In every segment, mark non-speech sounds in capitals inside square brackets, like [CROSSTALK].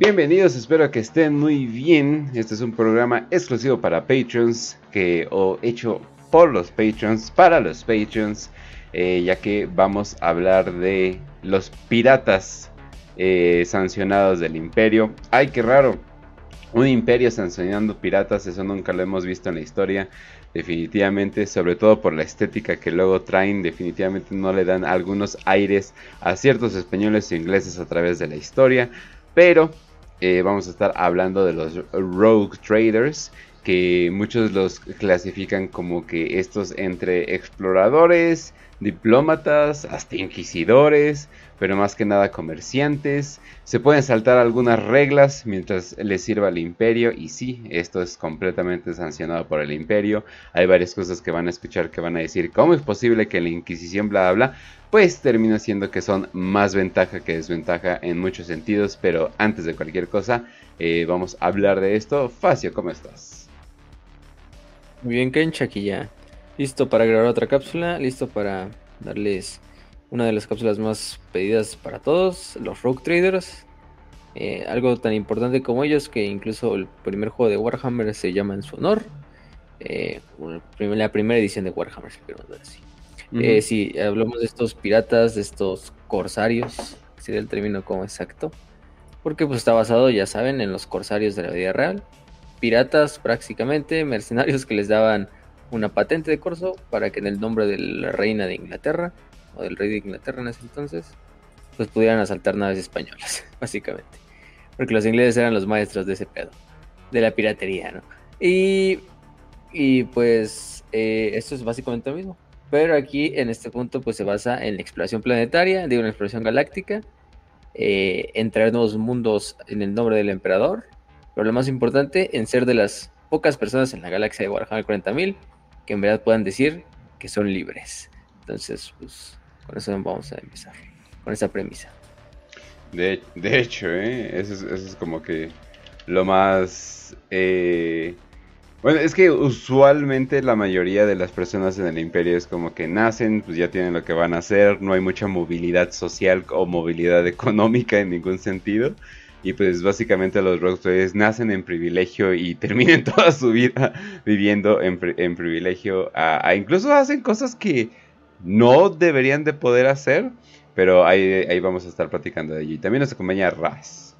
Bienvenidos, espero que estén muy bien. Este es un programa exclusivo para Patreons que o hecho por los Patreons, para los Patreons, eh, ya que vamos a hablar de los piratas eh, sancionados del imperio. Ay, qué raro. Un imperio sancionando piratas, eso nunca lo hemos visto en la historia. Definitivamente, sobre todo por la estética que luego traen, definitivamente no le dan algunos aires a ciertos españoles e ingleses a través de la historia. Pero eh, vamos a estar hablando de los rogue traders, que muchos los clasifican como que estos entre exploradores, diplomatas, hasta inquisidores, pero más que nada comerciantes. Se pueden saltar algunas reglas mientras les sirva al imperio y sí, esto es completamente sancionado por el imperio. Hay varias cosas que van a escuchar que van a decir, ¿cómo es posible que la Inquisición bla bla pues termina siendo que son más ventaja que desventaja en muchos sentidos. Pero antes de cualquier cosa, eh, vamos a hablar de esto. Facio, ¿cómo estás? Muy bien, Kench, aquí ya. Listo para grabar otra cápsula, listo para darles una de las cápsulas más pedidas para todos, los Rogue Traders. Eh, algo tan importante como ellos que incluso el primer juego de Warhammer se llama en su honor. Eh, la primera edición de Warhammer, si queremos decir. Eh, si hablamos de estos piratas, de estos corsarios, sería el término como exacto, porque pues está basado, ya saben, en los corsarios de la vida real. Piratas prácticamente, mercenarios que les daban una patente de corso para que en el nombre de la reina de Inglaterra, o del rey de Inglaterra en ese entonces, pues pudieran asaltar naves españolas, [LAUGHS] básicamente. Porque los ingleses eran los maestros de ese pedo, de la piratería, ¿no? Y, y pues eh, esto es básicamente lo mismo. Pero aquí en este punto pues se basa en la exploración planetaria, de una exploración galáctica, eh, entrar nuevos mundos en el nombre del emperador, pero lo más importante en ser de las pocas personas en la galaxia de Warhammer 40.000 en verdad puedan decir que son libres. Entonces pues con eso vamos a empezar, con esa premisa. De, hecho, ¿eh? eso, es, como que lo más... Eh bueno, es que usualmente la mayoría de las personas en el imperio es como que nacen, pues ya tienen lo que van a hacer, no hay mucha movilidad social o movilidad [LAUGHS] económica en ningún sentido. Y pues básicamente los Rogue nacen en privilegio y [LAUGHS] terminan toda su vida viviendo en, privilegio. A, incluso hacen cosas que no deberían de poder hacer, pero ahí, ahí vamos a estar platicando de ello. Y también nos acompaña Raz.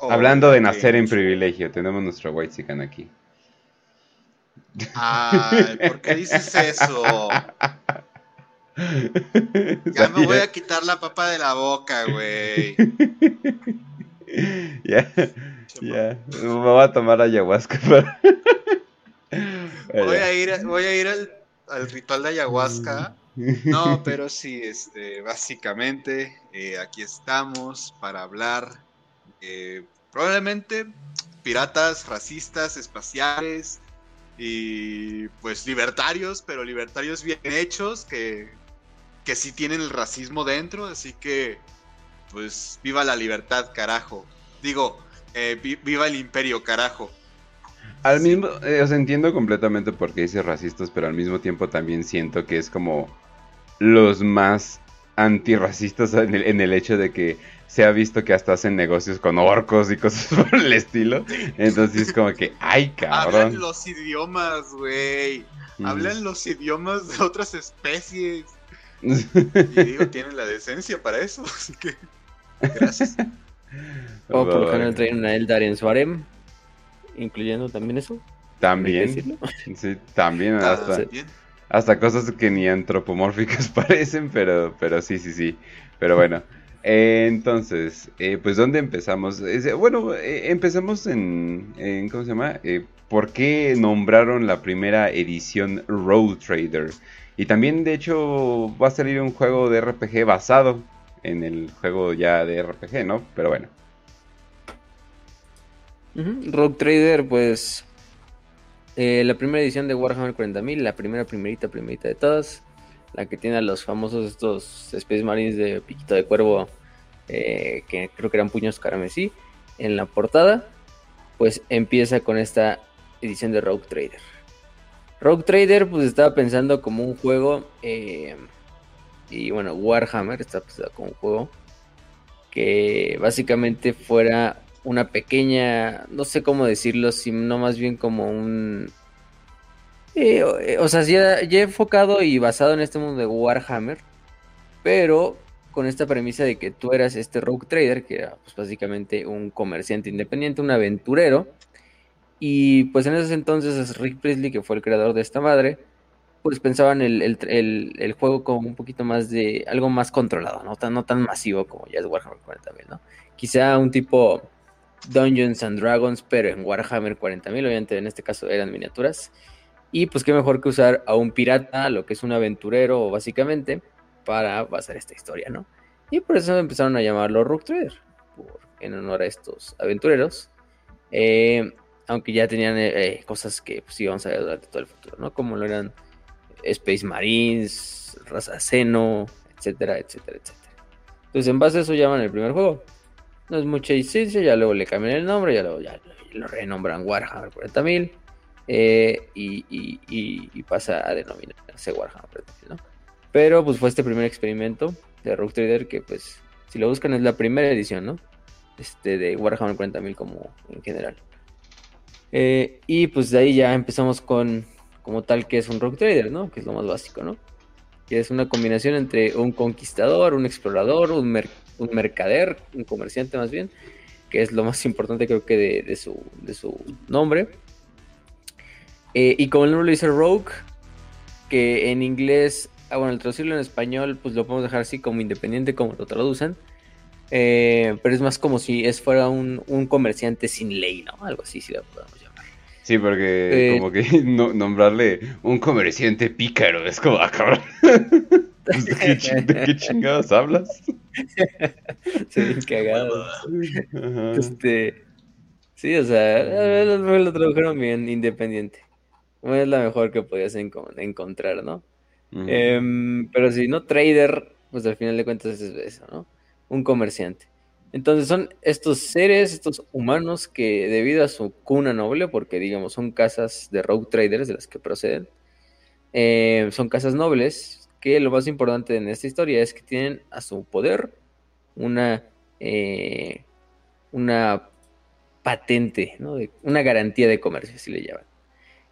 Hablando de nacer en privilegio, tenemos nuestro white chicken aquí. Ay, ¿por qué dices eso? [LAUGHS] Ya me voy a quitar la papa de la boca, güey. [LAUGHS] Ya, ya. Me voy a tomar ayahuasca. Voy a ir, voy a ir al, ritual de ayahuasca. No, pero sí, este, básicamente eh, aquí estamos para hablar eh, probablemente piratas, racistas, espaciales y pues libertarios, pero libertarios bien hechos que, que sí tienen el racismo dentro, así que pues viva la libertad, carajo. Digo, eh, viva el imperio, carajo. Al mismo, eh, os entiendo completamente por qué dice racistas, pero al mismo tiempo también siento que es como los más antirracistas en el, en el hecho de que se ha visto que hasta hacen negocios con orcos y cosas [LAUGHS] por el estilo. Entonces es como que, ay, cabrón. Hablan los idiomas, güey. Hablan los idiomas de otras especies. [LAUGHS] y digo, tienen la decencia para eso. [LAUGHS] Así que, gracias. [LAUGHS] O por lo general traen una Eldar en su harem, incluyendo también eso. También. Sí, también. Hasta, hasta cosas que ni antropomórficas parecen, pero, pero sí, sí, sí. Pero bueno entonces, eh, pues ¿dónde empezamos? bueno, eh, empezamos en, ¿cómo se llama? Eh, ¿Por qué nombraron la primera edición Road Trader? Y también, de hecho, va a salir un juego de RPG basado en el juego ya de RPG, ¿no? Pero bueno. Rogue Trader, pues la primera edición de Warhammer 40.000, la primera, primerita, primerita de todas la que tiene a los famosos estos Space Marines de piquito de cuervo, eh, que creo que eran puños caramesí, en la portada. pues empieza con esta edición de Rogue Trader. Rogue Trader pues estaba pensando como un juego eh, y bueno, Warhammer está pensado como un juego que básicamente fuera una pequeña, no sé cómo decirlo, sino más bien como un... Eh, o sea, ya, ya enfocado y basado en este mundo de Warhammer, pero con esta premisa de que tú eras este rogue trader, que era pues, básicamente un comerciante independiente, un aventurero, y pues en esos entonces Rick Priestley, que fue el creador de esta madre, pues pensaban el, el, juego como un poquito más de algo más controlado, no tan, no tan masivo como ya es Warhammer 40.000, ¿no? Quizá un tipo Dungeons and Dragons, pero en Warhammer 40.000, obviamente en este caso eran miniaturas. Y pues qué mejor que usar a un pirata, lo que es un aventurero básicamente, para basar esta historia, ¿no? Y por eso empezaron a llamarlo Rook Trader, en honor a estos aventureros. Eh, aunque ya tenían eh, eh, cosas que pues íbamos a ver durante todo el futuro, ¿no? Como lo eran Space Marines, raza Seno, etcétera, etcétera, etcétera. Entonces, en base a eso llaman el primer juego. No es mucha licencia, ya luego le cambian el nombre, ya luego lo renombran Warhammer 40.000 eh, y, pasa a denominarse Warhammer 40.000, ¿no? Pero pues fue este primer experimento de Rogue Trader que pues si lo buscan es la primera edición, ¿no? Este de Warhammer 40.000 como en general. Eh, y pues de ahí ya empezamos con como tal que es un Rogue Trader, ¿no? Que es lo más básico, ¿no? Que es una combinación entre un conquistador, un explorador, un, mercader, un comerciante más bien, que es lo más [LAUGHS] importante creo que de, su, nombre. Eh, y como el nombre lo dice Rogue, que en inglés Ah, bueno, el traducirlo en español, pues lo podemos dejar así como independiente, como lo traducen. Eh, pero es más como si es fuera un, comerciante sin ley, ¿no? Algo así, si lo podemos. Sí, porque eh, como que [LAUGHS] nombrarle un comerciante pícaro es como, ah, cabrón. [LAUGHS] ¿De qué, chingados hablas? [LAUGHS] Sí, cagado. Este, sí, o sea, lo tradujeron bien independiente. Es la mejor que podías encontrar, ¿no? Em, pero si no trader, pues al final de cuentas es eso, ¿no? Un comerciante. Entonces son estos seres, estos humanos que debido a su cuna noble, porque digamos son casas de rogue traders de las que proceden, eh, son casas nobles, que lo más importante en esta historia es que tienen a su poder una, eh, una patente, ¿no? una garantía de comercio, así le llaman.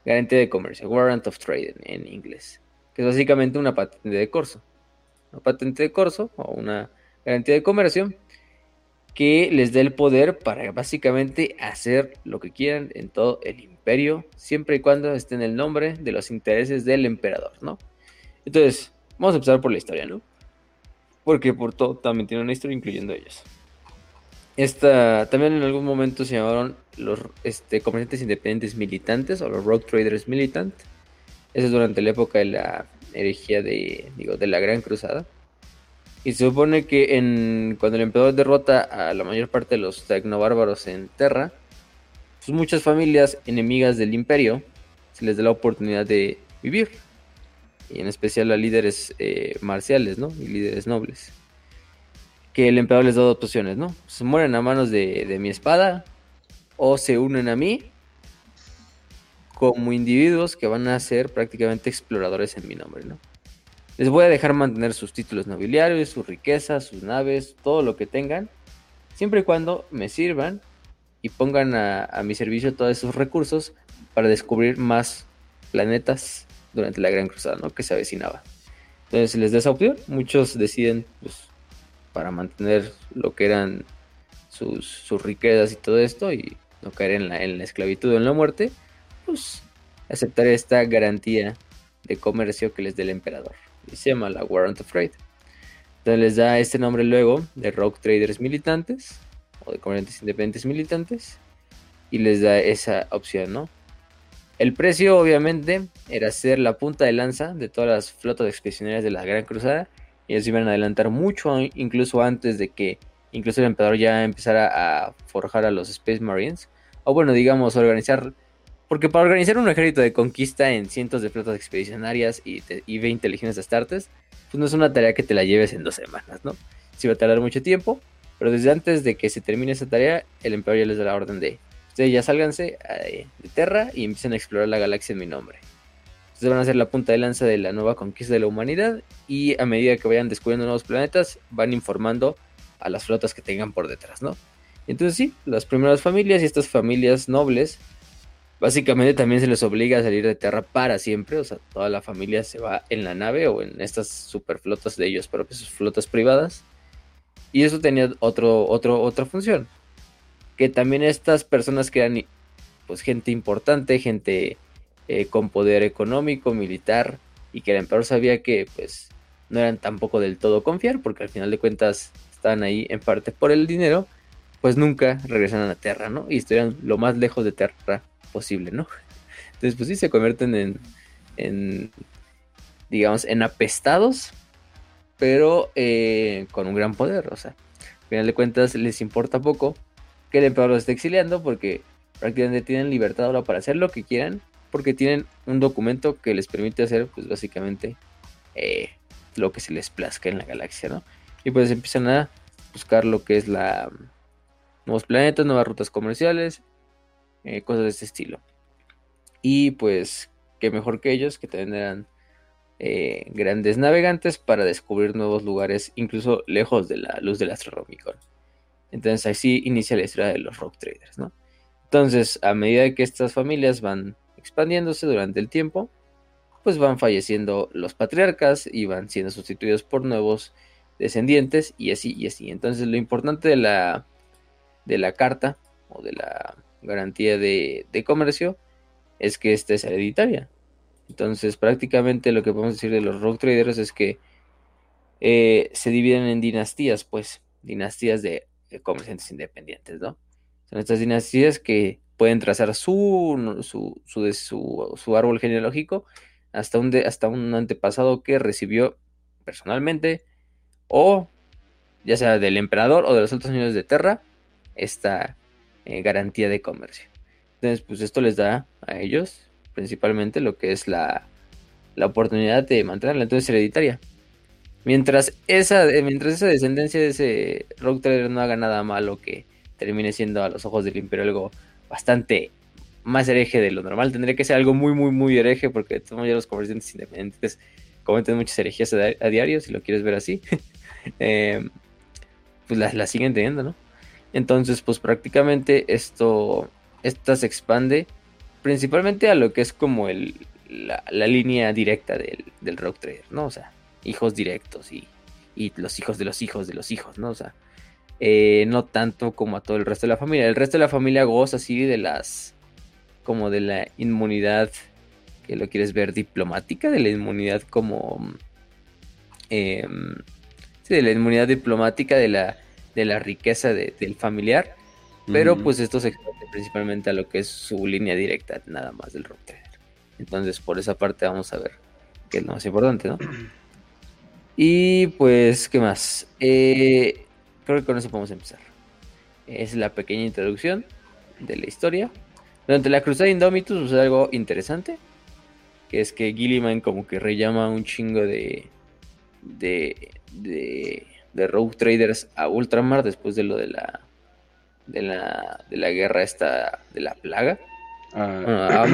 Garantía de comercio, warrant of trade en inglés que es básicamente una patente de corso. Una patente de corso o una garantía de comercio que les dé el poder para básicamente hacer lo que quieran en todo el imperio, siempre y cuando esté en el nombre de los intereses del emperador, ¿no? Entonces, vamos a empezar por la historia, ¿no? Porque por todo también tiene una historia incluyendo ellos. Esta, también en algún momento se llamaron los este, comerciantes independientes militantes o los rogue traders militant eso es durante la época de la herejía de, digo, de la Gran Cruzada. Y se supone que en, cuando el emperador derrota a la mayor parte de los tecnobárbaros en Terra, pues muchas familias enemigas del imperio se les da la oportunidad de vivir. Y en especial a líderes eh, marciales, ¿no? Y líderes nobles. Que el emperador les da dos opciones, ¿no? Se mueren a manos de, de mi espada o se unen a mí como individuos que van a ser prácticamente exploradores en mi nombre, ¿no? Les voy a dejar mantener sus títulos nobiliarios, sus riquezas, sus naves, todo lo que tengan, siempre y cuando me sirvan y pongan a, mi servicio todos esos recursos para descubrir más planetas durante la Gran Cruzada, ¿no? Que se avecinaba. Entonces les da esa opción, muchos deciden, pues, para mantener lo que eran sus, riquezas y todo esto y no caer en la, en la esclavitud o en la muerte, pues, aceptar esta garantía de comercio que les dé el emperador. Y se llama la Warrant of Trade. Entonces les da este nombre luego de Rogue Traders militantes o de comerciantes independientes militantes y les da esa opción, ¿no? El precio obviamente era ser la punta de lanza de todas las flotas expedicionarias de la Gran Cruzada. Ellos iban a adelantar mucho, incluso antes de que incluso el emperador ya empezara a forjar a los Space Marines. O bueno, digamos, organizar porque para organizar un ejército de conquista en cientos de flotas expedicionarias y, 20 legiones de astartes, pues no es una tarea que te la lleves en dos semanas, ¿no? Sí va a tardar mucho tiempo, pero desde antes de que se termine esa tarea, el emperador ya les da la orden de, ustedes ya sálganse eh, de Terra y empiecen a explorar la galaxia en mi nombre. Ustedes van a ser la punta de lanza de la nueva conquista de la humanidad y a medida que vayan descubriendo nuevos planetas, van informando a las flotas que tengan por detrás, ¿no? Entonces sí, las primeras familias y estas familias nobles, básicamente también se les obliga a salir de Terra para siempre, o sea, toda la familia se va en la nave o en estas superflotas de ellos sus flotas privadas. Y eso tenía otro, otro, otra función, que también estas personas que eran pues gente importante, gente eh, con poder económico, militar, y que el emperador sabía que pues no eran tampoco del todo confiar, porque al final de cuentas estaban ahí en parte por el dinero, pues nunca regresan a la Tierra, ¿no? Y estuvieran lo más lejos de Tierra posible, ¿no? Entonces, pues sí, se convierten en, en digamos, en apestados, pero eh, con un gran poder, o sea, al final de cuentas les importa poco que el emperador los esté exiliando porque prácticamente tienen libertad ahora para hacer lo que quieran porque tienen un documento que les permite hacer, pues básicamente, eh, lo que se les plazca en la galaxia, ¿no? Y pues empiezan a buscar lo que es la nuevos planetas, nuevas rutas comerciales, eh, cosas de este estilo. Y pues, qué mejor que ellos, que también eran eh, grandes navegantes para descubrir nuevos lugares, incluso lejos de la luz del Astroromicon. Entonces así inicia la historia de los Rock Traders, ¿no? Entonces, a medida que estas familias van expandiéndose durante el tiempo, pues van falleciendo los patriarcas y van siendo sustituidos por nuevos descendientes y así y así. Entonces lo importante de la, de la carta o de la garantía de, comercio es que esta es hereditaria. Entonces prácticamente lo que podemos decir de los rock traders es que eh, se dividen en dinastías, pues dinastías de, de comerciantes independientes, ¿no? Son estas dinastías que pueden trazar su, su, su, árbol genealógico hasta un, hasta un antepasado que recibió personalmente o ya sea del emperador o de los otros señores de Terra esta eh, garantía de comercio. Entonces, pues esto les da a ellos principalmente lo que es la, la oportunidad de mantenerla entonces hereditaria. Mientras esa, eh, mientras esa descendencia de ese Rock Trader no haga nada malo que termine siendo a los ojos del imperio algo bastante más hereje de lo normal. Tendría que ser algo muy, muy, muy hereje, porque todos ya los comerciantes independientes cometen muchas herejías a, diario, si lo quieres ver así. [LAUGHS] Em, pues las siguen teniendo, ¿no? Entonces, pues prácticamente esto, esta se expande principalmente a lo que es como el, la, línea directa del, del, rock trader, ¿no? O sea, hijos directos y, y los hijos de los hijos de los hijos, ¿no? O sea, eh, no tanto como a todo el resto de la familia. El resto de la familia goza así de las, como de la inmunidad, que lo quieres ver diplomática, de la inmunidad como, em, sí, de la inmunidad diplomática de la, de la riqueza del familiar. Pero pues esto se expande principalmente a lo que es su línea directa, nada más del rock Entonces por esa parte vamos a ver qué es lo más importante, ¿no? [CLEARS THROAT] Y pues, ¿qué más? Eh, Creo que con eso podemos empezar. Es la pequeña introducción de la historia. Durante la cruzada Indomitus sucede algo interesante. Que es que Gilliman como que rellama un chingo de... De... De... De Rogue Traders a Ultramar después de lo de la... De la, de la guerra esta de la plaga. Ah,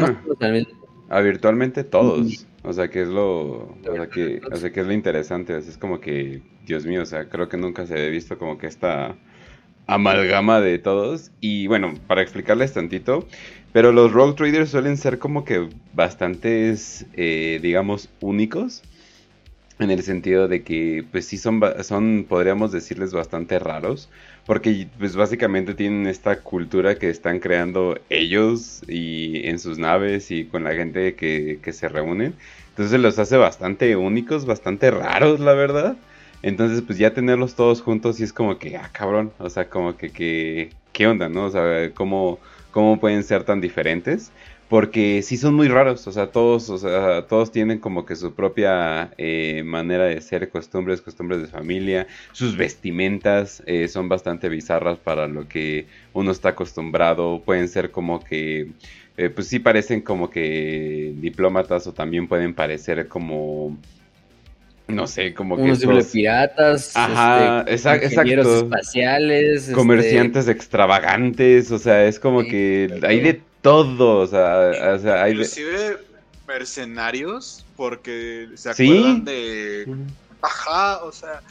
ah, [CLEARS THROAT] virtualmente todos. O sea, que es lo, o sea, que, o sea, que es lo interesante. es como que, Dios mío, o sea, creo que nunca se había visto como que esta amalgama de todos. Y bueno, para explicarles tantito, pero los role traders suelen ser como que bastantes, eh, digamos, únicos. En el sentido de que, pues sí, son, son, podríamos decirles, bastante raros. Porque, pues básicamente tienen esta cultura que están creando ellos y en sus naves y con la gente que, que se reúnen. Entonces los hace bastante únicos, bastante raros, la verdad. Entonces, pues ya tenerlos todos juntos y es como que, ah, cabrón. O sea, como que, que ¿qué onda, no? O sea, ¿cómo, cómo pueden ser tan diferentes? Porque sí son muy raros, o sea, todos, o sea, todos tienen como que su propia eh, manera de ser, costumbres, costumbres de familia, sus vestimentas eh, son bastante bizarras para lo que uno está acostumbrado, pueden ser como que, eh, pues sí parecen como que diplómatas o también pueden parecer como no sé, como que Unos piratas, Ajá, este, exac- ingenieros exacto. espaciales, este, comerciantes extravagantes, o sea, es como Sí, que hay de todo, o sea, o sea, hay de... Inclusive mercenarios, porque se Sí. acuerdan de... Ajá, o sea,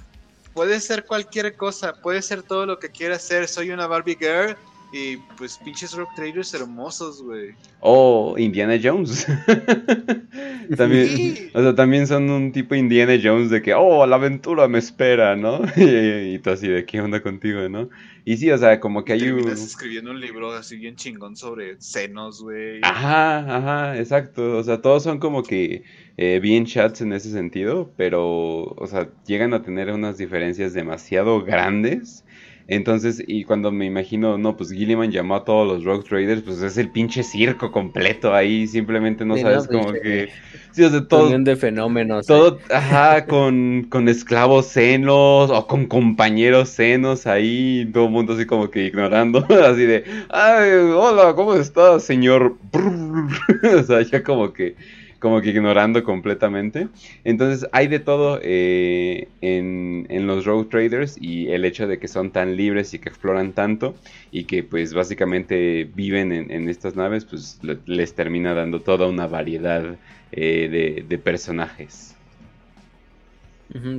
puede ser cualquier cosa, puede ser todo lo que quiera ser. Soy una Barbie Girl y pues pinches rock traders hermosos, güey. Oh, Indiana Jones. [LAUGHS] también, Sí. o sea, también son un tipo Indiana Jones de que, oh, la aventura me espera, ¿no? [LAUGHS] y, y tú así de, ¿qué onda contigo, no? Y sí, o sea, como que hay un... Escribiendo un libro así bien chingón sobre senos, güey. Ajá, ajá, exacto. O sea, todos son como que eh, bien chats en ese sentido, pero, o sea, llegan a tener unas diferencias demasiado grandes. Entonces, y cuando me imagino, no, pues Gilliman llamó a todos los Rogue Traders, pues es el pinche circo completo ahí, simplemente no Sí, sabes no, como que... Sí, o sea, todo, de fenómenos. todo, ajá, con, con esclavos senos o con compañeros senos ahí, todo el mundo así como que ignorando, [LAUGHS] así de, ay, hola, ¿cómo estás, señor? [LAUGHS] o sea, ya como que, como que ignorando completamente. Entonces, hay de todo eh, en, en los road traders y el hecho de que son tan libres y que exploran tanto y que pues básicamente viven en, en estas naves, pues le- les termina dando toda una variedad eh, de, de personajes.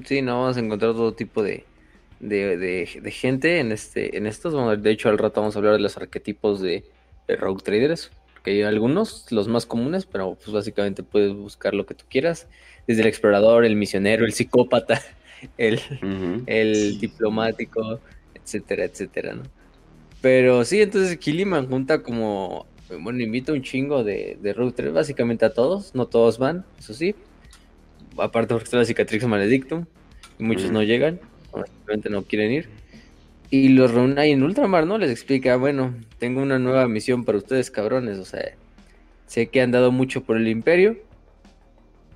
Sí, no, vamos a encontrar todo tipo de, de, de- gente en este, en estos. De hecho, al rato vamos a hablar de los arquetipos de, Rogue Traders. Que hay algunos, los más comunes, pero pues básicamente puedes buscar lo que tú quieras. Desde el explorador, el misionero, el psicópata, [LAUGHS] el, el Sí. diplomático, etcétera, etcétera, ¿no? Pero sí, entonces Killiman junta como, bueno, invita un chingo de, de Traders, básicamente a todos, no todos van, eso sí. Aparte porque está la cicatrix maledictum, y muchos no llegan, o simplemente no quieren ir. Y los reúne ahí en Ultramar, ¿no? Les explica, bueno, tengo una nueva misión para ustedes, cabrones, o sea, sé que han dado mucho por el imperio,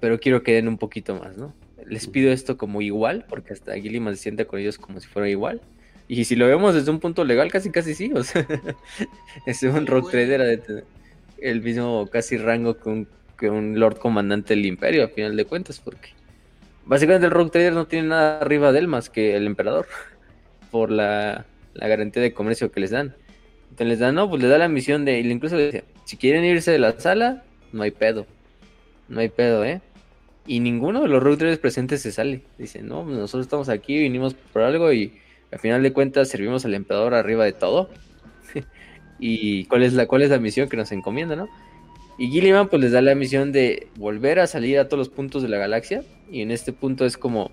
pero quiero que den un poquito más, ¿no? Les pido esto como igual, porque hasta Gilliman se siente con ellos como si fuera igual. Y si lo vemos desde un punto legal, casi casi sí, o sea, [LAUGHS] es un Sí, rock trader de tener el mismo casi rango que un, que un lord comandante del imperio, a final de cuentas, porque básicamente el rock trader no tiene nada arriba de él más que el emperador, [LAUGHS] por la, la garantía de comercio que les dan. Entonces les dan, no, pues les da la misión de, incluso le dice, si quieren irse de la sala, no hay pedo, no hay pedo, ¿eh? Y ninguno de los road traders presentes se sale. Dicen, no, pues nosotros estamos aquí, vinimos por algo y al final de cuentas servimos al emperador arriba de todo. [LAUGHS] y cuál es la cuál es la misión que nos encomienda, ¿no? Y Gilliman pues les da la misión de volver a salir a todos los puntos de la galaxia y en este punto es como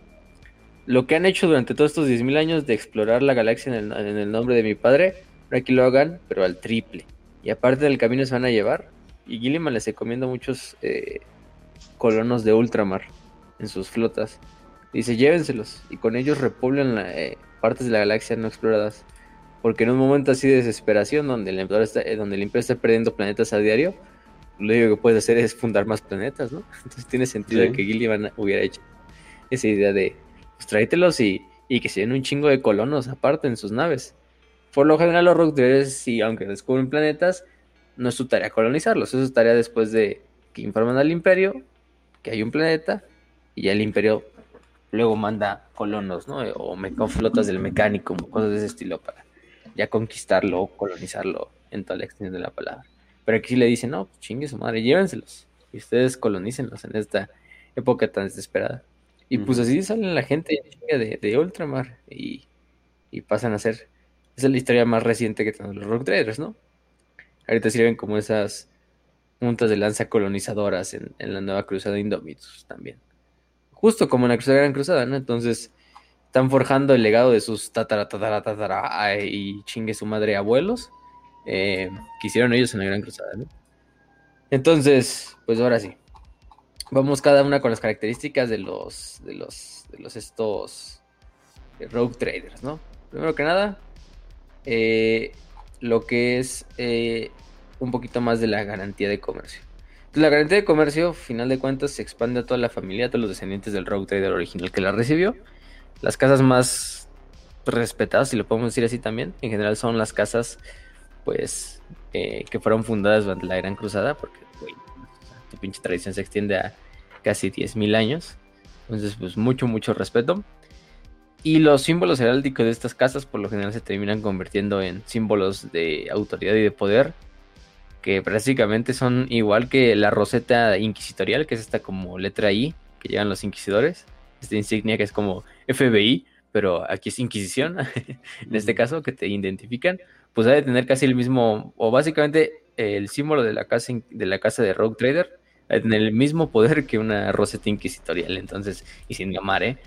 lo que han hecho durante todos estos 10.000 años de explorar la galaxia en el, en el nombre de mi padre, ahora aquí lo hagan, pero al triple. Y aparte del camino se van a llevar. Y Gilliman les recomienda muchos eh, colonos de ultramar en sus flotas. Dice, llévenselos y con ellos repoblan la, eh, partes de la galaxia no exploradas. Porque en un momento así de desesperación, donde el, emperador está, eh, donde el imperio está perdiendo planetas a diario, lo único que puedes hacer es fundar más planetas, ¿no? [LAUGHS] Entonces tiene sentido Sí. que Gilliman hubiera hecho esa idea de, pues tráetelos y, y que se den un chingo de colonos aparte en sus naves. Por lo general los rock traders, sí, aunque descubren planetas, no es su tarea colonizarlos, es su tarea después de que informan al imperio que hay un planeta y ya el imperio luego manda colonos, ¿no? O meca- flotas del mecánico, cosas de ese estilo para ya conquistarlo o colonizarlo en toda la extensión de la palabra. Pero aquí sí le dicen, no, pues chingue su madre, llévenselos y ustedes colonícenlos en esta época tan desesperada. Y pues así salen la gente de, de Ultramar y, y pasan a ser. Esa es la historia más reciente que tenemos los Rock Traders, ¿no? Ahorita sirven como esas puntas de lanza colonizadoras en, en la nueva cruzada Indomitus también. Justo como en la cruzada Gran Cruzada, ¿no? Entonces están forjando el legado de sus tatara, tatara, tatara, y chingue su madre abuelos eh, que hicieron ellos en la Gran Cruzada, ¿no? Entonces, pues ahora sí. Vamos cada una con las características de los de los de los estos eh, rogue traders, ¿no? Primero que nada, eh, lo que es eh, un poquito más de la garantía de comercio. Entonces, la garantía de comercio, final de cuentas, se expande a toda la familia, a todos los descendientes del rogue trader original que la recibió. Las casas más respetadas, si lo podemos decir así también, en general son las casas, pues, eh, que fueron fundadas durante la Gran Cruzada, porque, tu pinche tradición se extiende a casi 10.000 años. Entonces, pues mucho, mucho respeto. Y los símbolos heráldicos de estas casas por lo general se terminan convirtiendo en símbolos de autoridad y de poder, que prácticamente son igual que la roseta inquisitorial, que es esta como letra I que llevan los inquisidores, esta insignia que es como FBI, pero aquí es Inquisición, [LAUGHS] en este caso, que te identifican, pues debe tener casi el mismo, o básicamente el símbolo de la casa de, la casa de Rogue Trader, tener el mismo poder que una roseta inquisitorial, entonces, y sin llamar, ¿eh?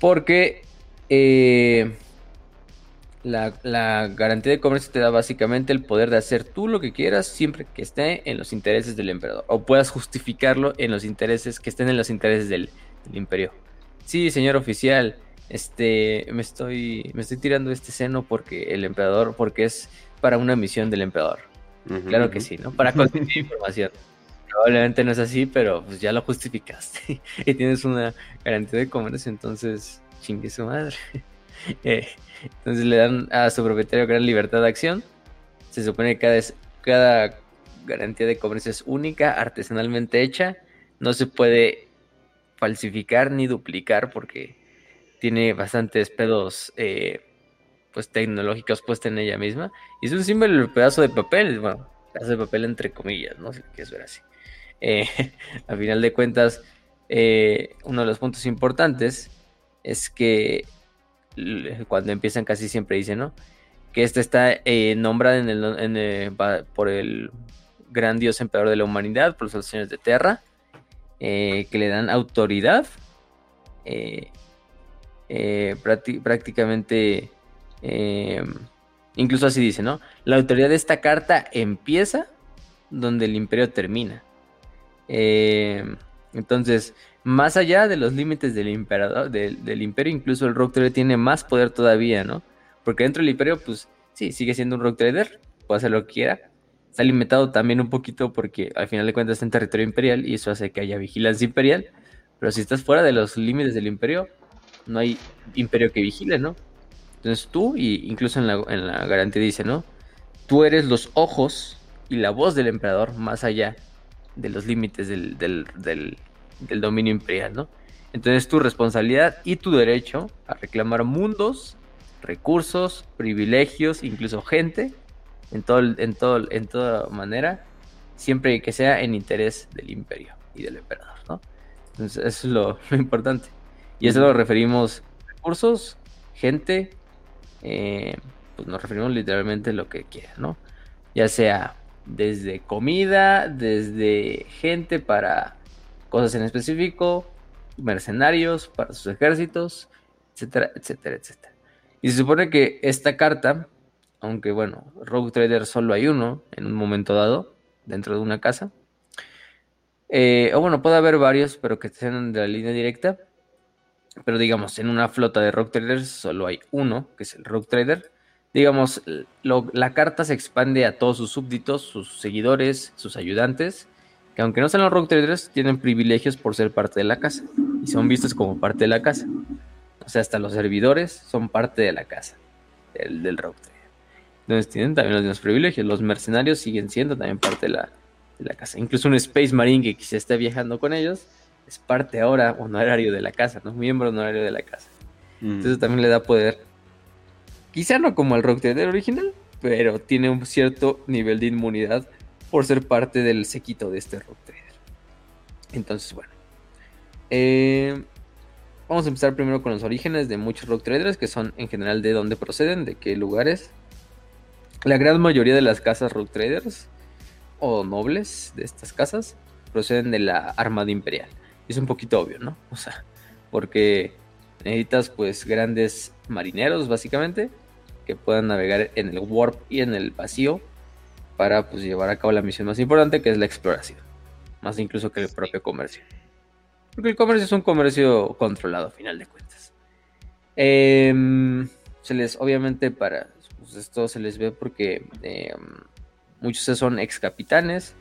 Porque eh, la, la, garantía de comercio te da básicamente el poder de hacer tú lo que quieras siempre que esté en los intereses del emperador. O puedas justificarlo en los intereses que estén en los intereses del, del imperio. Sí, señor oficial, este, me estoy, me estoy tirando este seno porque el emperador, porque es para una misión del emperador. Claro que sí, ¿no? Para conseguir información. Probablemente no es así, pero pues ya lo justificaste [LAUGHS] y tienes una garantía de comercio, entonces chingue su madre. [LAUGHS] Eh, entonces le dan a su propietario gran libertad de acción. Se supone que cada, cada garantía de comercio es única, artesanalmente hecha. No se puede falsificar ni duplicar porque tiene bastantes pedos eh, pues tecnológicos puestos en ella misma. Y es un símbolo pedazo de papel, bueno, pedazo de papel entre comillas, no sé qué es ver así. Eh, [LAUGHS] a final de cuentas, eh, uno de los puntos importantes es que cuando empiezan casi siempre dicen, ¿no? Que esta está nombrada en el, por el gran dios emperador de la humanidad, por los señores de Terra, que le dan autoridad eh, prácticamente, eh, incluso así dice, ¿no? La autoridad de esta carta empieza donde el imperio termina. Eh, entonces, más allá de los límites del emperador, del, imperio, incluso el Rock Trader tiene más poder todavía, ¿no? Porque dentro del imperio, pues sí, sigue siendo un Rock Trader, puede hacer lo que quiera. Está limitado también un poquito porque al final de cuentas está en territorio imperial y eso hace que haya vigilancia imperial. Pero si estás fuera de los límites del imperio, no hay imperio que vigile, ¿no? Entonces tú, y incluso en la, garantía dice, ¿no? Tú eres los ojos y la voz del emperador más allá de los límites del, del, dominio imperial, ¿no? Entonces tu responsabilidad y tu derecho a reclamar mundos, recursos, privilegios, incluso gente, en, todo, en, todo, en toda manera, siempre que sea en interés del imperio y del emperador, ¿no? Entonces eso es lo [LAUGHS] importante. Y eso lo referimos recursos, gente, eh, pues nos referimos literalmente a lo que quiera, ¿no? Ya sea desde comida, desde gente para cosas en específico, mercenarios para sus ejércitos, etcétera, etcétera, etcétera. Y se supone que esta carta, aunque bueno, Rogue Trader solo hay uno en un momento dado, dentro de una casa, eh, o bueno, puede haber varios, pero que estén de la línea directa, pero digamos, en una flota de rock traders solo hay uno, que es el rock trader. Digamos, la carta se expande a todos sus súbditos, sus seguidores, sus ayudantes, que aunque no sean los rock traders, tienen privilegios por ser parte de la casa y son vistos como parte de la casa. O sea, hasta los servidores son parte de la casa del, del rock trader. Entonces tienen también los mismos privilegios. Los mercenarios siguen siendo también parte de la, de la casa. Incluso un Space Marine que quizá esté viajando con ellos es parte ahora honorario de la casa, ¿no? Miembro honorario de la casa. Mm. Entonces también le da poder. Quizá no como el Rock Trader original, pero tiene un cierto nivel de inmunidad por ser parte del sequito de este Rock Trader. Entonces, bueno. Eh, vamos a empezar primero con los orígenes de muchos Rock Traders, que son en general de dónde proceden, de qué lugares. La gran mayoría de las casas Rock Traders o nobles de estas casas proceden de la Armada Imperial es un poquito obvio, ¿no? [LAUGHS] O sea, porque necesitas pues grandes marineros básicamente que puedan navegar en el warp y en el vacío para pues llevar a cabo la misión más importante que es la exploración, más incluso que el propio comercio. Porque el comercio es un comercio controlado a final de cuentas. Em, se les, obviamente, para pues, esto se les ve porque em, muchos son ex capitanes,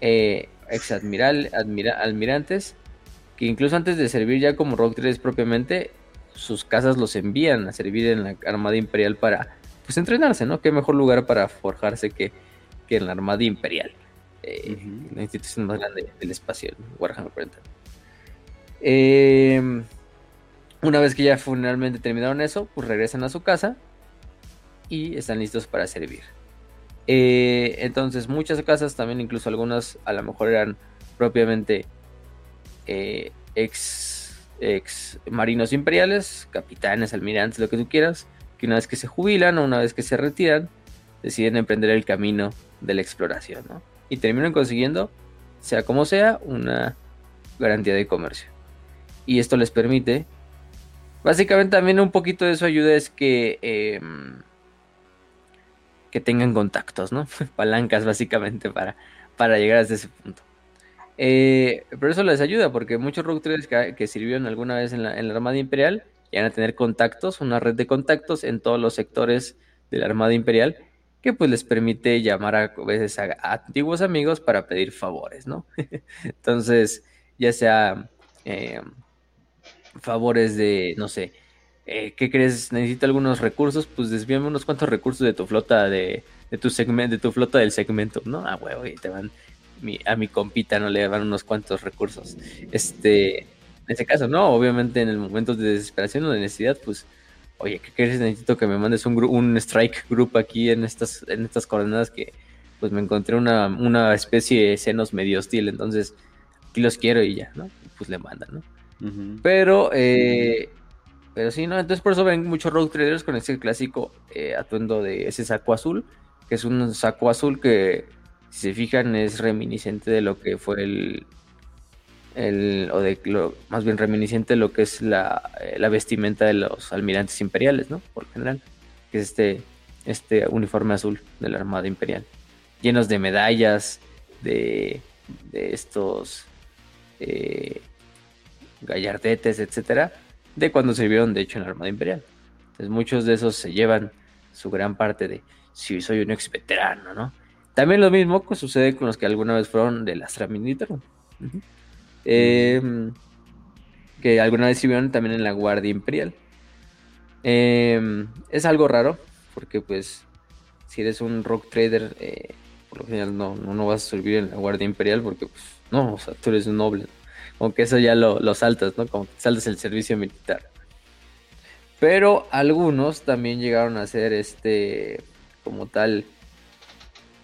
eh, ex admiral, almirantes que incluso antes de servir ya como Rock Traders propiamente, sus casas los envían a servir en la Armada Imperial para pues entrenarse, ¿no? Qué mejor lugar para forjarse que, que en la Armada Imperial, eh, la institución más grande del espacio, Warhammer 40. Em, una vez que ya finalmente terminaron eso, pues regresan a su casa y están listos para servir. Eh, entonces muchas casas, también incluso algunas a lo mejor eran propiamente eh, ex, ex marinos imperiales, capitanes, almirantes, lo que tú quieras, que una vez que se jubilan o una vez que se retiran, deciden emprender el camino de la exploración, ¿no? Y terminan consiguiendo, sea como sea, una garantía de comercio. Y esto les permite, básicamente también un poquito de su ayuda es que, em, que tengan contactos, ¿no? [LAUGHS] Palancas básicamente para, para llegar hasta ese punto. Eh, pero eso les ayuda porque muchos rogue traders que, sirvieron alguna vez en la, en la Armada Imperial llegan a tener contactos, una red de contactos en todos los sectores de la Armada Imperial que pues les permite llamar a, veces a, antiguos amigos para pedir favores, ¿no? [LAUGHS] Entonces, ya sea eh, favores de, no sé, eh, ¿qué crees? Necesito algunos recursos, pues desvíame unos cuantos recursos de tu flota de, de tu segmento, de tu flota del segmento, ¿no? Ah, huevo, y te van a mi compita, ¿no? Le van unos cuantos recursos. Este, en ese caso, no, obviamente en el momento de desesperación o de necesidad, pues oye, ¿qué quieres? Necesito que me mandes un, un strike group aquí en estas, en estas coordenadas que pues me encontré una, especie de senos medio hostil, entonces aquí los quiero y ya, ¿no? Pues le mandan, ¿no? Pero, eh, pero sí, ¿no? Entonces por eso ven muchos road traders con ese clásico eh, atuendo de ese saco azul, que es un saco azul que, si se fijan, es reminiscente de lo que fue el, o de lo, más bien reminiscente de lo que es la, eh, la, vestimenta de los almirantes imperiales, ¿no? Por general, que es este, este uniforme azul de la Armada Imperial, llenos de medallas, de, de estos eh, gallardetes, etcétera, de cuando sirvieron de hecho en la Armada Imperial. Entonces muchos de esos se llevan su gran parte de si soy un ex veterano, ¿no? También lo mismo que sucede con los que alguna vez fueron de la Astra Militarum. Em, que alguna vez vieron también en la Guardia Imperial. Em, es algo raro, porque pues si eres un rock trader, eh, por lo general no, no, vas a servir en la Guardia Imperial, porque pues no, o sea, tú eres un noble. Aunque eso ya lo, lo saltas, ¿no? Como que saltas el servicio militar. Pero algunos también llegaron a ser este, como tal,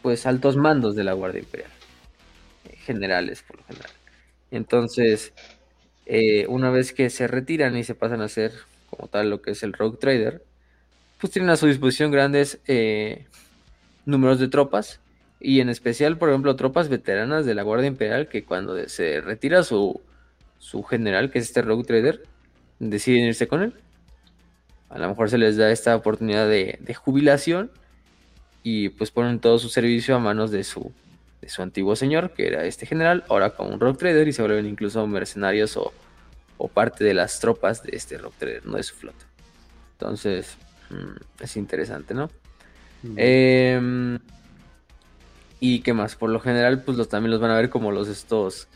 pues altos mandos de la Guardia Imperial. Generales, por lo general. Entonces, eh, una vez que se retiran y se pasan a ser como tal lo que es el Rogue Trader, pues tienen a su disposición grandes eh, números de tropas y en especial, por ejemplo, tropas veteranas de la Guardia Imperial que cuando se retira su, su general, que es este Rogue Trader, deciden irse con él. A lo mejor se les da esta oportunidad de jubilación y pues ponen todo su servicio a manos de su, de su antiguo señor, que era este general, ahora como un rock trader y se vuelven incluso mercenarios o, parte de las tropas de este rock trader, no de su flota. Entonces, mm, es interesante, ¿no? Em, y qué más, por lo general, pues los también los van a ver como los estos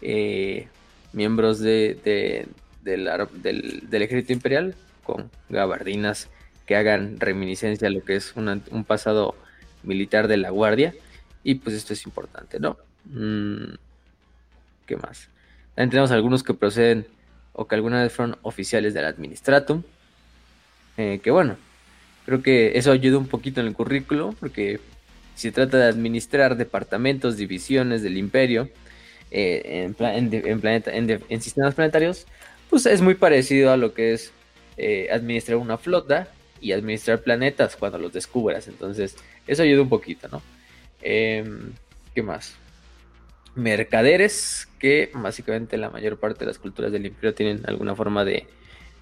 eh, miembros de, del, ejército imperial con gabardinas que hagan reminiscencia a lo que es un pasado militar de la guardia y pues esto es importante, ¿no? Mm, ¿Qué más? También tenemos algunos que proceden o que alguna vez fueron oficiales del administratum. Eh, que bueno, creo que eso ayuda un poquito en el currículo porque si se trata de administrar departamentos, divisiones del imperio eh, en, planeta, en, sistemas planetarios, pues es muy parecido a lo que es eh, administrar una flota y administrar planetas cuando los descubras. Entonces, eso ayuda un poquito, ¿no? Em, ¿Qué más? Mercaderes, que básicamente la mayor parte de las culturas del imperio tienen alguna forma de,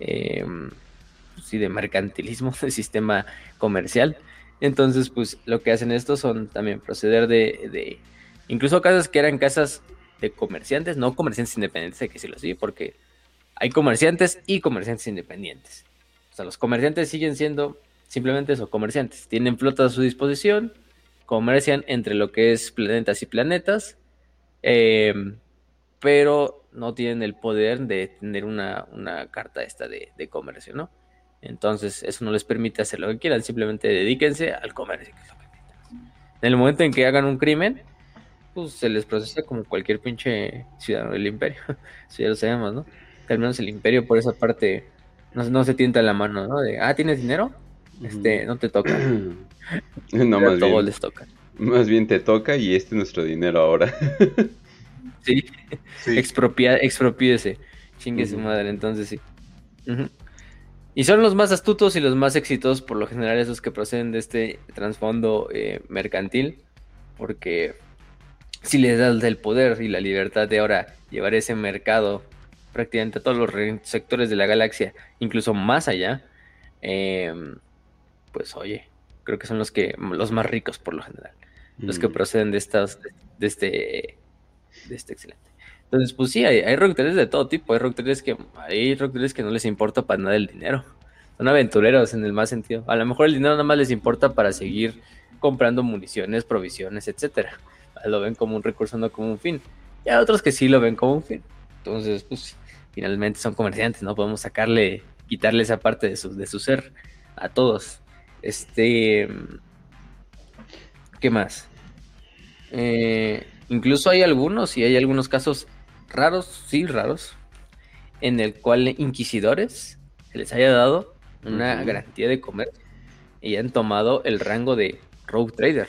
em, sí, de mercantilismo, [LAUGHS] de sistema comercial. Entonces, pues lo que hacen estos son también proceder de, de incluso casas que eran casas de comerciantes, no comerciantes independientes, hay que decirlo así, porque hay comerciantes y comerciantes independientes. Sea, los comerciantes siguen siendo simplemente eso, comerciantes. Tienen flotas a su disposición, comercian entre lo que es planetas y planetas, em, pero no tienen el poder de tener una, carta esta de, comercio, ¿no? Entonces eso no les permite hacer lo que quieran, simplemente dedíquense al comercio. en el momento en que hagan un crimen, pues se les procesa como cualquier pinche ciudadano del imperio. [LAUGHS] Eso ya lo sabemos, ¿no? Que al menos el imperio por esa parte no, se tienta la mano, ¿no? De, ah, ¿tienes dinero? Este, no te toca. [CLEARS THROAT] no, más bien. les toca. Más bien te toca y este es nuestro dinero ahora. [LAUGHS] sí. sí. Expropia, expropíese. Chingue su madre, entonces sí. Y son los más astutos y los más exitosos, por lo general, esos que proceden de este trasfondo eh, mercantil. Porque si les das el poder y la libertad de ahora llevar ese mercado prácticamente a todos los sectores de la galaxia, incluso más allá, em, pues oye, creo que son los que los más ricos por lo general, los que mm. proceden de estas, de, este, de este excelente. Entonces, pues sí, hay, hay de todo tipo, hay rock que, hay rock que no les importa para nada el dinero, son aventureros en el más sentido. A lo mejor el dinero nada más les importa para seguir comprando municiones, provisiones, etcétera. Lo ven como un recurso, no como un fin. Y hay otros que sí lo ven como un fin. Entonces, pues finalmente son comerciantes, ¿no? Podemos sacarle, quitarle esa parte de su, de su ser a todos. Este. ¿Qué más? Eh, incluso hay algunos, y hay algunos casos raros, sí, raros, en el cual inquisidores se les haya dado una garantía de comer y han tomado el rango de rogue trader.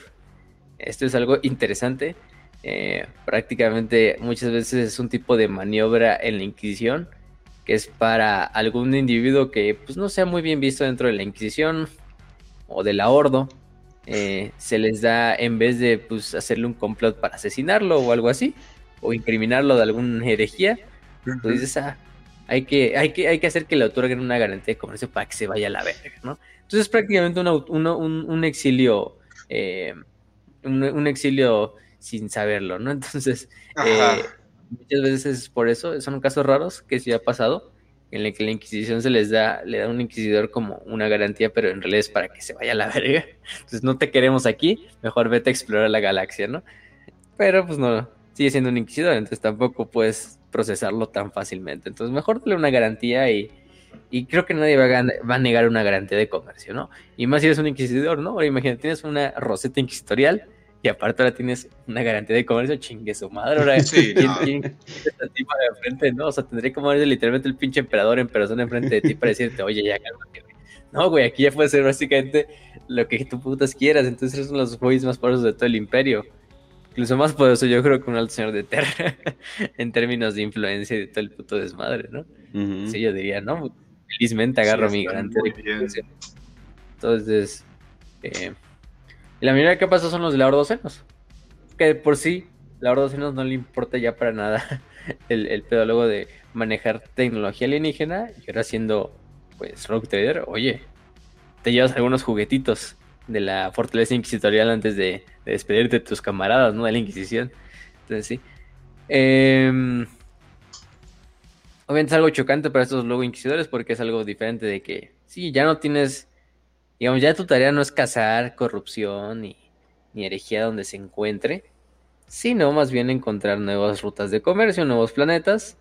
Esto es algo interesante eh, prácticamente muchas veces es un tipo de maniobra en la Inquisición que es para algún individuo que pues no sea muy bien visto dentro de la Inquisición o de la Ordo. Eh, se les da en vez de pues hacerle un complot para asesinarlo o algo así o incriminarlo de alguna herejía, pues dices, ah, hay que, hay, que, hay que hacer que le otorguen una garantía de comercio para que se vaya a la verga, ¿no? Entonces es prácticamente un, exilio, eh, un, exilio sin saberlo, ¿no? [LAUGHS] Entonces, eh, muchas veces es por eso, son casos raros que sí ha pasado, en el que la Inquisición se les da, le da a un inquisidor como una garantía, pero en realidad es para que se vaya a la [LAUGHS] verga. Entonces, no te queremos aquí, mejor vete a explorar la galaxia, ¿no? Pero pues no, sigue siendo un inquisidor, entonces tampoco puedes procesarlo tan fácilmente. Entonces, mejor dale una garantía y, y creo que nadie va a, va a, negar una garantía de comercio, ¿no? Y más si eres un inquisidor, ¿no? Ahora imagínate, tienes una roseta inquisitorial y aparte ahora tienes una garantía de comercio, chingue su madre. Ahora, sí, ¿quién, no. de frente, no? O sea, tendría como literalmente el pinche emperador en persona enfrente de ti para decirte, oye, ya cálmate, güey. No, güey, aquí ya puede ser básicamente lo que tú putas quieras. Entonces eres uno de los jueces más poderosos de todo el imperio. Incluso más poderoso, yo creo, que un alto señor de Terra [LAUGHS] en términos de influencia y de todo el puto desmadre, ¿no? Sí, yo diría, no, felizmente agarro mi garantía de comercio. Entonces, eh, y la mayoría que pasa son los de la Ordocenos. Que por sí, la Ordocenos no le importa ya para nada [LAUGHS] el, el pedólogo de manejar tecnología alienígena. Y ahora siendo, pues, Rock Trader, oye, te llevas algunos juguetitos de la fortaleza inquisitorial antes de, despedirte de tus camaradas, ¿no? De la Inquisición. Entonces, sí. Em, obviamente es algo chocante para estos luego inquisidores porque es algo diferente de que, sí, ya no tienes digamos, ya tu tarea no es cazar corrupción ni, herejía donde se encuentre, sino más bien encontrar nuevas rutas de comercio, nuevos planetas,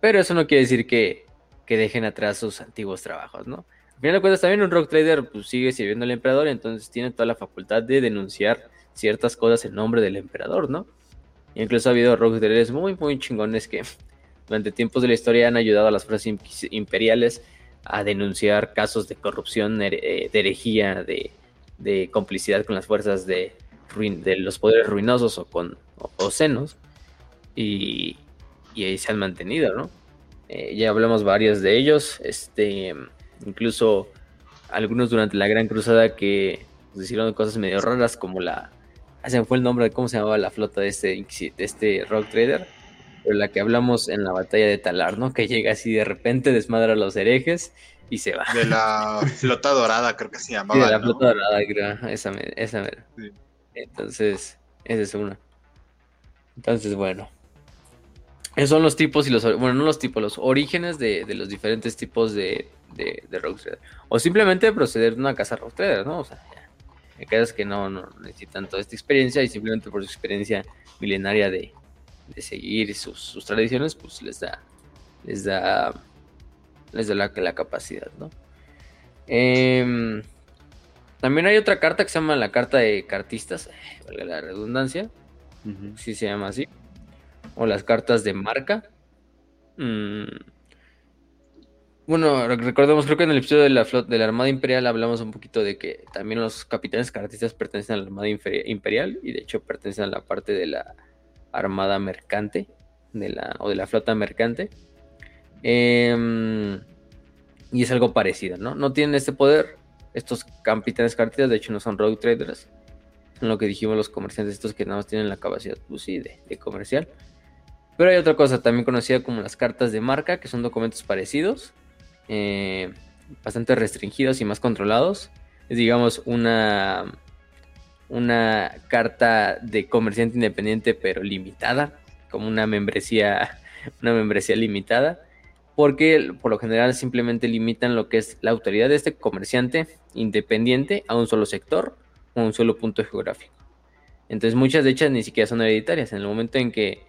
pero eso no quiere decir que, que dejen atrás sus antiguos trabajos, ¿no? Al final de cuentas, también un rock trader pues, sigue sirviendo al emperador, entonces tiene toda la facultad de denunciar ciertas cosas en nombre del emperador, ¿no? incluso ha habido rock traders muy, muy chingones que [LAUGHS] durante tiempos de la historia han ayudado a las fuerzas imperiales a denunciar casos de corrupción, eh, de herejía, de, complicidad con las fuerzas de, de los poderes ruinosos o con o, senos. Y, ahí se han mantenido, ¿no? Eh, ya hablamos varios de ellos, este, incluso algunos durante la Gran Cruzada que pues, hicieron cosas medio raras como la... Se fue el nombre de cómo se llamaba la flota de este, de este rock trader pero la que hablamos en la batalla de Talar, ¿no? Que llega así de repente, desmadra a los herejes y se va. De la [LAUGHS] flota dorada, creo que se llamaba. de la flota dorada, creo. Esa, esa mera. Entonces, esa es una. Entonces, bueno. Esos son los tipos y los. Bueno, no los tipos, los orígenes de, de los diferentes tipos de, de, de Rogue Trader. O simplemente proceder de una casa Rogue Trader, ¿no? O sea, ya. Hay que no, no necesitan toda esta experiencia y simplemente por su experiencia milenaria de, de seguir sus, tradiciones, pues les da, les da, les da la, la capacidad, ¿no? Em, también hay otra carta que se llama la carta de cartistas, valga la redundancia, si se llama así, o las cartas de marca. Mm. Bueno, recordemos, creo que en el episodio de la, flota, de la Armada Imperial hablamos un poquito de que también los capitanes cartistas pertenecen a la Armada Imperial y de hecho pertenecen a la parte de la Armada Mercante de la, o de la flota mercante. Em, y es algo parecido, ¿no? No tienen este poder. Estos capitanes cartistas, de hecho, no son rogue traders. Son lo que dijimos los comerciantes, estos que nada más tienen la capacidad, pues sí, de, de comercial. Pero hay otra cosa también conocida como las cartas de marca, que son documentos parecidos, eh, bastante restringidos y más controlados. Es digamos una, una carta de comerciante independiente pero limitada, como una membresía, [LAUGHS] una membresía limitada, porque por lo general simplemente limitan lo que es la autoridad de este comerciante independiente a un solo sector o un solo punto geográfico. Entonces muchas de ellas ni siquiera son hereditarias. En el momento en que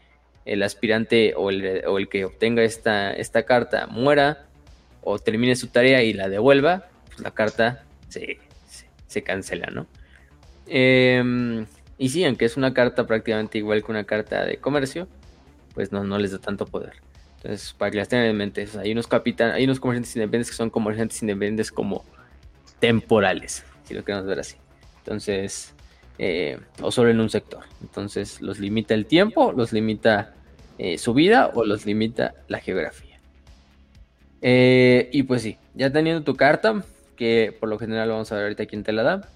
el aspirante o el, que obtenga esta, esta carta muera o termine su tarea y la devuelva, pues la carta se, cancela, ¿no? Em, y sí, aunque es una carta prácticamente igual que una carta de comercio, pues no, no les da tanto poder. Entonces, para que las tengan en mente, hay unos capitan, hay unos comerciantes independientes que son comerciantes independientes como temporales, si lo queremos ver así. Entonces, eh, o solo en un sector. Entonces, los limita el tiempo, los limita eh, su vida o los limita la geografía. Eh, y pues sí, ya teniendo tu carta, que por lo general vamos a ver ahorita quién te la da,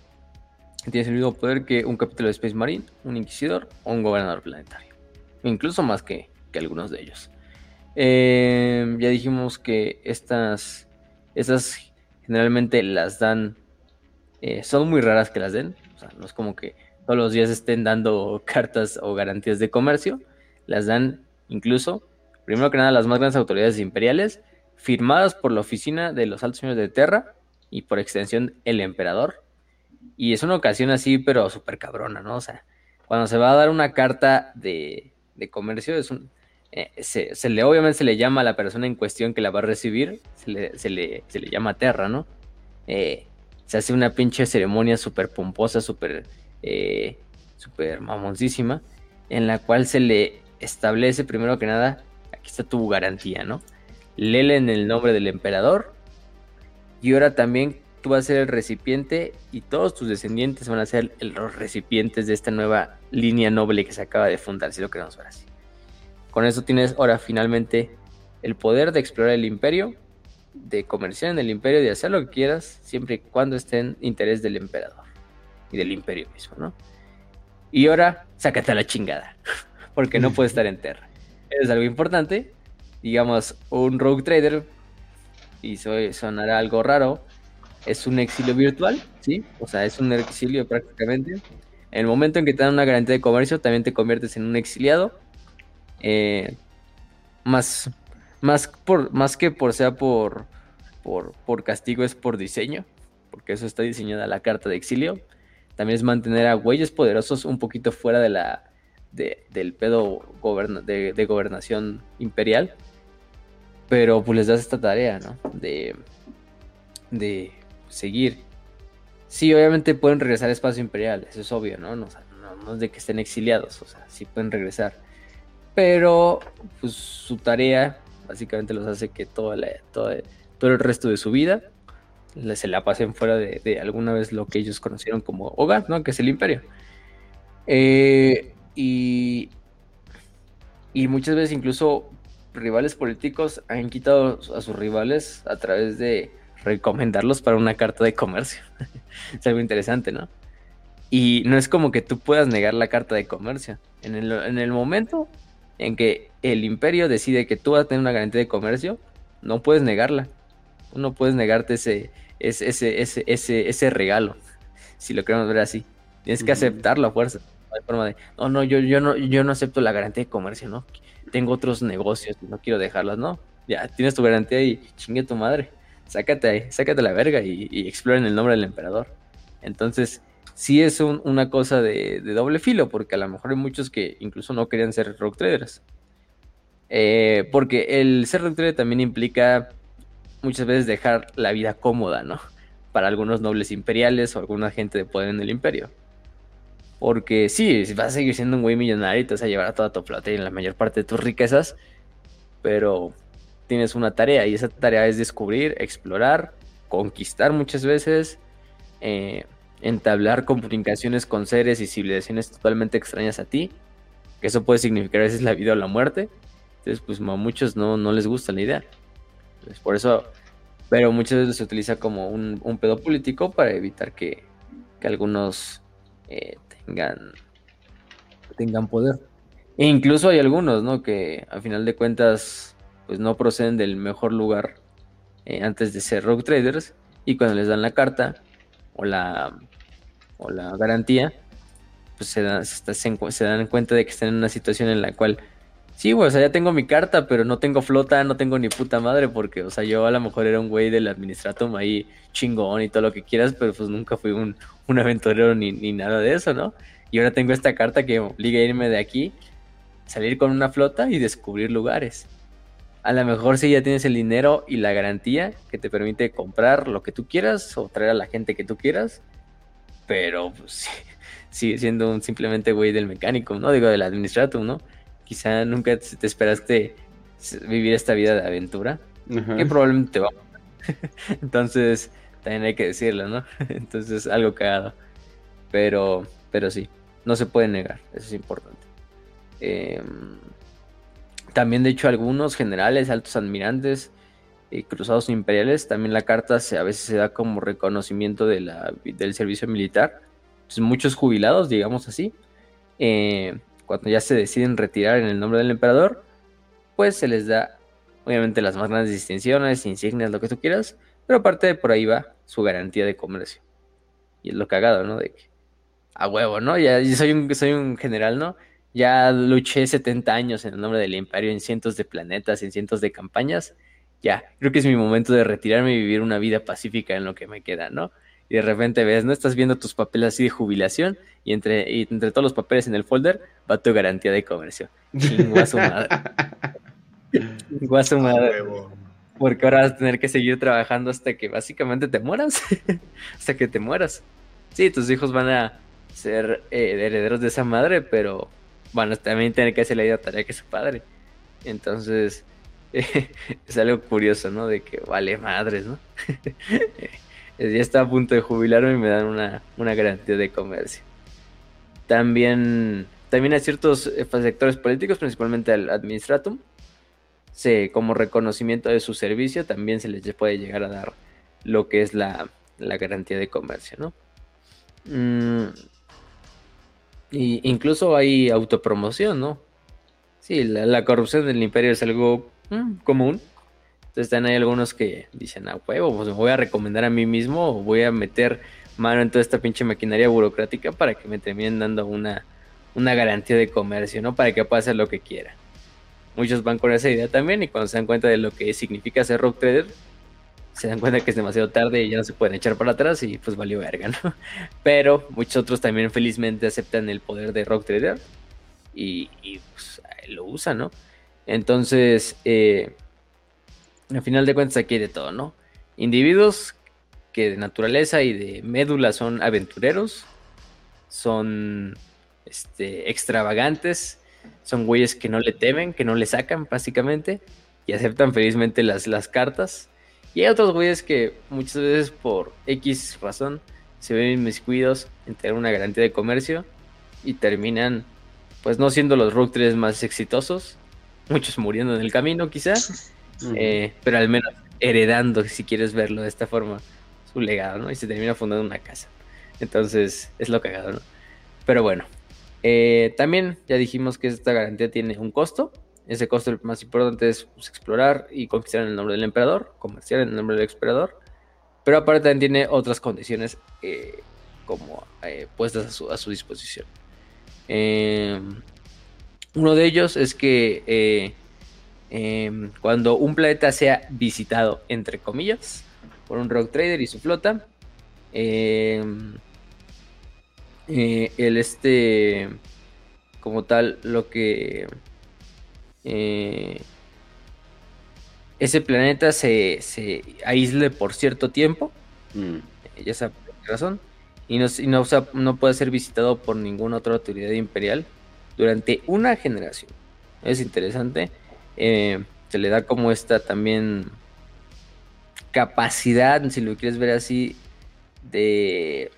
tienes el mismo poder que un capítulo de Space Marine, un inquisidor o un gobernador planetario. Incluso más que, algunos de ellos. Eh, ya dijimos que estas, estas generalmente las dan, son muy raras que las den. O sea, no es como que todos los días estén dando [LAUGHS] cartas o garantías de comercio. Las dan incluso, primero que nada, las más grandes autoridades imperiales, firmadas por la oficina de los altos señores de Terra y por extensión el emperador. Y es una ocasión así, pero súper cabrona, ¿no? O sea, cuando se va a dar una carta de, comercio, es un, eh, se, le, obviamente se le llama a la persona en cuestión que la va a recibir, se le, se le, llama Terra, ¿no? Eh, se hace una pinche ceremonia súper pomposa, súper, eh, mamoncísima, en la cual se le establece primero que nada, aquí está tu garantía, ¿no? Lele en el nombre del emperador. Y ahora también tú vas a ser el recipiente y todos tus descendientes van a ser los recipientes de esta nueva línea noble que se acaba de fundar, si lo queremos ver así. Con eso tienes ahora finalmente el poder de explorar el imperio, de comerciar en el imperio, de hacer lo que quieras, siempre y cuando esté en interés del emperador y del imperio mismo, ¿no? Y ahora, sácate a la chingada. [LAUGHS] porque no puede estar en Terra. Es algo importante. Digamos, un rogue trader, y sonará algo raro, es un exilio virtual, ¿sí? O sea, es un exilio prácticamente. En el momento en que te dan una garantía de comercio, también te conviertes en un exiliado. Eh, más, más, por, más que por sea por, por, por castigo, es por diseño, porque eso está diseñada la carta de exilio. También es mantener a güeyes poderosos un poquito fuera de la, del pedo de, gobernación imperial. Pero pues les das esta tarea, ¿no? De, de seguir. Sí, obviamente pueden regresar a espacio imperial, eso es obvio, ¿no? No, es de que estén exiliados, o sea, sí pueden regresar. Pero pues su tarea básicamente los hace que todo, el resto de su vida se la pasen fuera de, de, alguna vez lo que ellos conocieron como hogar, ¿no? Que es el imperio. Eh, y, y muchas veces incluso rivales políticos han quitado a sus rivales a través de recomendarlos para una carta de comercio. [LAUGHS] es algo interesante, ¿no? Y no es como que tú puedas negar la carta de comercio. En el, en el momento en que el imperio decide que tú vas a tener una garantía de comercio, no puedes negarla. No puedes negarte ese, ese, ese, ese, ese, regalo, [LAUGHS] si lo queremos ver así. Tienes que aceptarlo a fuerza hay forma de, no, no, yo, yo no, yo no acepto la garantía de comercio, ¿no? Tengo otros negocios y no quiero dejarlas, ¿no? Ya tienes tu garantía y chingue tu madre. Sácate sácate la verga y, y explora en el nombre del emperador. Entonces, sí es una cosa de, doble filo, porque a lo mejor hay muchos que incluso no querían ser rock traders. Eh, porque el ser rock trader también implica muchas veces dejar la vida cómoda, ¿no? Para algunos nobles imperiales o alguna gente de poder en el imperio. Porque sí, vas a seguir siendo un güey millonario y te vas a llevar a toda tu flota y la mayor parte de tus riquezas, pero tienes una tarea y esa tarea es descubrir, explorar, conquistar muchas veces, eh, entablar comunicaciones con seres y civilizaciones totalmente extrañas a ti, que eso puede significar a veces la vida o la muerte. Entonces, pues a muchos no, no les gusta la idea. por eso, pero muchas veces se utiliza como un, un pedo político para evitar que, que algunos eh, tengan, tengan poder. E incluso hay algunos, ¿no? Que a final de cuentas, pues no proceden del mejor lugar eh, antes de ser rogue traders y cuando les dan la carta o la, o la garantía, pues se, se, dan cuenta de que están en una situación en la cual, sí, güey, o sea, ya tengo mi carta, pero no tengo flota, no tengo ni puta madre, porque, o sea, yo a lo mejor era un güey del administratum ahí chingón y todo lo que quieras, pero pues nunca fui un, un aventurero ni, ni nada de eso, ¿no? Y ahora tengo esta carta que obliga a irme de aquí, salir con una flota y descubrir lugares. A lo mejor si ya tienes el dinero y la garantía que te permite comprar lo que tú quieras o traer a la gente que tú quieras, pero pues, [LAUGHS] sigue siendo un simplemente güey del mecánico, ¿no? Digo, del administratum, ¿no? Quizá nunca te esperaste vivir esta vida de aventura, que probablemente te va. [LAUGHS] Entonces, también hay que decirlo, ¿no? [LAUGHS] Entonces, algo cagado. Pero, pero sí, no se puede negar, eso es importante. Eh, también, de hecho, algunos generales, altos admirantes, y cruzados imperiales, también la carta se, a veces se da como reconocimiento de la, del servicio militar. Pues muchos jubilados, digamos así, eh, cuando ya se deciden retirar en el nombre del emperador, pues se les da, obviamente, las más grandes distinciones, insignias, lo que tú quieras, pero aparte de por ahí va su garantía de comercio. Y es lo cagado, ¿no? De que, a huevo, ¿no? Ya soy un, soy un general, ¿no? Ya luché 70 años en el nombre del imperio en cientos de planetas, en cientos de campañas. Ya, creo que es mi momento de retirarme y vivir una vida pacífica en lo que me queda, ¿no? Y de repente ves, ¿no? Estás viendo tus papeles así de jubilación y entre, y entre todos los papeles en el folder va tu garantía de comercio. Chingua su madre. [LAUGHS] Chingua su madre. Porque ahora vas a tener que seguir trabajando hasta que básicamente te mueras. [LAUGHS] hasta que te mueras. Sí, tus hijos van a ser eh, herederos de esa madre, pero bueno, también tener que hacer la tarea que su padre. Entonces, [LAUGHS] es algo curioso, ¿no? De que vale madres, ¿no? [LAUGHS] ya está a punto de jubilarme y me dan una, una garantía de comercio. También, también hay ciertos eh, sectores políticos, principalmente al administratum, se, como reconocimiento de su servicio, también se les puede llegar a dar lo que es la, la garantía de comercio, ¿no? Mm, y incluso hay autopromoción, ¿no? Sí, la, corrupción del imperio es algo mm, común. Entonces están ahí algunos que dicen, ah, huevo, pues me voy a recomendar a mí mismo o voy a meter mano en toda esta pinche maquinaria burocrática para que me terminen dando una, una garantía de comercio, ¿no? Para que pueda hacer lo que quiera. Muchos van con esa idea también y cuando se dan cuenta de lo que significa ser rock trader, se dan cuenta que es demasiado tarde y ya no se pueden echar para atrás y pues valió verga, ¿no? [LAUGHS] Pero muchos otros también felizmente aceptan el poder de Rock Trader y, pues, lo usan, ¿no? Entonces, eh, al final de cuentas aquí hay de todo, ¿no? Individuos que de naturaleza y de médula son aventureros, son este, extravagantes, son güeyes que no le temen, que no le sacan básicamente y aceptan felizmente las, las cartas y hay otros güeyes que muchas veces por X razón se ven inmiscuidos en tener una garantía de comercio y terminan pues no siendo los 3 más exitosos, muchos muriendo en el camino quizás, [LAUGHS] eh, pero al menos heredando, si quieres verlo de esta forma, su legado, ¿no? Y se termina fundando una casa. Entonces es lo cagado, ¿no? Pero bueno, eh, también ya dijimos que esta garantía tiene un costo, ese costo más importante es pues, explorar y conquistar en el nombre del emperador, comerciar en el nombre del emperador. Pero aparte también tiene otras condiciones eh, como eh, puestas a su, disposición. Em, uno de ellos es que eh, em, cuando un planeta sea visitado, entre comillas, por un rock trader y su flota, em, el este, como tal, lo que eh, ese planeta se, se, aísle por cierto tiempo, mm. ya sabes por qué razón, y no, no, no puede ser visitado por ninguna otra autoridad imperial durante una generación. Es interesante. Eh, se le da como esta también capacidad, si lo quieres ver así, de,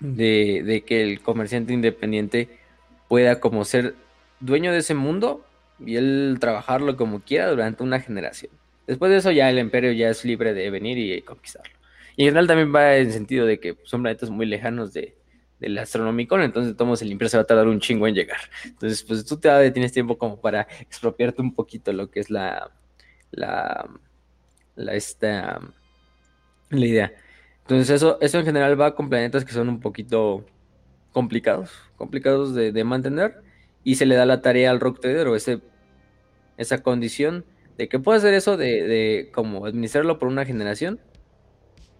de, de que el comerciante independiente pueda como ser dueño de ese mundo y él trabajarlo como quiera durante una generación. Después de eso ya el imperio ya es libre de venir y conquistarlo. Y en general también va en sentido de que son planetas muy lejanos de, del astronómico, entonces tomamos el imperio se va a tardar un chingo en llegar. Entonces, pues tú te tienes tiempo como para expropiarte un poquito lo que es la la la esta la idea. Entonces, eso eso en general va con planetas que son un poquito complicados, complicados de, mantener y se le da la tarea al rock trader o ese esa condición de que puede hacer eso de, de como administrarlo por una generación,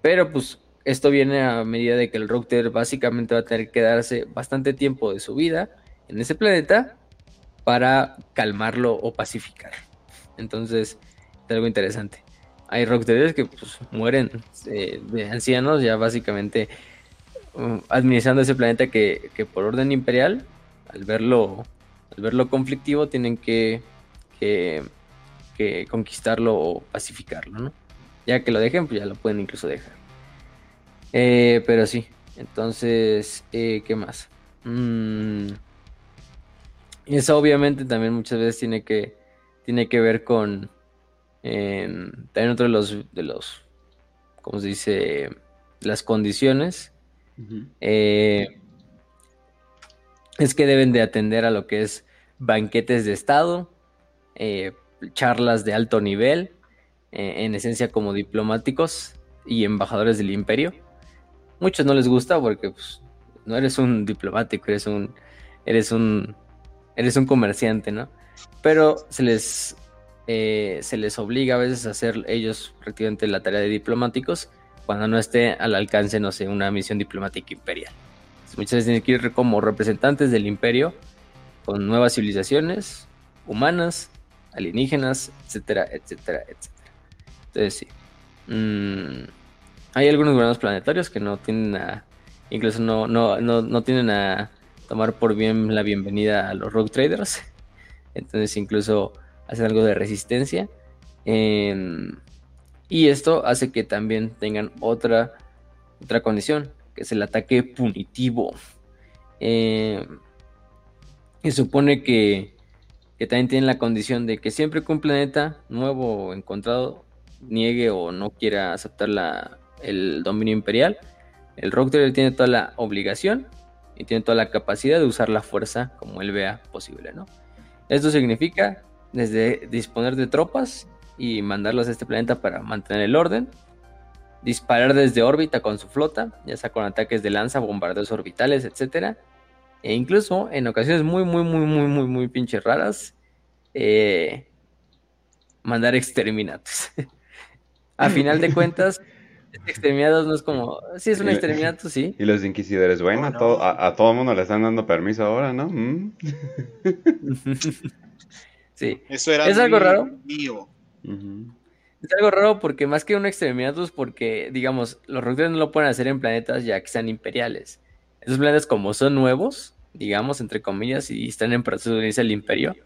pero pues esto viene a medida de que el router básicamente va a tener que darse bastante tiempo de su vida en ese planeta para calmarlo o pacificar. Entonces, es algo interesante. Hay routers que pues, mueren eh, de ancianos ya básicamente uh, administrando ese planeta que, por orden imperial, al verlo, al verlo conflictivo, tienen que, que, que conquistarlo o pacificarlo, ¿no? Ya que lo dejen, pues ya lo pueden incluso dejar. Eh, pero sí, entonces, eh, ¿qué más? Mm, eso obviamente también muchas veces tiene que, tiene que ver con, también otro de los, de los, ¿cómo se dice? Las condiciones. Eh, es que deben de atender a lo que es banquetes de Estado, charlas de alto nivel, en esencia como diplomáticos y embajadores del imperio muchos no les gusta porque pues, no eres un diplomático, eres un, eres un, eres un comerciante, ¿no? Pero se les, eh, se les obliga a veces a hacer ellos prácticamente la tarea de diplomáticos cuando no esté al alcance, no sé, una misión diplomática imperial. Muchas veces tienen que ir como representantes del imperio con nuevas civilizaciones humanas, alienígenas, etcétera, etcétera, etcétera. Entonces sí. Mm, hay algunos gobiernos planetarios que no tienen a, incluso no, no, no, tienen a tomar por bien la bienvenida a los rogue traders. [LAUGHS] Entonces incluso hacen algo de resistencia. Y esto hace que también tengan otra, otra condición, que es el ataque punitivo. Eh, y supone que, que también tienen la condición de que siempre que un planeta nuevo encontrado niegue o no quiera aceptar la, el dominio imperial, el Rock tiene toda la obligación y tiene toda la capacidad de usar la fuerza como él vea posible, ¿no? Esto significa desde disponer de tropas y mandarlas a este planeta para mantener el orden, disparar desde órbita con su flota, ya sea con ataques de lanza, bombardeos orbitales, etc. E incluso en ocasiones muy, muy, muy, muy, muy, muy pinches raras, eh, mandar exterminatos. [LAUGHS] a final de cuentas, [LAUGHS] Exterminados no es como. Sí, es un exterminato, sí. Y los inquisidores, bueno, a, todo, a, todo mundo le están dando permiso ahora, ¿no? Mm. [LAUGHS] sí. Eso era ¿Es algo raro? Mío. Es algo raro porque más que un exterminato es porque, digamos, los rockers no lo pueden hacer en planetas ya que sean imperiales. Esos planetas, como son nuevos, digamos, entre comillas, y están en proceso de unirse al imperio,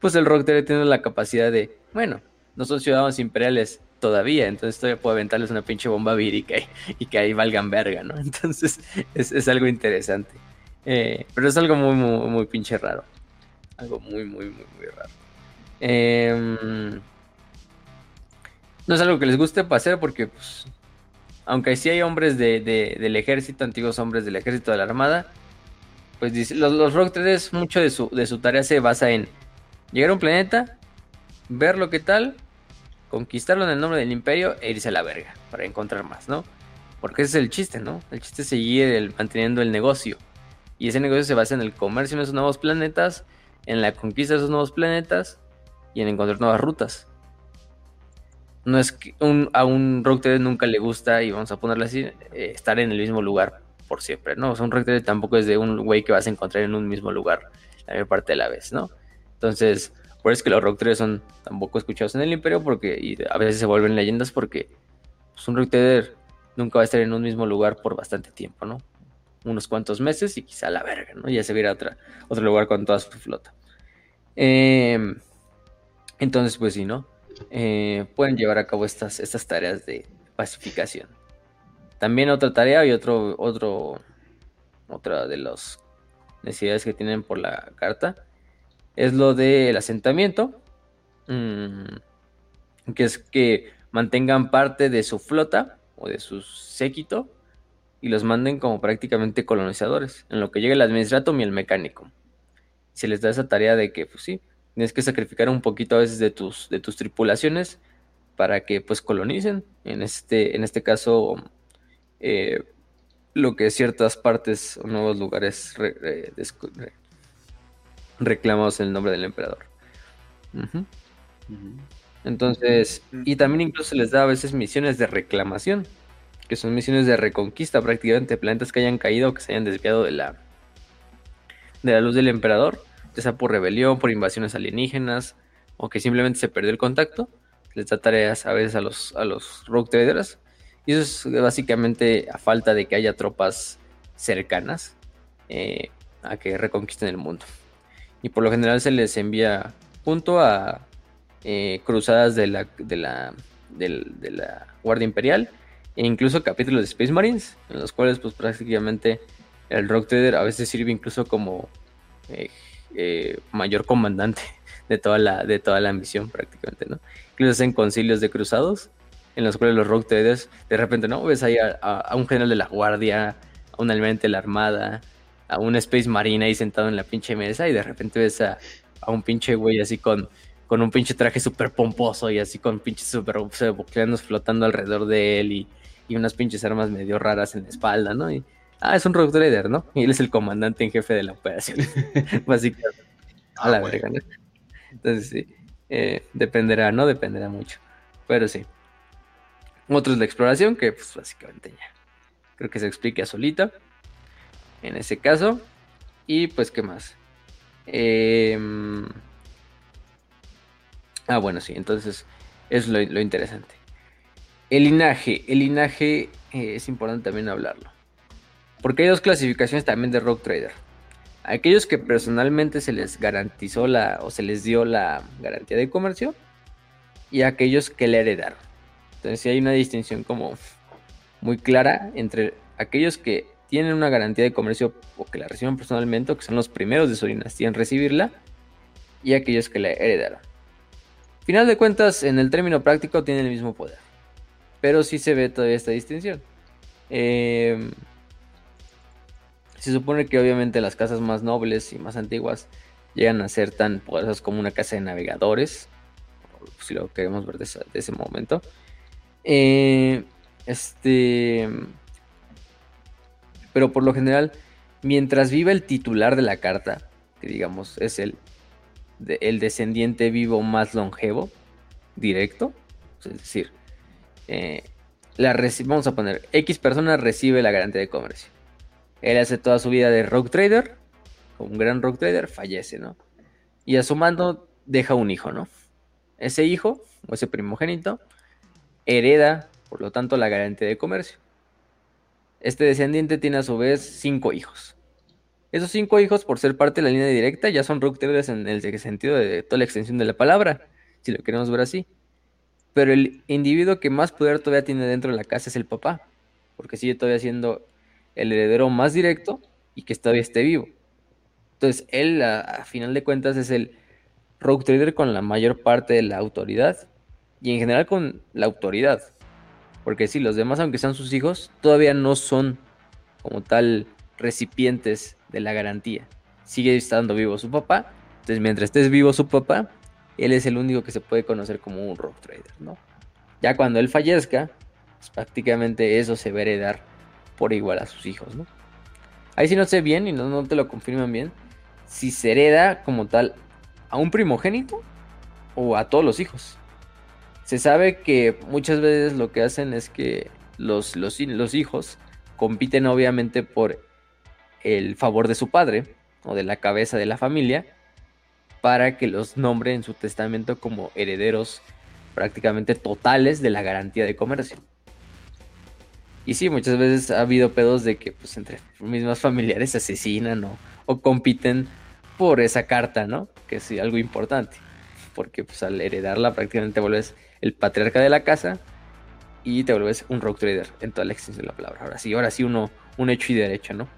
pues el rocker tiene la capacidad de, bueno, no son ciudadanos imperiales, todavía, entonces todavía puedo aventarles una pinche bomba vírica y, que ahí valgan verga, ¿no? [LAUGHS] Entonces es, algo interesante. Eh, pero es algo muy, muy, muy pinche raro. Algo muy, muy, muy, muy raro. Em, no es algo que les guste hacer porque, pues, aunque sí hay hombres de, del ejército, antiguos hombres del ejército de la armada, pues los, los Rock Traders, mucho de su, de su tarea se basa en llegar a un planeta, ver lo que tal, conquistarlo en el nombre del imperio e irse a la verga para encontrar más, ¿no? Porque ese es el chiste, ¿no? El chiste es seguir el, manteniendo el negocio. Y ese negocio se basa en el comercio en esos nuevos planetas, en la conquista de esos nuevos planetas y en encontrar nuevas rutas. No es que a un router nunca le gusta, y vamos a ponerle así, eh, estar en el mismo lugar por siempre, ¿no? O un router tampoco es de un güey que vas a encontrar en un mismo lugar la mayor parte de la vez, ¿no? Entonces, por eso es que los Rock son tan poco escuchados en el Imperio porque y a veces se vuelven leyendas porque pues, un Rock nunca va a estar en un mismo lugar por bastante tiempo, ¿no? Unos cuantos meses y quizá la verga, ¿no? Ya se viera a otra, otro lugar con toda su flota. Em, entonces, pues sí, ¿no? Eh, pueden llevar a cabo estas, estas tareas de pacificación. También otra tarea y otro, otro, otra de las necesidades que tienen por la carta es lo del asentamiento, mm, que es que mantengan parte de su flota o de su séquito y los manden como prácticamente colonizadores, en lo que llega el administratum y el mecánico. Se les da esa tarea de que, pues sí, tienes que sacrificar un poquito a veces de tus, de tus tripulaciones para que pues colonicen. En este, en este caso, eh, lo que ciertas partes o nuevos lugares reclamados en el nombre del emperador. Entonces, y también incluso les da a veces misiones de reclamación, que son misiones de reconquista prácticamente, planetas que hayan caído o que se hayan desviado de la, de la luz del emperador ya sea por rebelión, por invasiones alienígenas, o que simplemente se perdió el contacto, les da tareas a veces a los, a los rogue traders. Y eso es básicamente a falta de que haya tropas cercanas eh, a que reconquisten el mundo. Y por lo general se les envía junto a eh, cruzadas de la, de, la, de, la Guardia Imperial e incluso capítulos de Space Marines, en los cuales pues prácticamente el Rogue Trader a veces sirve incluso como eh, eh, mayor comandante [LAUGHS] de toda la, de toda la misión prácticamente, ¿no? Incluso hacen concilios de cruzados en los cuales los Rogue Traders de repente, ¿no? Ves ahí a, un general de la guardia, a un almirante de la armada, a un Space Marine ahí sentado en la pinche mesa y de repente ves a, un pinche güey así con, con un pinche traje súper pomposo y así con pinches super boxeanos flotando alrededor de él y, y, unas pinches armas medio raras en la espalda, ¿no? Y, Ah, es un Rogue Trader, ¿no? Y él es el comandante en jefe de la operación. [LAUGHS] Básicamente. a la ah, verga, ¿no? Entonces, sí. Eh, dependerá, ¿no? Dependerá mucho. Pero sí. Otro es la exploración, que pues básicamente ya. Creo que se explica solita. En ese caso. Y pues, ¿qué más? Em, ah, bueno, sí. Entonces, es lo, interesante. El linaje. El linaje eh, es importante también hablarlo. Porque hay dos clasificaciones también de Rogue Trader. Aquellos que personalmente se les garantizó la o se les dio la garantía de comercio y aquellos que le heredaron. Entonces sí hay una distinción como muy clara entre aquellos que tienen una garantía de comercio o que la reciben personalmente o que son los primeros de su dinastía en recibirla y aquellos que la heredaron. Final de cuentas, en el término práctico tienen el mismo poder, pero sí se ve todavía esta distinción. Eh, se supone que obviamente las casas más nobles y más antiguas llegan a ser tan poderosas como una casa de navegadores, si lo queremos ver de ese, momento. Eh, este, pero por lo general, mientras viva el titular de la carta, que digamos es el, el descendiente vivo más longevo, directo, es decir, eh, la vamos a poner X persona recibe la garantía de comercio. Él hace toda su vida de rock trader, un gran rock trader, fallece, ¿no? Y a su mando deja un hijo, ¿no? Ese hijo, o ese primogénito, hereda, por lo tanto, la garantía de comercio. Este descendiente tiene a su vez cinco hijos. Esos cinco hijos, por ser parte de la línea directa, ya son rock traders en el sentido de toda la extensión de la palabra, si lo queremos ver así. Pero el individuo que más poder todavía tiene dentro de la casa es el papá, porque sigue todavía siendo el heredero más directo y que todavía esté vivo. Entonces, él, a, final de cuentas, es el rogue trader con la mayor parte de la autoridad y en general con la autoridad. Porque si los demás, aunque sean sus hijos, todavía no son como tal recipientes de la garantía. Sigue estando vivo su papá. Entonces, mientras estés vivo su papá, él es el único que se puede conocer como un rogue trader, ¿no? Ya cuando él fallezca, pues, prácticamente eso se va a heredar por igual a sus hijos, ¿no? Ahí sí no sé bien y no, te lo confirman bien si se hereda como tal a un primogénito o a todos los hijos. Se sabe que muchas veces lo que hacen es que los, los, los hijos compiten obviamente por el favor de su padre o de la cabeza de la familia para que los nombre en su testamento como herederos prácticamente totales de la garantía de comercio. Y sí, muchas veces ha habido pedos de que pues entre mismas familiares se asesinan o, o compiten por esa carta, ¿no? Que es algo importante. Porque pues al heredarla prácticamente te vuelves el patriarca de la casa y te vuelves un rock trader en toda la extensión de la palabra. Ahora sí, ahora sí uno, un hecho y derecho, ¿no?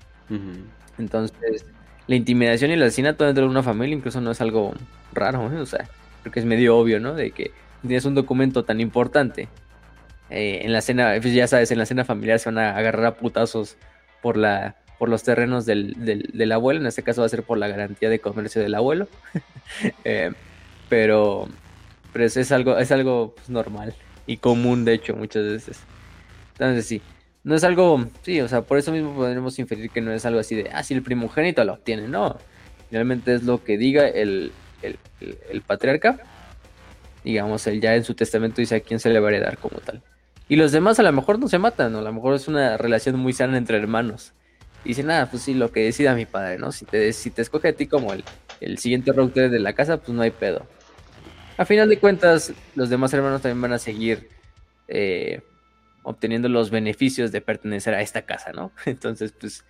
Entonces, la intimidación y el asesinato dentro de una familia incluso no es algo raro, ¿eh? O sea, creo que es medio obvio, ¿no? De que tienes un documento tan importante eh, en la cena, pues ya sabes, en la cena familiar se van a agarrar a putazos por la por los terrenos del, del, abuelo, en este caso va a ser por la garantía de comercio del abuelo, [LAUGHS] eh, pero, pero es, algo, es algo pues, normal y común, de hecho, muchas veces. Entonces sí, no es algo, sí, o sea, por eso mismo podremos inferir que no es algo así de, ah, si el primogénito lo obtiene, no, realmente es lo que diga el, el, el patriarca, digamos, él ya en su testamento dice a quién se le va a heredar como tal. Y los demás a lo mejor no se matan, o a lo mejor es una relación muy sana entre hermanos. Y dicen, nada, pues sí, lo que decida mi padre, ¿no? Si te, si te escoge a ti como el, el siguiente router de la casa, pues no hay pedo. A final de cuentas, los demás hermanos también van a seguir eh, obteniendo los beneficios de pertenecer a esta casa, ¿no? [LAUGHS] Entonces, pues,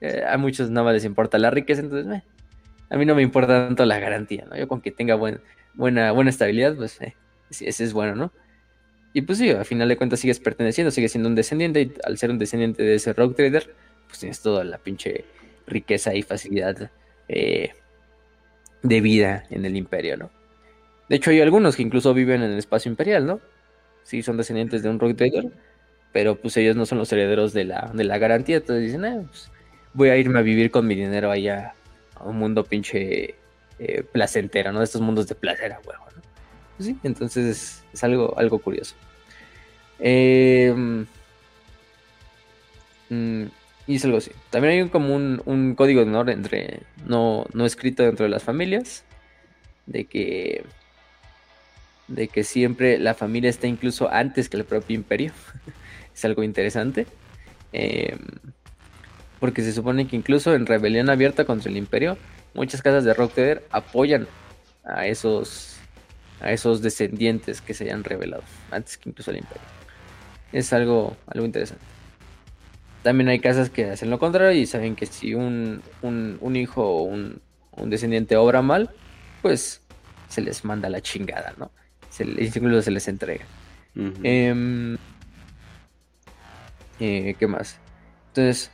eh, a muchos nada más les importa la riqueza, entonces, a mí no me importa tanto la garantía, ¿no? Yo con que tenga buena, buena estabilidad, pues, ese es bueno, ¿no? Y pues sí, a final de cuentas sigues perteneciendo, sigues siendo un descendiente y al ser un descendiente de ese rock trader, pues tienes toda la pinche riqueza y facilidad eh, de vida en el imperio, ¿no? De hecho hay algunos que incluso viven en el espacio imperial, ¿no? Sí, son descendientes de un rock trader, pero pues ellos no son los herederos de la, de la garantía, entonces dicen, eh, pues voy a irme a vivir con mi dinero allá a un mundo pinche eh, placentero, ¿no? De estos mundos de placer, huevo, ¿no? Sí, entonces es, algo, algo curioso. Em, mm, y es algo así. También hay como un, código de honor entre, no, no escrito dentro de las familias, de que, de que siempre la familia está incluso antes que el propio imperio. [LAUGHS] es algo interesante. Em, porque se supone que incluso en rebelión abierta contra el imperio, muchas casas de Rockteller apoyan a esos a esos descendientes que se hayan revelado antes que incluso el imperio. Es algo, algo interesante. También hay casas que hacen lo contrario y saben que si un, hijo o un, descendiente obra mal, pues se les manda la chingada, ¿no? Se incluso se les entrega. Em, eh, ¿Qué más? Entonces,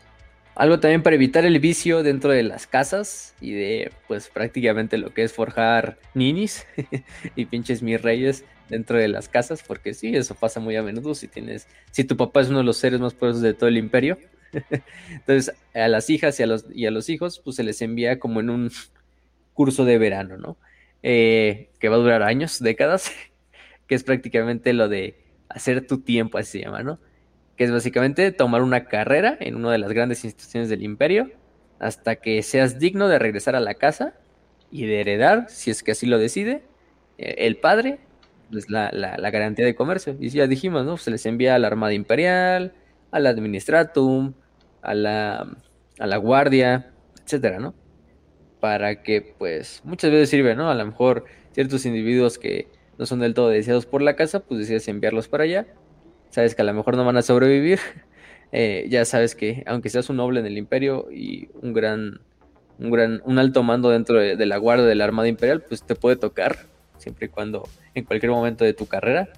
algo también para evitar el vicio dentro de las casas y de, pues, prácticamente lo que es forjar ninis [LAUGHS] y pinches mis reyes dentro de las casas, porque sí, eso pasa muy a menudo si tienes, si tu papá es uno de los seres más poderosos de todo el imperio. [LAUGHS] Entonces, a las hijas y a los, y a los hijos, pues se les envía como en un curso de verano, ¿no? Eh, que va a durar años, décadas, [LAUGHS] que es prácticamente lo de hacer tu tiempo, así se llama, ¿no? Que es básicamente tomar una carrera en una de las grandes instituciones del imperio hasta que seas digno de regresar a la casa y de heredar, si es que así lo decide, eh, el padre, pues la, la, garantía de comercio. Y ya dijimos, ¿no? Se les envía a la Armada Imperial, al Administratum, a la, a la Guardia, etcétera, ¿no? Para que, pues, muchas veces sirve, ¿no? A lo mejor ciertos individuos que no son del todo deseados por la casa, pues decides enviarlos para allá sabes que a lo mejor no van a sobrevivir, [LAUGHS] eh, ya sabes que aunque seas un noble en el imperio y un gran, un gran, un alto mando dentro de, la guardia de la Armada Imperial, pues te puede tocar, siempre y cuando, en cualquier momento de tu carrera.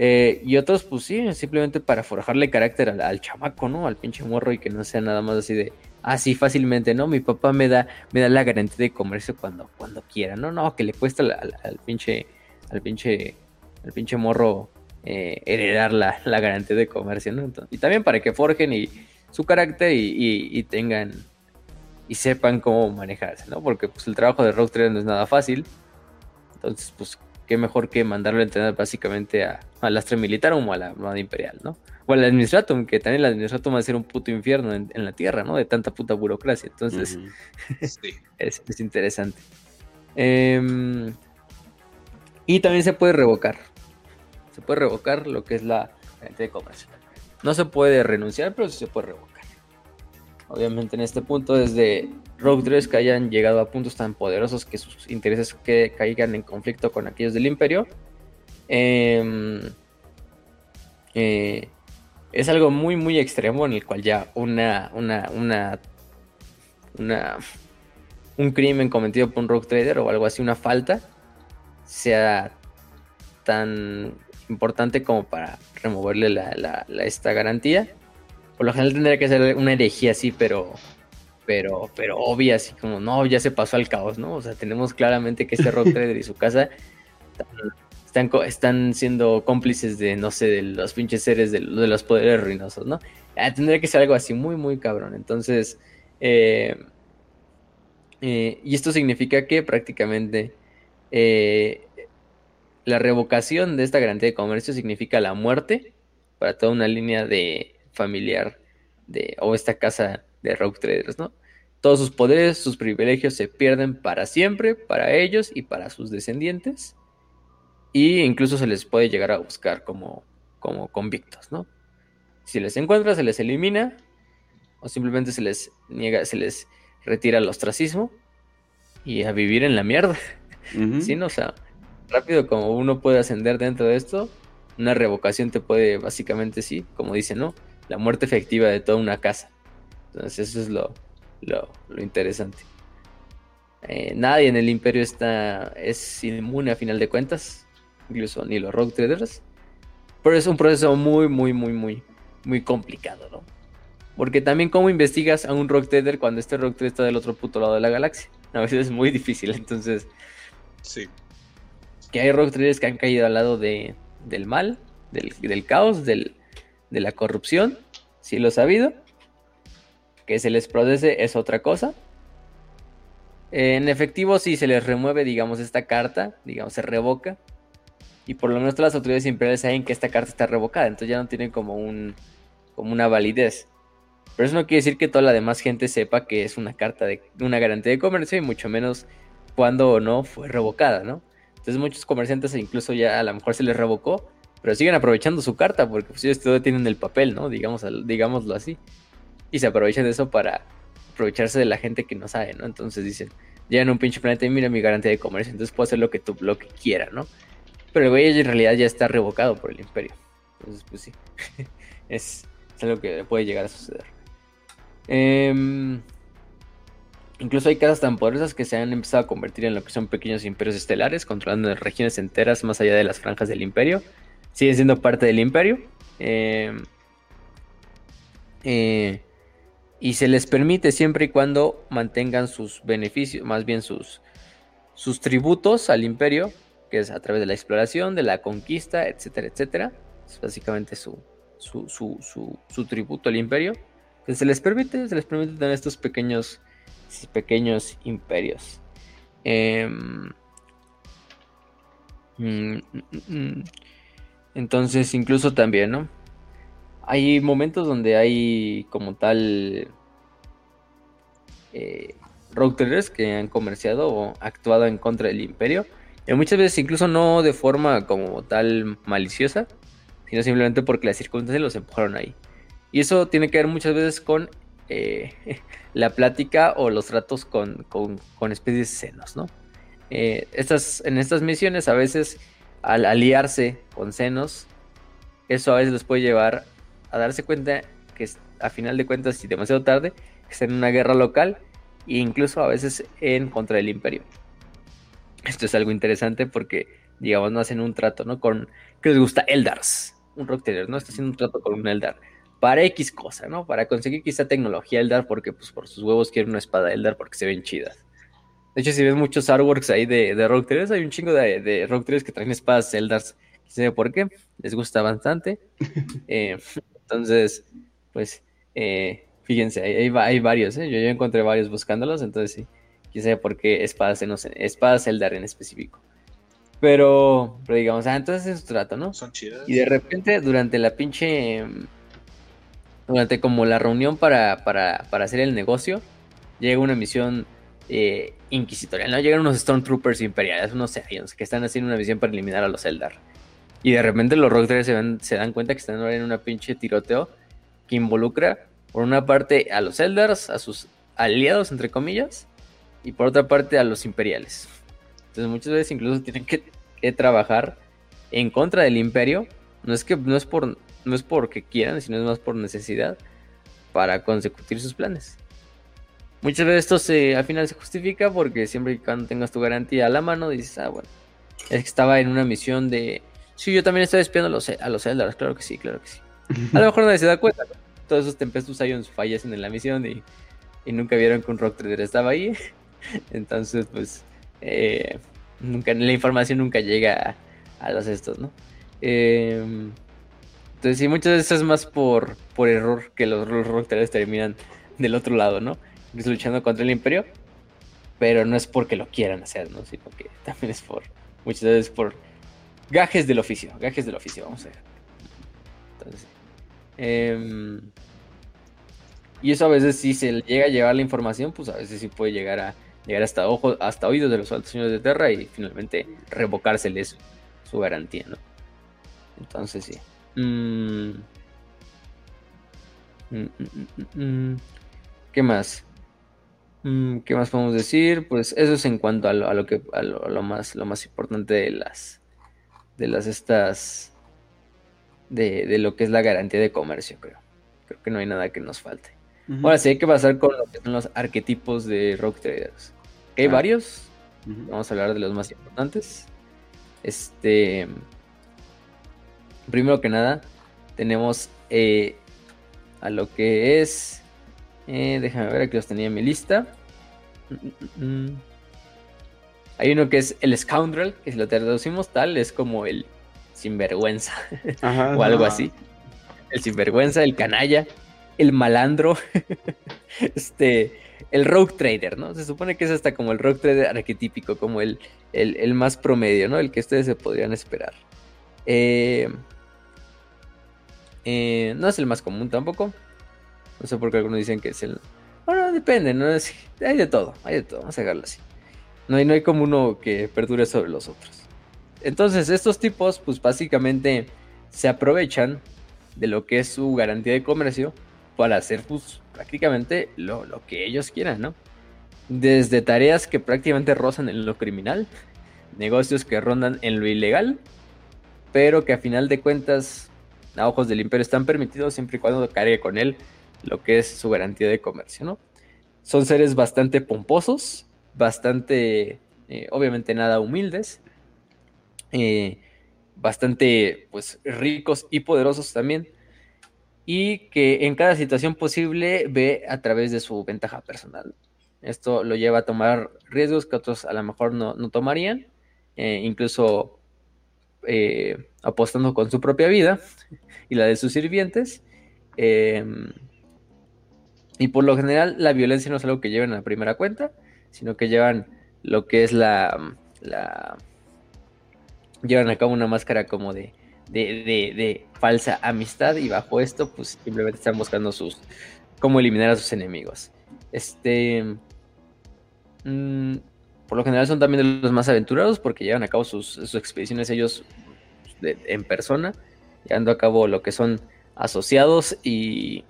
Eh, y otros, pues sí, simplemente para forjarle carácter al, chamaco, ¿no? Al pinche morro y que no sea nada más así de, así ah, fácilmente, ¿no? Mi papá me da, me da la garantía de comercio cuando, cuando quiera, ¿no? No, que le cuesta al, al pinche, al pinche, al pinche morro eh, heredar la, garantía de comercio, ¿no? y también para que forjen y, su carácter y, tengan y sepan cómo manejarse, ¿no? Porque pues el trabajo de Rock Trader no es nada fácil. Entonces, pues, qué mejor que mandarlo a entrenar básicamente a, Astre Militar o a la Armada Imperial, ¿no? O al Administratum, que también el Administratum va a ser un puto infierno en, la Tierra, ¿no? De tanta puta burocracia. Entonces, [LAUGHS] es, es, interesante. Em, y también se puede revocar se puede revocar lo que es la garantía de comercio. No se puede renunciar, pero sí se puede revocar. Obviamente en este punto, desde Rogue 3 que hayan llegado a puntos tan poderosos que sus intereses que caigan en conflicto con aquellos del imperio, em, eh, es algo muy, muy extremo en el cual ya una, una, una, una, un crimen cometido por un rock trader o algo así, una falta, sea tan importante como para removerle la, esta garantía. Por lo general tendría que ser una herejía así, pero, pero, pero obvia, así como, no, ya se pasó al caos, ¿no? O sea, tenemos claramente que este rock [LAUGHS] trader y su casa están, están siendo cómplices de, no sé, de los pinches seres de, los poderes ruinosos, ¿no? Ah, tendría que ser algo así muy, muy cabrón. Entonces, eh, eh, y esto significa que prácticamente eh, la revocación de esta garantía de comercio significa la muerte para toda una línea de familiar de, o esta casa de rock traders, ¿no? Todos sus poderes, sus privilegios se pierden para siempre, para ellos y para sus descendientes. Y incluso se les puede llegar a buscar como, como convictos, ¿no? Si les encuentra, se les elimina o simplemente se les niega, se les retira el ostracismo y a vivir en la mierda. [LAUGHS] Sí, no, o sea, rápido como uno puede ascender dentro de esto, una revocación te puede, básicamente sí, como dice, ¿no? La muerte efectiva de toda una casa. Entonces eso es lo, lo, interesante. Eh, nadie en el imperio está, es inmune a final de cuentas, incluso ni los rock traders. Pero es un proceso muy, muy, muy, muy, muy complicado, ¿no? Porque también cómo investigas a un rock trader cuando este rock trader está del otro puto lado de la galaxia. A veces es muy difícil, entonces... Sí que hay rock que han caído al lado de, del mal, del, caos, del, de la corrupción, sí lo he sabido. Que se les procese es otra cosa. En efectivo, si se les remueve, digamos, esta carta, digamos, se revoca. Y por lo menos todas las autoridades imperiales saben que esta carta está revocada, entonces ya no tienen como un como una validez. Pero eso no quiere decir que toda la demás gente sepa que es una carta de una garantía de comercio y mucho menos cuando o no fue revocada, ¿no? Entonces muchos comerciantes incluso ya a lo mejor se les revocó, pero siguen aprovechando su carta porque pues ellos todavía tienen el papel, ¿no? Digamos, digámoslo así. Y se aprovechan de eso para aprovecharse de la gente que no sabe, ¿no? Entonces dicen, llegan a un pinche planeta y mira mi garantía de comercio, entonces puedo hacer lo que tú, lo que quiera, ¿no? Pero el güey en realidad ya está revocado por el imperio. Entonces, pues sí, [LAUGHS] es, es algo que puede llegar a suceder. Eh, Incluso hay casas tan poderosas que se han empezado a convertir en lo que son pequeños imperios estelares, controlando regiones enteras más allá de las franjas del imperio. Siguen siendo parte del imperio. Eh, eh, y se les permite siempre y cuando mantengan sus beneficios, más bien sus, sus tributos al imperio, que es a través de la exploración, de la conquista, etcétera, etcétera. Es básicamente su, su, su, su tributo al imperio. Que se les permite, se les permite tener estos pequeños pequeños imperios. Em, mm, mm, mm, entonces, incluso también. Hay momentos donde hay como tal eh, routers que han comerciado o actuado en contra del imperio. Y muchas veces incluso no de forma como tal maliciosa, sino simplemente porque las circunstancias los empujaron ahí. Y eso tiene que ver muchas veces con eh, [LAUGHS] la plática o los tratos con, especies de senos, ¿no? Eh, estas, en estas misiones a veces al aliarse con senos, eso a veces les puede llevar a darse cuenta que a final de cuentas, y demasiado tarde, están en una guerra local e incluso a veces en contra del imperio. Esto es algo interesante porque, digamos, no hacen un trato, ¿no? Con, que les gusta? Eldars, un rock ¿no? Está haciendo un trato con un Eldar para X cosa, ¿no? Para conseguir quizá tecnología Eldar, porque pues por sus huevos quieren una espada Eldar porque se ven chidas. De hecho, si ves muchos artworks ahí de, de Rock 3, hay un chingo de, de Rock 3 que traen espadas Eldars. sé por qué, les gusta bastante. [LAUGHS] Eh, entonces, pues, eh, fíjense, hay, hay, varios, ¿eh? Yo, yo encontré varios buscándolos, entonces sí, quise por qué espadas, no sé, espadas Eldar en específico. Pero, pero digamos, ah, entonces es su trato, ¿no? Son chidas. Y de repente, durante la pinche durante como la reunión para, hacer el negocio, llega una misión eh, inquisitorial, ¿no? Llegan unos Stormtroopers imperiales, unos Saiyans, que están haciendo una misión para eliminar a los Eldar. Y de repente los Rock se, se dan cuenta que están en una pinche tiroteo que involucra, por una parte, a los Eldars, a sus aliados, entre comillas, y por otra parte, a los imperiales. Entonces muchas veces incluso tienen que, que trabajar en contra del imperio. No es que no es por no es porque quieran, sino es más por necesidad para consecutir sus planes. Muchas veces esto se, al final se justifica porque siempre y cuando tengas tu garantía a la mano dices, ah, bueno, es que estaba en una misión de... Sí, yo también estaba espiando a los, a los Eldars, claro que sí, claro que sí. [LAUGHS] A lo mejor nadie se da cuenta, Todos esos Tempestus Ions fallecen en la misión y, y nunca vieron que un Rock Trader estaba ahí. [LAUGHS] Entonces, pues, eh, nunca, la información nunca llega a, los estos, ¿no? Em, entonces, sí, muchas veces es más por, por error que los, Rock Traders terminan del otro lado, ¿no? luchando contra el Imperio, pero no es porque lo quieran hacer, ¿no? Sino que también es por, muchas veces por gajes del oficio, gajes del oficio, vamos a ver. Entonces, em, y eso a veces si se llega a llevar la información, pues a veces sí puede llegar a llegar hasta ojos, hasta oídos de los altos señores de Terra y finalmente revocárseles su garantía, ¿no? Entonces sí. Mm. Mm, mm, ¿Qué más? ¿Qué más podemos decir? Pues eso es en cuanto a lo, que a lo, más lo más importante de las de las estas de, de, lo que es la garantía de comercio, creo. Creo que no hay nada que nos falte. Ahora sí hay que pasar con lo que son los arquetipos de rock traders. Hay ah. varios. Vamos a hablar de los más importantes. Este. Primero que nada, tenemos eh, a lo que es. Eh, déjame ver, aquí los tenía en mi lista. Mm, mm, mm, Hay uno que es el scoundrel, que si lo traducimos tal, es como el sinvergüenza [LAUGHS] o algo así. El sinvergüenza, el canalla, el malandro. [LAUGHS] este el rogue trader, ¿no? Se supone que es hasta como el rogue trader arquetípico, como el, el, más promedio, ¿no? El que ustedes se podrían esperar. Eh, eh, no es el más común tampoco. No sé por qué algunos dicen que es el... Bueno, depende, ¿no? Es, hay de todo, hay de todo, vamos a dejarlo así. No hay, no hay como uno que perdure sobre los otros. Entonces, estos tipos, pues básicamente se aprovechan de lo que es su garantía de comercio para hacer pues, prácticamente lo, que ellos quieran, ¿no? Desde tareas que prácticamente rozan en lo criminal, negocios que rondan en lo ilegal, pero que a final de cuentas, a ojos del imperio, están permitidos siempre y cuando cargue con él lo que es su garantía de comercio, ¿no? Son seres bastante pomposos, bastante, eh, obviamente nada humildes, eh, bastante, pues, ricos y poderosos también, y que en cada situación posible ve a través de su ventaja personal. Esto lo lleva a tomar riesgos que otros a lo mejor no, tomarían, eh, incluso eh, apostando con su propia vida y la de sus sirvientes. Em, y por lo general la violencia no es algo que lleven a la primera cuenta, sino que llevan lo que es la, llevan a cabo una máscara como de de, falsa amistad y bajo esto pues simplemente están buscando sus cómo eliminar a sus enemigos. Este mm, por lo general son también de los más aventurados porque llevan a cabo sus, expediciones ellos en persona, llevando a cabo lo que son asociados y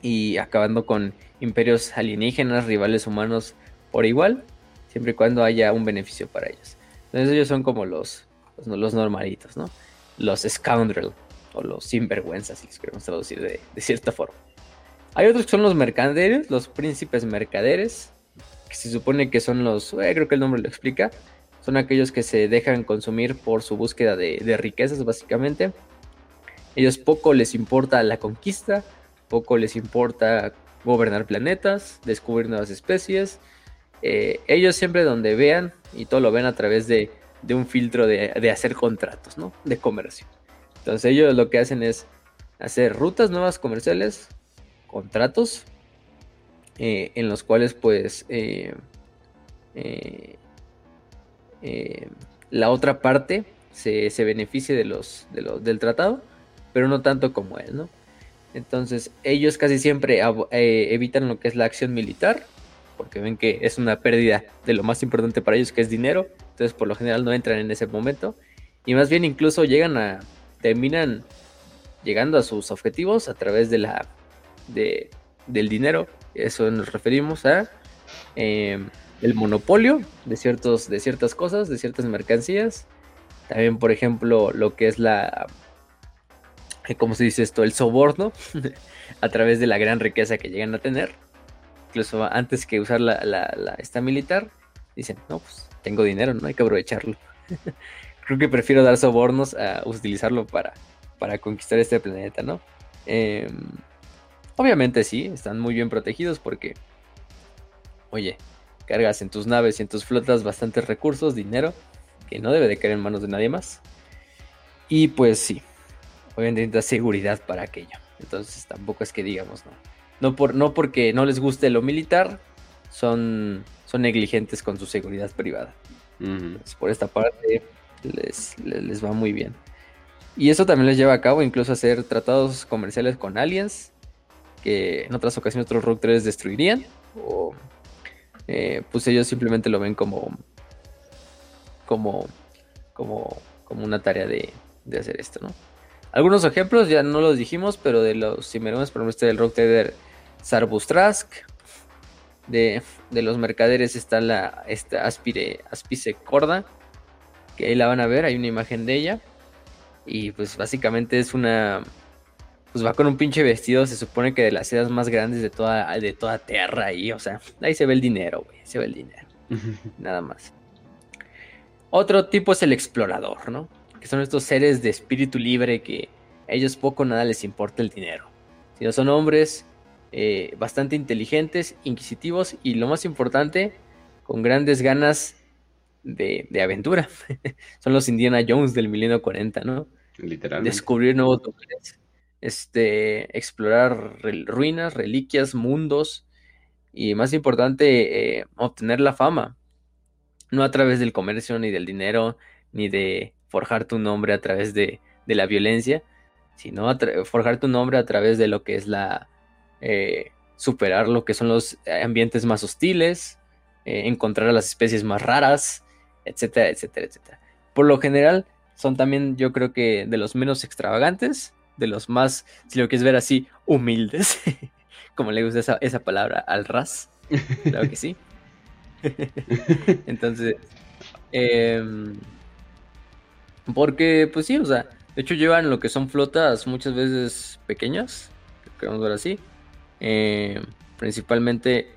y acabando con imperios alienígenas, rivales humanos por igual, siempre y cuando haya un beneficio para ellos. Entonces ellos son como los los, normalitos, ¿no? Los scoundrel o los sinvergüenzas, si les queremos traducir de, cierta forma. Hay otros que son los mercaderes, los príncipes mercaderes, que se supone que son los, eh, creo que el nombre lo explica, son aquellos que se dejan consumir por su búsqueda de, riquezas, básicamente. Ellos poco les importa la conquista, poco les importa gobernar planetas, descubrir nuevas especies. Eh, ellos siempre donde vean, y todo lo ven a través de de un filtro de, hacer contratos, ¿no? De comercio. Entonces ellos lo que hacen es hacer rutas nuevas comerciales, contratos, eh, en los cuales pues eh, eh, la otra parte se, beneficie de los, del tratado, pero no tanto como él, ¿no? Entonces ellos casi siempre evitan lo que es la acción militar, porque ven que es una pérdida de lo más importante para ellos, que es dinero, entonces por lo general no entran en ese momento. Y más bien incluso llegan a terminan llegando a sus objetivos a través de la de, del dinero eso nos referimos a em, el monopolio de ciertos de ciertas cosas de ciertas mercancías también por ejemplo lo que es la ¿cómo se dice esto? El soborno [LAUGHS] a través de la gran riqueza que llegan a tener. Incluso antes que usar la, la, esta militar, dicen, no, pues tengo dinero, no hay que aprovecharlo. [LAUGHS] Creo que prefiero dar sobornos a utilizarlo para, para conquistar este planeta, ¿no? Em, obviamente sí, están muy bien protegidos porque, oye, cargas en tus naves y en tus flotas bastantes recursos, dinero, que no debe de caer en manos de nadie más. Y pues sí, obviamente necesitas seguridad para aquello. Entonces tampoco es que digamos, no. No, por, no porque no les guste lo militar, son, son negligentes con su seguridad privada. por esta parte les, les, va muy bien. Y eso también les lleva a cabo incluso hacer tratados comerciales con aliens, que en otras ocasiones otros Rogue 3 destruirían. O eh, pues ellos simplemente lo ven como, como, como, como una tarea de, de hacer esto, ¿no? Algunos ejemplos, ya no los dijimos, pero de los cimerones, por ejemplo, este del Rock Trader Sarbustrask. De, de, los mercaderes está la esta Aspire, Aspice Corda, que ahí la van a ver, hay una imagen de ella. Y pues básicamente es una... Pues va con un pinche vestido, se supone que de las sedas más grandes de toda, de toda tierra ahí, o sea, ahí se ve el dinero, güey, se ve el dinero. Nada más. Otro tipo es el explorador, ¿no? que son estos seres de espíritu libre que a ellos poco nada les importa el dinero. Sino son hombres eh, bastante inteligentes, inquisitivos y lo más importante, con grandes ganas de, aventura. [LAUGHS] son los Indiana Jones del milenio 40, ¿no? Literalmente. Descubrir nuevos lugares, este, explorar ruinas, reliquias, mundos y más importante, eh, obtener la fama. No a través del comercio ni del dinero, ni de forjar tu nombre a través de, la violencia, sino forjar tu nombre a través de lo que es la... Eh, superar lo que son los ambientes más hostiles, eh, encontrar a las especies más raras, etcétera, etcétera, etcétera. Por lo general, son también yo creo que de los menos extravagantes, de los más, si lo quieres ver así, humildes, [LAUGHS] como le gusta esa, esa palabra al ras, claro que sí. [LAUGHS] Entonces, eh, porque, pues sí, o sea, de hecho llevan lo que son flotas muchas veces pequeñas, queremos ver así. Eh, principalmente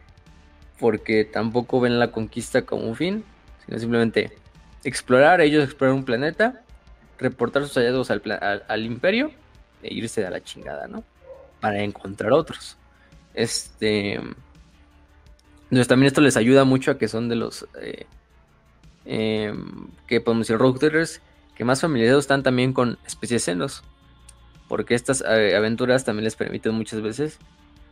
porque tampoco ven la conquista como un fin, sino simplemente explorar, ellos explorar un planeta, reportar sus hallazgos al, imperio irse a la chingada, ¿no? Para encontrar otros. Este. Entonces también esto les ayuda mucho a que son de los. Eh, em, que podemos decir routers que más familiarizados están también con especies senos, porque estas eh, aventuras también les permiten muchas veces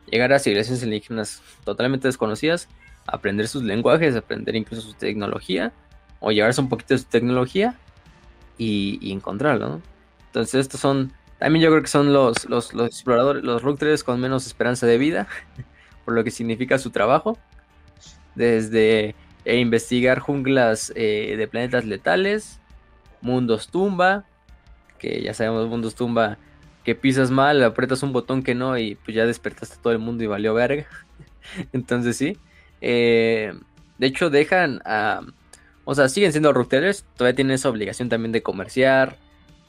llegar a civilizaciones alienígenas totalmente desconocidas, aprender sus lenguajes, aprender incluso su tecnología, o llevarse un poquito de su tecnología y, encontrarlo, Entonces estos son, también yo creo que son los, los, exploradores, los rock con menos esperanza de vida, [LAUGHS] por lo que significa su trabajo, desde eh, investigar junglas eh, de planetas letales, Mundos Tumba, que ya sabemos Mundos Tumba, que pisas mal, aprietas un botón que no y pues ya despertaste todo el mundo y valió verga. [LAUGHS] Entonces sí. Eh, de hecho dejan a... O sea, siguen siendo routeros, todavía tienen esa obligación también de comerciar,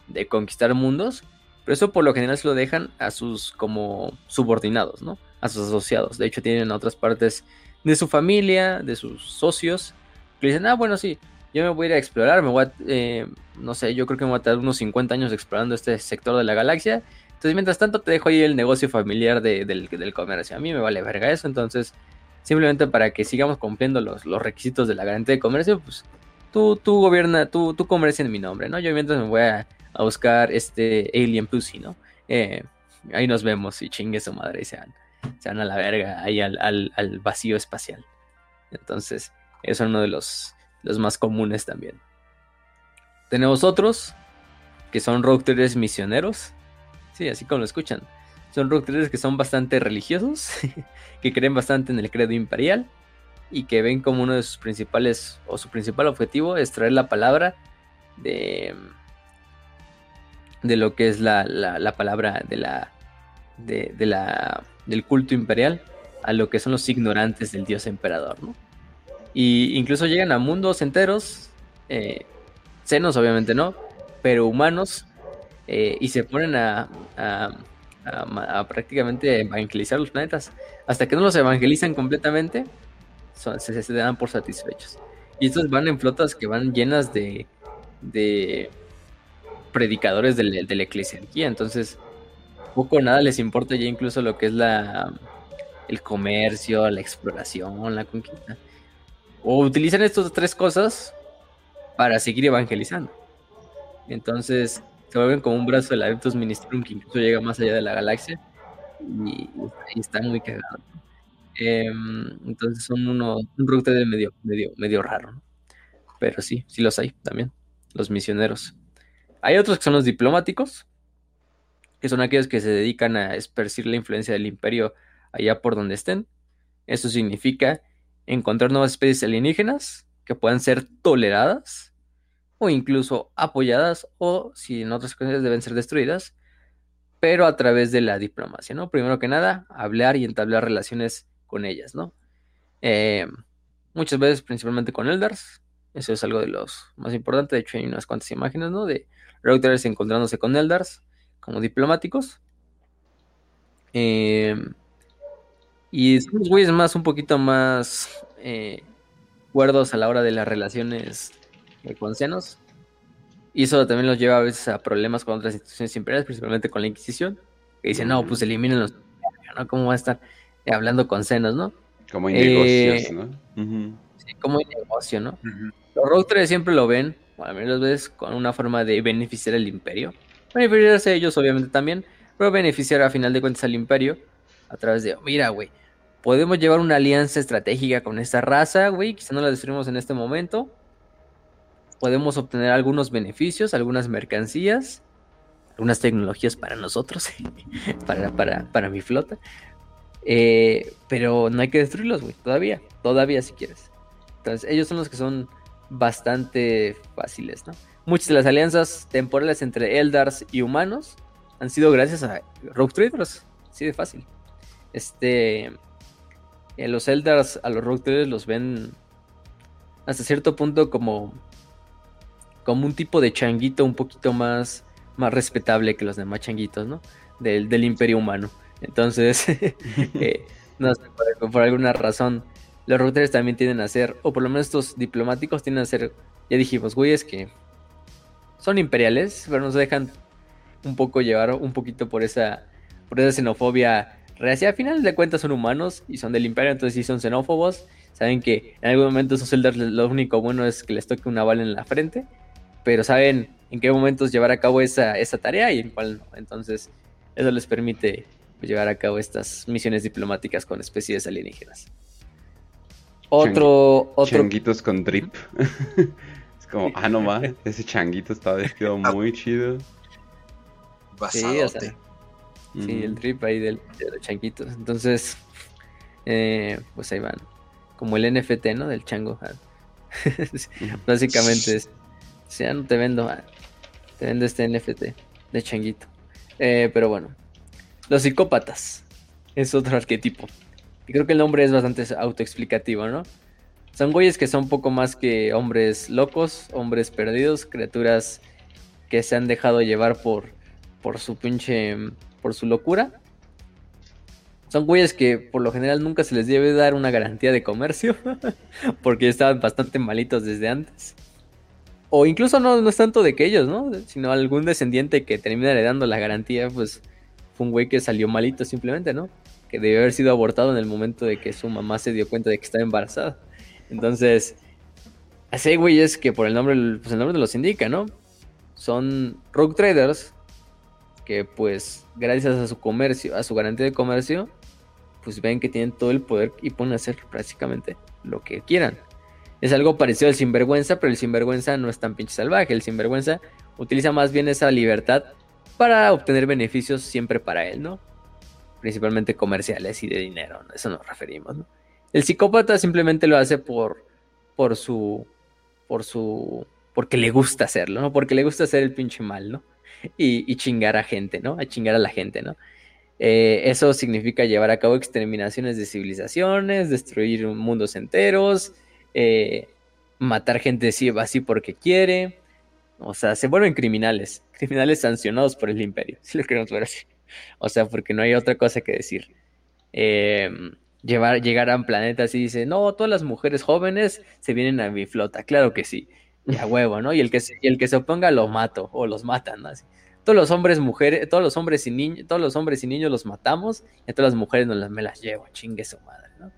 de conquistar mundos, pero eso por lo general se lo dejan a sus como subordinados, ¿no? A sus asociados. De hecho tienen otras partes de su familia, de sus socios, que dicen, ah, bueno, sí, yo me voy a ir a explorar, me voy a, eh, no sé, yo creo que me voy a tardar unos 50 años explorando este sector de la galaxia. Entonces, mientras tanto, te dejo ahí el negocio familiar del, del, comercio. A mí me vale verga eso, entonces, simplemente para que sigamos cumpliendo los, los requisitos de la garantía de comercio, pues tú, tú gobierna, tú, tú comercia en mi nombre, ¿no? Yo mientras me voy a, buscar este Alien Pussy, ¿no? Eh, ahí nos vemos y chingue su madre y se van, a la verga ahí al, al, vacío espacial. Entonces, es uno de los los más comunes también. Tenemos otros que son rock misioneros. Sí, así como lo escuchan. Son rock que son bastante religiosos, [LAUGHS] que creen bastante en el credo imperial y que ven como uno de sus principales o su principal objetivo es traer la palabra de de lo que es la, la, palabra de la, de, la del culto imperial a lo que son los ignorantes del dios emperador, ¿no? Y incluso llegan a mundos enteros, eh, senos obviamente no, pero humanos, eh, y se ponen a, a, prácticamente evangelizar los planetas. Hasta que no los evangelizan completamente, se, se, dan por satisfechos. Y estos van en flotas que van llenas de, de predicadores de, de la. Entonces, poco o nada les importa ya incluso lo que es la el comercio, la exploración, la conquista. O utilizan estas tres cosas para seguir evangelizando. Entonces, se vuelven como un brazo del Adeptus Ministrum que incluso llega más allá de la galaxia y, está muy cagado. Em, entonces son uno, un de medio, medio, medio raro, pero sí, sí los hay también, los misioneros. Hay otros que son los diplomáticos, que son aquellos que se dedican a esparcir la influencia del imperio allá por donde estén. Eso significa encontrar nuevas especies alienígenas que puedan ser toleradas o incluso apoyadas o si en otras ocasiones deben ser destruidas, pero a través de la diplomacia, ¿no? Primero que nada, hablar y entablar relaciones con ellas, ¿no? Eh, muchas veces principalmente con Eldars, eso es algo de los más importantes, de hecho hay unas cuantas imágenes, ¿no? De routers encontrándose con Eldars como diplomáticos. Eh, y son los güeyes más, un poquito más eh, cuerdos a la hora de las relaciones con senos. Y eso también los lleva a veces a problemas con otras instituciones imperiales, principalmente con la Inquisición, que dicen, no, pues eliminen los... ¿no? ¿Cómo va a estar hablando con senos, no? Como hay negocios, ¿no? Sí, como hay negocio, ¿no? Los routers siempre lo ven, bueno, a menos veces, con una forma de beneficiar al imperio. Beneficiarse a ellos, obviamente, también, pero beneficiar a final de cuentas al imperio a través de, mira, güey, podemos llevar una alianza estratégica con esta raza, güey, quizá no la destruimos en este momento, podemos obtener algunos beneficios, algunas mercancías, algunas tecnologías para nosotros, [LAUGHS] para, para, mi flota. Eh, pero no hay que destruirlos, güey, todavía, todavía si quieres. Entonces, ellos son los que son bastante fáciles, ¿no? Muchas de las alianzas temporales entre Eldars y humanos han sido gracias a Rogue Traders, así de fácil. Este, eh, los Eldars a los Rogue Traders los ven hasta cierto punto como como un tipo de changuito un poquito más, más respetable que los demás changuitos, ¿no? Del, del imperio humano. Entonces, [LAUGHS] eh, no sé, por, alguna razón, los routers también tienden a ser, o por lo menos estos diplomáticos tienden a ser, ya dijimos, güeyes que son imperiales, pero nos dejan un poco llevar un poquito por esa, por esa xenofobia reacia. A final de cuentas son humanos y son del imperio, entonces sí son xenófobos. Saben que en algún momento esos elders lo único bueno es que les toque una bala en la frente pero saben en qué momentos llevar a cabo esa, esa tarea y en cuál no. Entonces, eso les permite pues, llevar a cabo estas misiones diplomáticas con especies alienígenas. Otro, otro... Changuitos con drip. [LAUGHS] es como, ah, no más, ese changuito está vestido muy chido. Sí, o sea, sí, el drip ahí del, de los changuitos. Entonces, eh, pues ahí van. Como el NFT, ¿no? Del chango. [LAUGHS] Básicamente es si ya no te vendo, ah, te vendo este NFT de changuito. Eh, pero bueno, los psicópatas es otro arquetipo. Y creo que el nombre es bastante autoexplicativo, ¿no? Son güeyes que son poco más que hombres locos, hombres perdidos, criaturas que se han dejado llevar por, por su pinche, por su locura. Son güeyes que por lo general nunca se les debe dar una garantía de comercio, [LAUGHS] porque estaban bastante malitos desde antes. O incluso no, no es tanto de que ellos, ¿no? Sino algún descendiente que termina heredando la garantía, pues fue un güey que salió malito simplemente, ¿no? Que debió haber sido abortado en el momento de que su mamá se dio cuenta de que estaba embarazada. Entonces, así güeyes que por el nombre, pues el nombre los indica, ¿no? Son rogue traders que pues gracias a su comercio, a su garantía de comercio, pues ven que tienen todo el poder y pueden hacer prácticamente lo que quieran. Es algo parecido al sinvergüenza, pero el sinvergüenza no es tan pinche salvaje. El sinvergüenza utiliza más bien esa libertad para obtener beneficios siempre para él, ¿no? Principalmente comerciales y de dinero, ¿no? eso nos referimos, ¿no? El psicópata simplemente lo hace por, por su, por su, porque le gusta hacerlo, ¿no? Porque le gusta hacer el pinche mal, ¿no? Y, chingar a gente, ¿no? A chingar a la gente, ¿no? Eh, eso significa llevar a cabo exterminaciones de civilizaciones, destruir mundos enteros, eh, matar gente así, así porque quiere, O sea, se vuelven criminales, criminales sancionados por el imperio, [LAUGHS] si lo queremos ver así. O sea, porque no hay otra cosa que decir. Em, llevar, llegar a un planeta así dice, no, todas las mujeres jóvenes se vienen a mi flota, claro que sí, y a huevo, ¿no? Y el que se, el que se oponga lo mato, o los matan, ¿no? Todos los hombres, mujeres, todos los hombres y niños, todos los hombres y niños los matamos, y a todas las mujeres no las, me las llevo, chingue su madre, ¿no?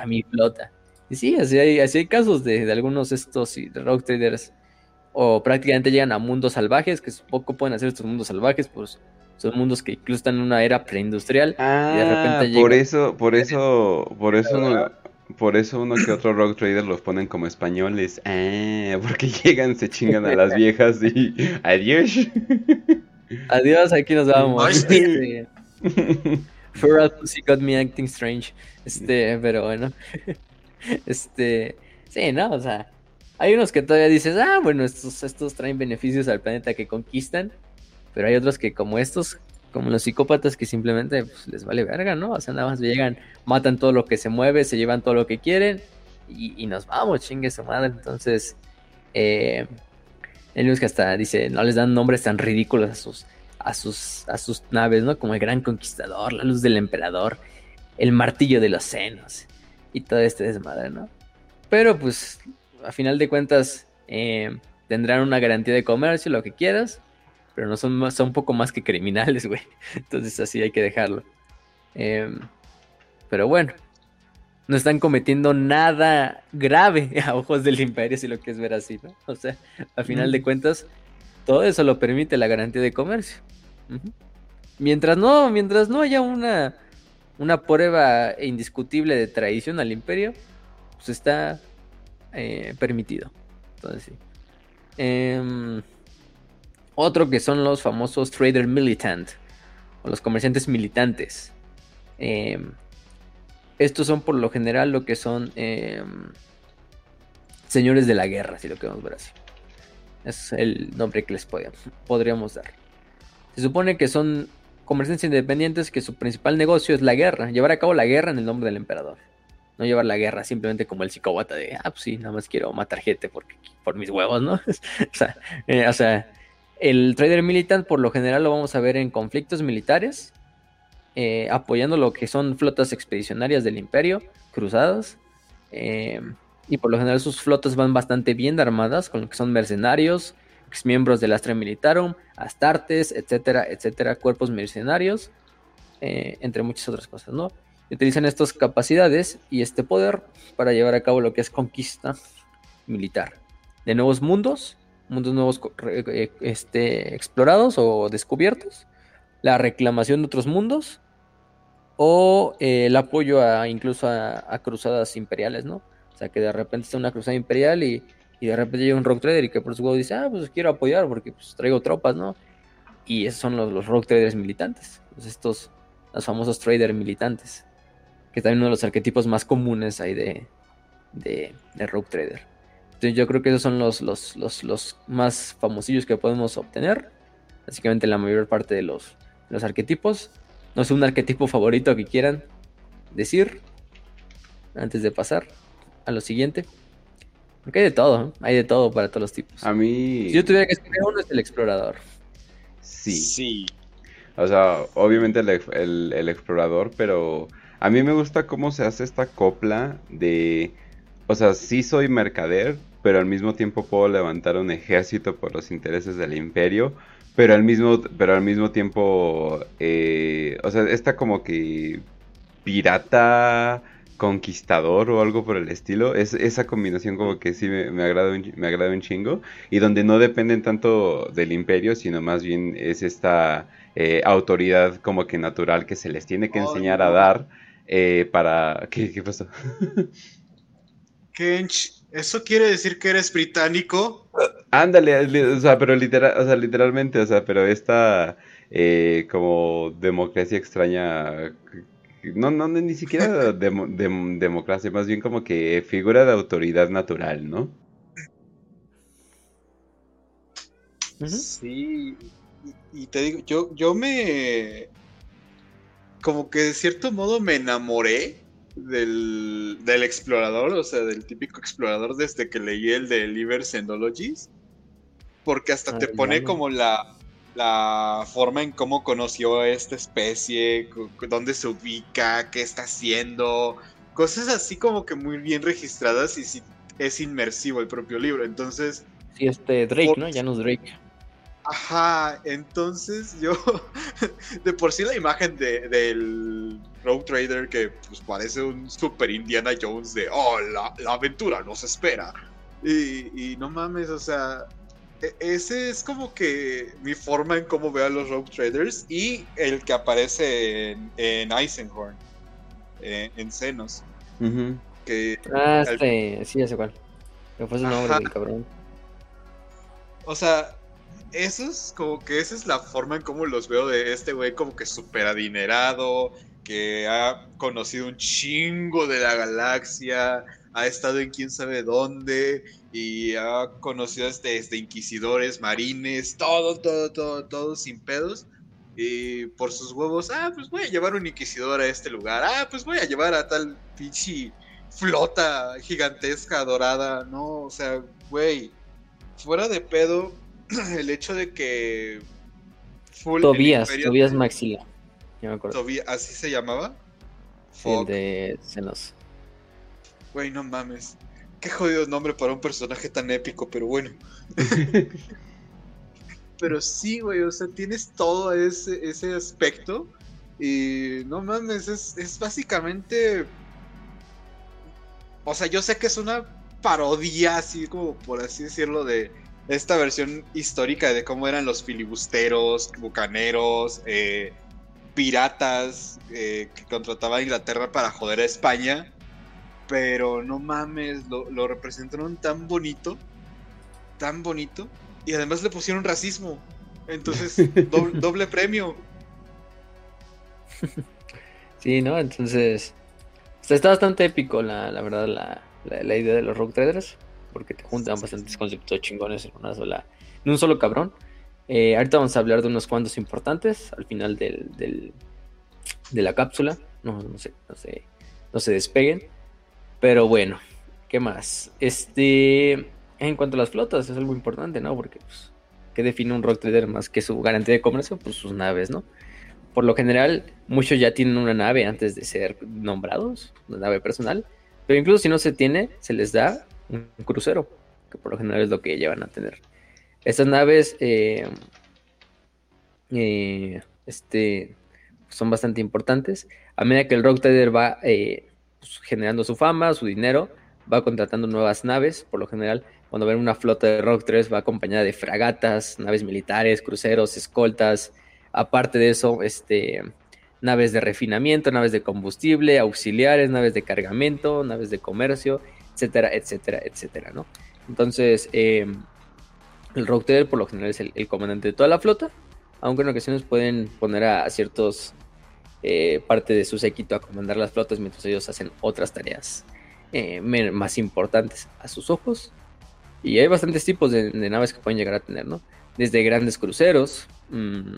A mi flota. Y sí, así hay, así hay casos de, de algunos estos y de rock traders o prácticamente llegan a mundos salvajes, que poco pueden hacer estos mundos salvajes, pues son mundos que incluso están en una era preindustrial ah, y de repente por eso, por eso, por eso uno, por eso uno que otro rock trader los ponen como españoles, ah, porque [LAUGHS] llegan, se chingan a las viejas y [LAUGHS] adiós. Adiós, aquí nos vamos. Este, For Pussy Got Me Acting Strange. Este, pero bueno. [LAUGHS] Este, sí, ¿no? O sea, hay unos que todavía dices, ah, bueno, estos, estos traen beneficios al planeta que conquistan. Pero hay otros que como estos, como los psicópatas que simplemente pues, les vale verga, ¿no? O sea, nada más llegan, matan todo lo que se mueve, se llevan todo lo que quieren y, nos vamos, chingue su madre. Entonces, eh, el que hasta dice, no les dan nombres tan ridículos a sus, a sus, a sus naves, ¿no? Como el Gran Conquistador, la Luz del Emperador, el Martillo de los Senos y todo este desmadre, ¿no? Pero pues, a final de cuentas, eh, tendrán una garantía de comercio, lo que quieras pero no son, son un poco más que criminales, [LAUGHS] güey. Entonces así hay que dejarlo. Em, pero bueno, no están cometiendo nada grave [LAUGHS] a ojos del imperio, si lo quieres ver así, ¿no? O sea, a final de cuentas, todo eso lo permite la garantía de comercio. Mientras no, mientras no haya una, una prueba indiscutible de traición al imperio, pues está eh, permitido. Entonces sí. Eh, otro que son los famosos trader militant o los comerciantes militantes. Em, estos son por lo general lo que son em, señores de la guerra, si lo queremos ver así. Es el nombre que les podríamos dar. Se supone que son comerciantes independientes que su principal negocio es la guerra, llevar a cabo la guerra en el nombre del emperador. No llevar la guerra simplemente como el psicópata de, ah, pues sí, nada más quiero matar gente porque, por mis huevos, ¿no? [LAUGHS] o sea, eh, o sea el trader militant por lo general lo vamos a ver en conflictos militares, eh, apoyando lo que son flotas expedicionarias del imperio, cruzadas. Eh, y por lo general sus flotas van bastante bien armadas, con lo que son mercenarios, ex miembros del Astra Militarum, Astartes, etcétera, etcétera, cuerpos mercenarios, eh, entre muchas otras cosas, ¿no? utilizan estas capacidades y este poder para llevar a cabo lo que es conquista militar de nuevos mundos mundos nuevos eh, este, explorados o descubiertos, la reclamación de otros mundos o eh, el apoyo a incluso a, cruzadas imperiales, ¿no? O sea, que de repente está una cruzada imperial y, de repente llega un rock trader y que por su lado dice, ah, pues quiero apoyar porque pues, traigo tropas, ¿no? Y esos son los, los rock traders militantes, estos, los famosos traders militantes, que también uno de los arquetipos más comunes hay de, de, de rogue trader yo creo que esos son los, los, más famosillos que podemos obtener. Básicamente la mayor parte de los, los arquetipos. No sé un arquetipo favorito que quieran decir antes de pasar a lo siguiente. Porque hay de todo, hay de todo para todos los tipos. A mí. Si yo tuviera que escoger uno, es el explorador. Sí. Sí. O sea, obviamente el, el explorador, pero a mí me gusta cómo se hace esta copla de. O sea, sí soy mercader, pero al mismo tiempo puedo levantar un ejército por los intereses del imperio, pero al mismo, pero al mismo tiempo, eh, o sea, está como que pirata conquistador o algo por el estilo, es, esa combinación como que sí me, agrada un, me agrada un chingo, y donde no dependen tanto del imperio, sino más bien es esta eh, autoridad como que natural que se les tiene que enseñar a dar eh, para... ¿Qué, qué pasó? [LAUGHS] Kench, ¿Eso quiere decir que eres británico? Ándale, o sea, pero literal, o sea, literalmente, o sea, pero esta eh, como democracia extraña, no, no, ni siquiera [LAUGHS] democracia, más bien como que figura de autoridad natural, ¿no? Sí, y, te digo, yo, yo me, como que de cierto modo me enamoré del, del, explorador, o sea, del típico explorador desde que leí el de Liver Endologies. porque hasta Ah, te pone vale. como la, la forma en cómo conoció a esta especie, dónde se ubica, qué está haciendo, cosas así como que muy bien registradas y sí es inmersivo el propio libro. Entonces, Sí, este Drake, Por- ¿no? Janus Drake. Ajá, entonces yo, [LAUGHS] de por sí la imagen de, del Rogue Trader que pues parece un super Indiana Jones de, oh, la, la aventura nos espera. Y, y no mames, o sea, e- ese es como que mi forma en cómo veo a los Rogue Traders y el que aparece en, en Eisenhorn, eh, en Senos, que Ah, Al- este, sí, ya sé cuál. Que fue su nombre cabrón. O sea, eso es como que esa es la forma en cómo los veo de este güey como que súper adinerado, que ha conocido un chingo de la galaxia, ha estado en quién sabe dónde y ha conocido este, desde inquisidores, marines, todo, todo, todo, todo sin pedos. Y por sus huevos, ah, pues voy a llevar un inquisidor a este lugar, ah, pues voy a llevar a tal pinche flota gigantesca dorada, no, o sea, güey, fuera de pedo, [CLEARS THROAT] el hecho de que full Tobías, imperio Tobías de- Maxila. Ya me acuerdo. Tobías, ¿así se llamaba? Sí, el de Senos. güey, no mames. Qué jodido nombre para un personaje tan épico, pero bueno. [LAUGHS] pero sí, güey, o sea, tienes todo ese, ese aspecto. Y no mames, es, es básicamente. O sea, yo sé que es una parodia, así como por así decirlo, de esta versión histórica de cómo eran los filibusteros, bucaneros, eh, piratas eh, que contrataba a Inglaterra para joder a España. Pero no mames, lo, lo representaron tan bonito, tan bonito. Y además le pusieron racismo. Entonces, [LAUGHS] doble, doble premio. Sí, ¿no? Entonces, está, bastante épico, la, la verdad, la, la, la idea de los Rogue Traders, porque te juntan bastantes conceptos chingones en, una sola, en un solo cabrón. Eh, ahorita vamos a hablar de unos cuantos importantes al final del, del- de la cápsula. No, no sé, no se, no se despeguen. Pero bueno, ¿qué más? Este, en cuanto a las flotas, es algo importante, ¿no? Porque, pues, ¿qué define un Rogue Trader más que su garantía de comercio? Pues sus naves, ¿no? Por lo general, muchos ya tienen una nave antes de ser nombrados, una nave personal. Pero incluso si no se tiene, se les da un crucero, que por lo general es lo que llevan a tener. Estas naves eh, eh, este, son bastante importantes. A medida que el Rogue Trader va eh, pues, generando su fama, su dinero, va contratando nuevas naves. Por lo general, cuando ven una flota de Rogue Traders va acompañada de fragatas, naves militares, cruceros, escoltas. Aparte de eso, este, naves de refinamiento, naves de combustible, auxiliares, naves de cargamento, naves de comercio, etcétera, etcétera, etcétera, ¿no? Entonces, eh, el Rogue Trader por lo general es el, comandante de toda la flota, aunque en ocasiones pueden poner a, ciertos eh, parte de su séquito a comandar las flotas mientras ellos hacen otras tareas eh, más importantes a sus ojos. Y hay bastantes tipos de, de naves que pueden llegar a tener, ¿no? Desde grandes cruceros, mm,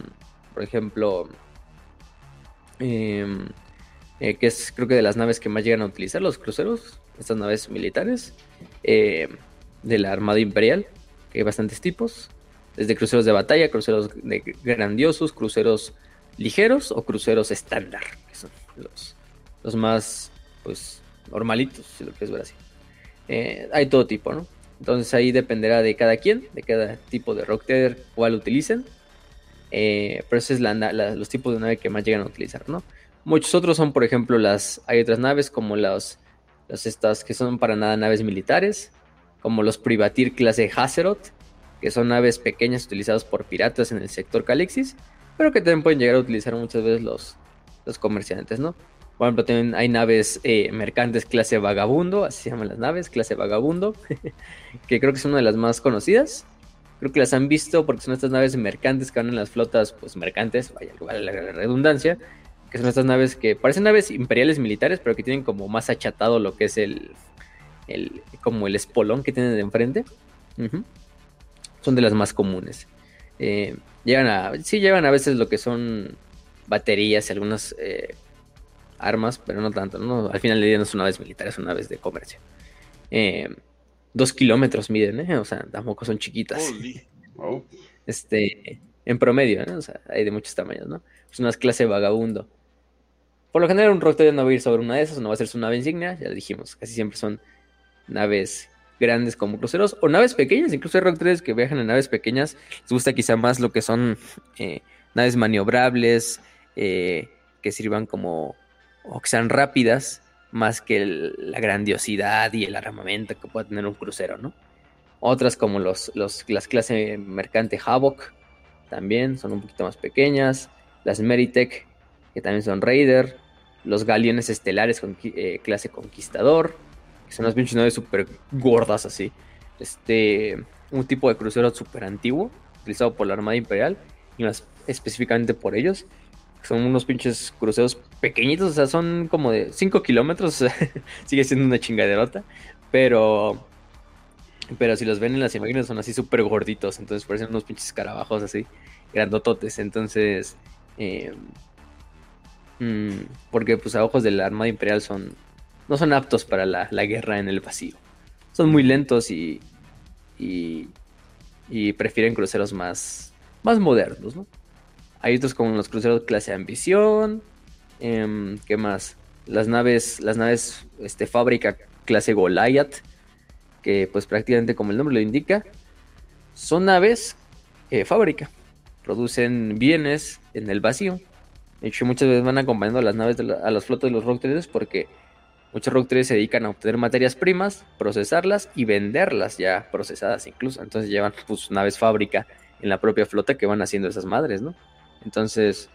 por ejemplo, em, eh, que es creo que de las naves que más llegan a utilizar los cruceros, estas naves militares, eh, de la Armada Imperial, que hay bastantes tipos, desde cruceros de batalla, cruceros de grandiosos, cruceros ligeros o cruceros estándar, que son los, más, pues, normalitos, si lo quieres ver así. Eh, hay todo tipo, ¿no? Entonces ahí dependerá de cada quien, de cada tipo de rock trader, cuál utilicen. Eh, pero esos es los tipos de nave que más llegan a utilizar, ¿no? Muchos otros son, por ejemplo, las. Hay otras naves como las, las estas que son para nada naves militares, como los Privateer clase Hazeroth, que son naves pequeñas utilizadas por piratas en el sector Calixis, pero que también pueden llegar a utilizar muchas veces los, los comerciantes, ¿no? Por ejemplo, también hay naves eh, mercantes clase Vagabundo, así se llaman las naves, clase Vagabundo, [LAUGHS] que creo que son una de las más conocidas. Creo que las han visto porque son estas naves mercantes que van en las flotas, pues mercantes, vaya, vale la redundancia, que son estas naves que parecen naves imperiales militares, pero que tienen como más achatado lo que es el, el como el espolón que tienen de enfrente. Son de las más comunes. Eh, llegan a, sí llevan a veces lo que son baterías y algunas eh, armas, pero no tanto, ¿no? Al final del día no son naves militares, son naves de comercio. Eh, dos kilómetros miden, ¿eh? O sea, tampoco son chiquitas. Oh. Este, en promedio, ¿no? O sea, hay de muchos tamaños, ¿no? Es una clase vagabundo. Por lo general, un Rock Trader no va a ir sobre una de esas, no va a ser su nave insignia, ya dijimos, casi siempre son naves grandes como cruceros o naves pequeñas, incluso hay Rock Traders que viajan en naves pequeñas, les gusta quizá más lo que son eh, naves maniobrables, eh, que sirvan como, o que sean rápidas, más que la grandiosidad y el armamento que pueda tener un crucero, ¿no? Otras como los, las clases mercante Havoc, también son un poquito más pequeñas, las Meritech, que también son Raider, los galeones estelares con eh, clase Conquistador, son unas pinches naves súper gordas así. Este, un tipo de crucero súper antiguo, utilizado por la Armada Imperial, y más específicamente por ellos. Son unos pinches cruceros pequeñitos, o sea, son como de 5 kilómetros, [LAUGHS] sigue siendo una chingaderota, pero pero si los ven en las imágenes son así súper gorditos, entonces parecen unos pinches carabajos así, grandototes. Entonces, eh, mm, porque pues a ojos de la Armada Imperial son, no son aptos para la, guerra en el vacío. Son muy lentos y, y, y, prefieren cruceros más, más modernos, ¿no? Hay otros como los cruceros clase Ambición, eh, ¿qué más? Las naves, las naves este, fábrica clase Goliath que pues prácticamente como el nombre lo indica, son naves eh, fábrica, producen bienes en el vacío. Muchas veces van acompañando a las naves, a las flotas de los rock porque muchos rock se dedican a obtener materias primas, procesarlas y venderlas ya procesadas incluso. Entonces llevan pues naves fábrica en la propia flota que van haciendo esas madres, ¿no? Entonces,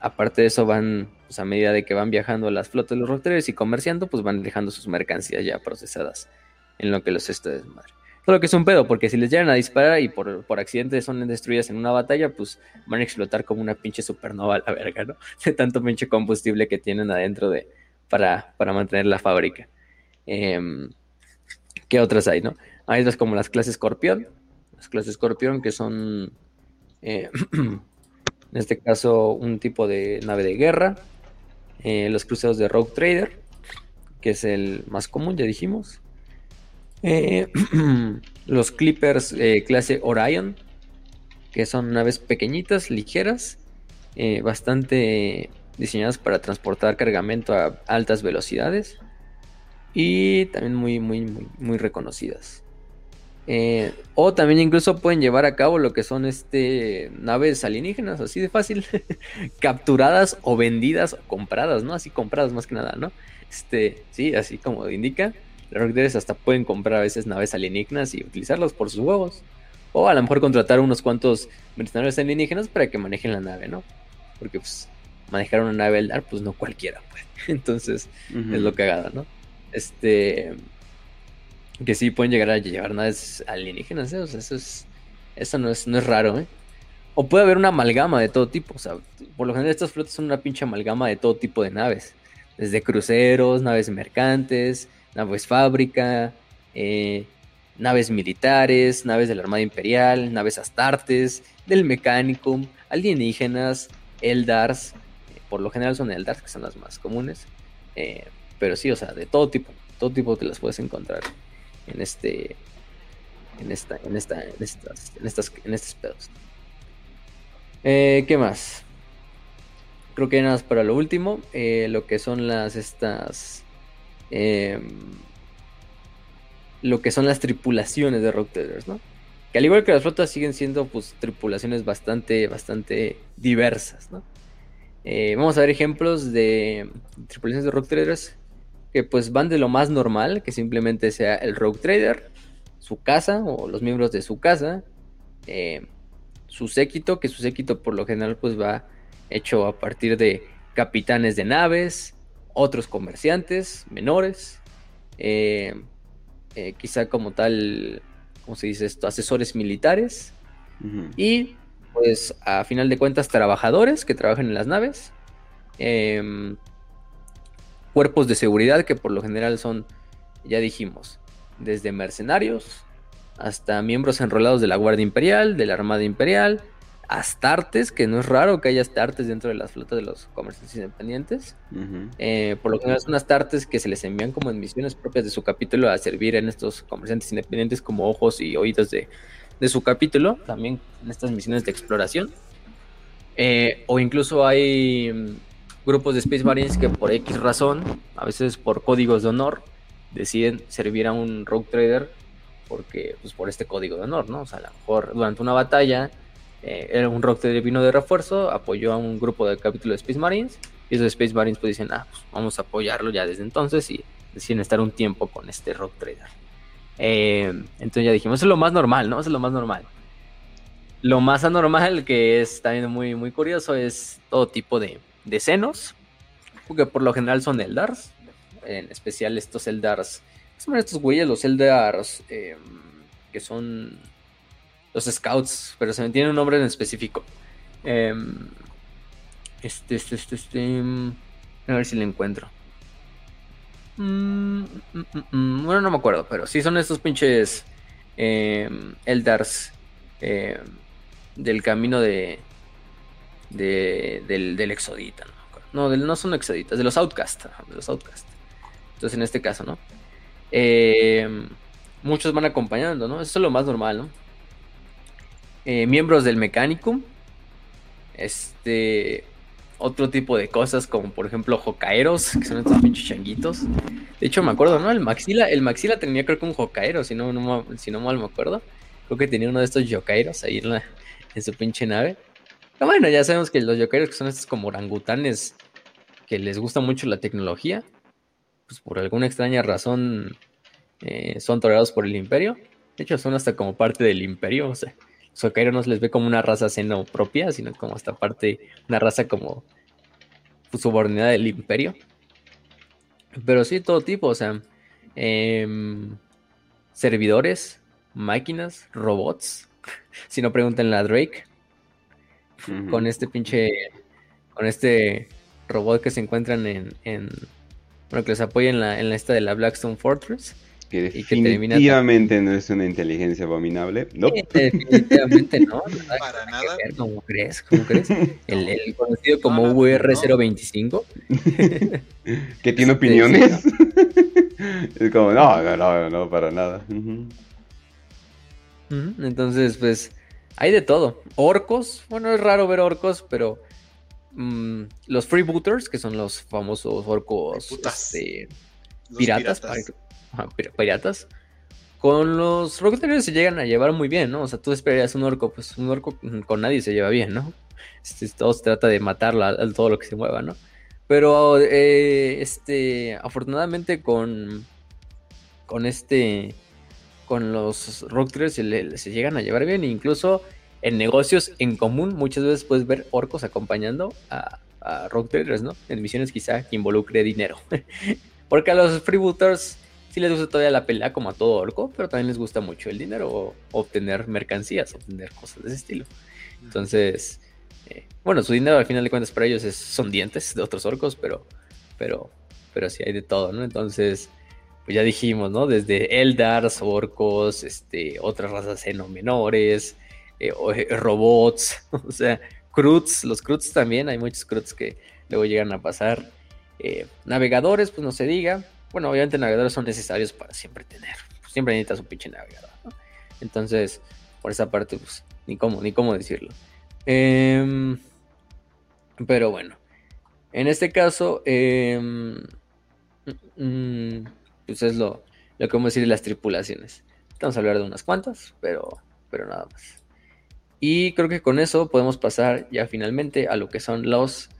aparte de eso, van, pues a medida de que van viajando las flotas de los rock y comerciando, pues van dejando sus mercancías ya procesadas en lo que los esto desmadre. Solo que es un pedo, porque si les llegan a disparar y por, por accidente son destruidas en una batalla, pues van a explotar como una pinche supernova a la verga, ¿no? [LAUGHS] De tanto pinche combustible que tienen adentro de, para, para mantener la fábrica. Em, ¿Qué otras hay, no? Hay otras como las clases Escorpión. Las clases Escorpión que son, eh, [CLEARS THROAT] en este caso, un tipo de nave de guerra. Eh, los cruceros de Rogue Trader, que es el más común, ya dijimos. Eh, [CLEARS THROAT] los Clippers eh, clase Orion, que son naves pequeñitas, ligeras, eh, bastante diseñadas para transportar cargamento a altas velocidades y también muy, muy, muy, reconocidas. o también incluso pueden llevar a cabo lo que son este naves alienígenas, así de fácil, [LAUGHS] capturadas o vendidas o compradas, ¿no? Así compradas más que nada, ¿no? Este, sí, así como indica. Los Rockdales hasta pueden comprar a veces naves alienígenas y utilizarlos por sus huevos. O a lo mejor contratar unos cuantos mercenarios alienígenas para que manejen la nave, ¿no? Porque pues manejar una nave Eldar, pues no cualquiera puede. [LAUGHS] Entonces es lo cagada, ¿no? Este. Que sí pueden llegar a llevar naves alienígenas, ¿eh? O sea, eso es. Eso no es, no es raro, ¿eh? O puede haber una amalgama de todo tipo. O sea, por lo general estas flotas son una pinche amalgama de todo tipo de naves. Desde cruceros, naves mercantes, naves fábrica, eh, naves militares, naves de la Armada Imperial, naves astartes, del Mechanicum, alienígenas, Eldars, eh, por lo general son Eldars, que son las más comunes, eh, pero sí, o sea, de todo tipo, todo tipo te las puedes encontrar en este, en esta, en esta, en estas, en estas, estos pedos. ¿Qué más? Creo que nada más para lo último, lo que son las estas Em, lo que son las tripulaciones de Rock Traders, ¿no? Que al igual que las flotas siguen siendo pues tripulaciones bastante, bastante diversas, ¿no? Eh, vamos a ver ejemplos de tripulaciones de Rock Traders que pues van de lo más normal, que simplemente sea el Rogue Trader, su casa o los miembros de su casa, eh, su séquito, que su séquito por lo general pues va hecho a partir de capitanes de naves, otros comerciantes menores, eh, eh, quizá como tal, ¿cómo se dice esto? Asesores militares y pues a final de cuentas trabajadores que trabajan en las naves, em, cuerpos de seguridad que por lo general son, ya dijimos, desde mercenarios hasta miembros enrolados de la Guardia Imperial, de la Armada Imperial, Astartes, que no es raro que haya Astartes dentro de las flotas de los comerciantes independientes. Eh, por lo general son Astartes que se les envían como en misiones propias de su capítulo a servir en estos comerciantes independientes como ojos y oídos de, de su capítulo, también en estas misiones de exploración. Eh, o incluso hay mm, grupos de Space Marines que por X razón, a veces por códigos de honor, deciden servir a un Rogue Trader porque, pues por este código de honor, ¿no? O sea, a lo mejor durante una batalla, eh, era un Rogue Trader vino de refuerzo, apoyó a un grupo del capítulo de Space Marines, y esos Space Marines pues dicen, ah, pues vamos a apoyarlo ya desde entonces, y deciden estar un tiempo con este Rogue Trader. Eh, entonces ya dijimos, es lo más normal, ¿no? Es lo más normal. Lo más anormal, que es también muy, muy curioso, es todo tipo de, de senos, porque por lo general son Eldars, en especial estos Eldars, son estos güeyes, los Eldars, em, que son los Scouts, pero se me tiene un nombre en específico. Em, este, este, este, este, a ver si lo encuentro. Mm, mm, mm, bueno, no me acuerdo, pero sí son estos pinches em, Eldars del camino de, del, Exodita. No, no, son Exoditas, de los Outcast. De los Outcast. Entonces, en este caso, ¿no? Eh, muchos van acompañando, ¿no? Eso es lo más normal, ¿no? Eh, miembros del Mechanicum. Este. Otro tipo de cosas, como por ejemplo Jocaeros, que son estos pinches changuitos. De hecho, me acuerdo, ¿no? El Maxila, el Maxila tenía creo que un Jocaero, si no, si no mal me acuerdo. Creo que tenía uno de estos Jocaeros ahí en, su pinche nave. Pero bueno, ya sabemos que los Jocaeros, que son estos como orangutanes que les gusta mucho la tecnología, pues por alguna extraña razón eh, son tolerados por el imperio. De hecho, son hasta como parte del imperio. O sea, Socairo no se les ve como una raza seno propia, sino como hasta parte, una raza como subordinada del imperio. Pero sí, todo tipo, o sea, em, servidores, máquinas, robots. [LAUGHS] si no pregunten la Drake. Con este pinche. Con este robot que se encuentran en bueno, que les apoya en la, en la esta de la Blackstone Fortress. Que definitivamente no es una inteligencia abominable. No. definitivamente no. Para nada. ¿Cómo crees? ¿Cómo crees? [LAUGHS] El, el conocido como VR025. [LAUGHS] que tiene este, opiniones. [LAUGHS] es como, no, no, no, no, para nada. Entonces, pues, hay de todo. Orcos, bueno, es raro ver orcos, pero Mm, los freebooters, que son los famosos orcos este, piratas, piratas. Con los rocketarios se llegan a llevar muy bien, ¿no? O sea, tú esperarías un orco, pues un orco con nadie se lleva bien, ¿no? Este, todo se trata de matarlo a, todo lo que se mueva, ¿no? Pero, eh, este, afortunadamente con, con este, con los rocketarios se, se llegan a llevar bien, e incluso en negocios en común, muchas veces puedes ver orcos acompañando a, rock traders, ¿no? En misiones quizá que involucre dinero. [LAUGHS] Porque a los freebooters sí les gusta todavía la pelea como a todo orco, pero también les gusta mucho el dinero o obtener mercancías, obtener cosas de ese estilo. Entonces, eh, bueno, su dinero al final de cuentas para ellos son dientes de otros orcos, pero, pero, pero sí hay de todo, ¿no? Entonces, pues ya dijimos, ¿no? Desde Eldars, orcos, este, otras razas seno menores, eh, eh, robots, [LAUGHS] o sea, CRUDs, los CRUDs también, hay muchos CRUDs que luego llegan a pasar. Eh, navegadores, pues no se diga. Bueno, obviamente navegadores son necesarios para siempre tener. Siempre necesitas un pinche navegador, Entonces, por esa parte, pues, ni cómo, ni cómo decirlo. Em, pero bueno, en este caso, em, mm, pues es lo, lo que vamos a decir de las tripulaciones. Vamos a hablar de unas cuantas, pero, pero nada más. Y creo que con eso podemos pasar ya finalmente a lo que son los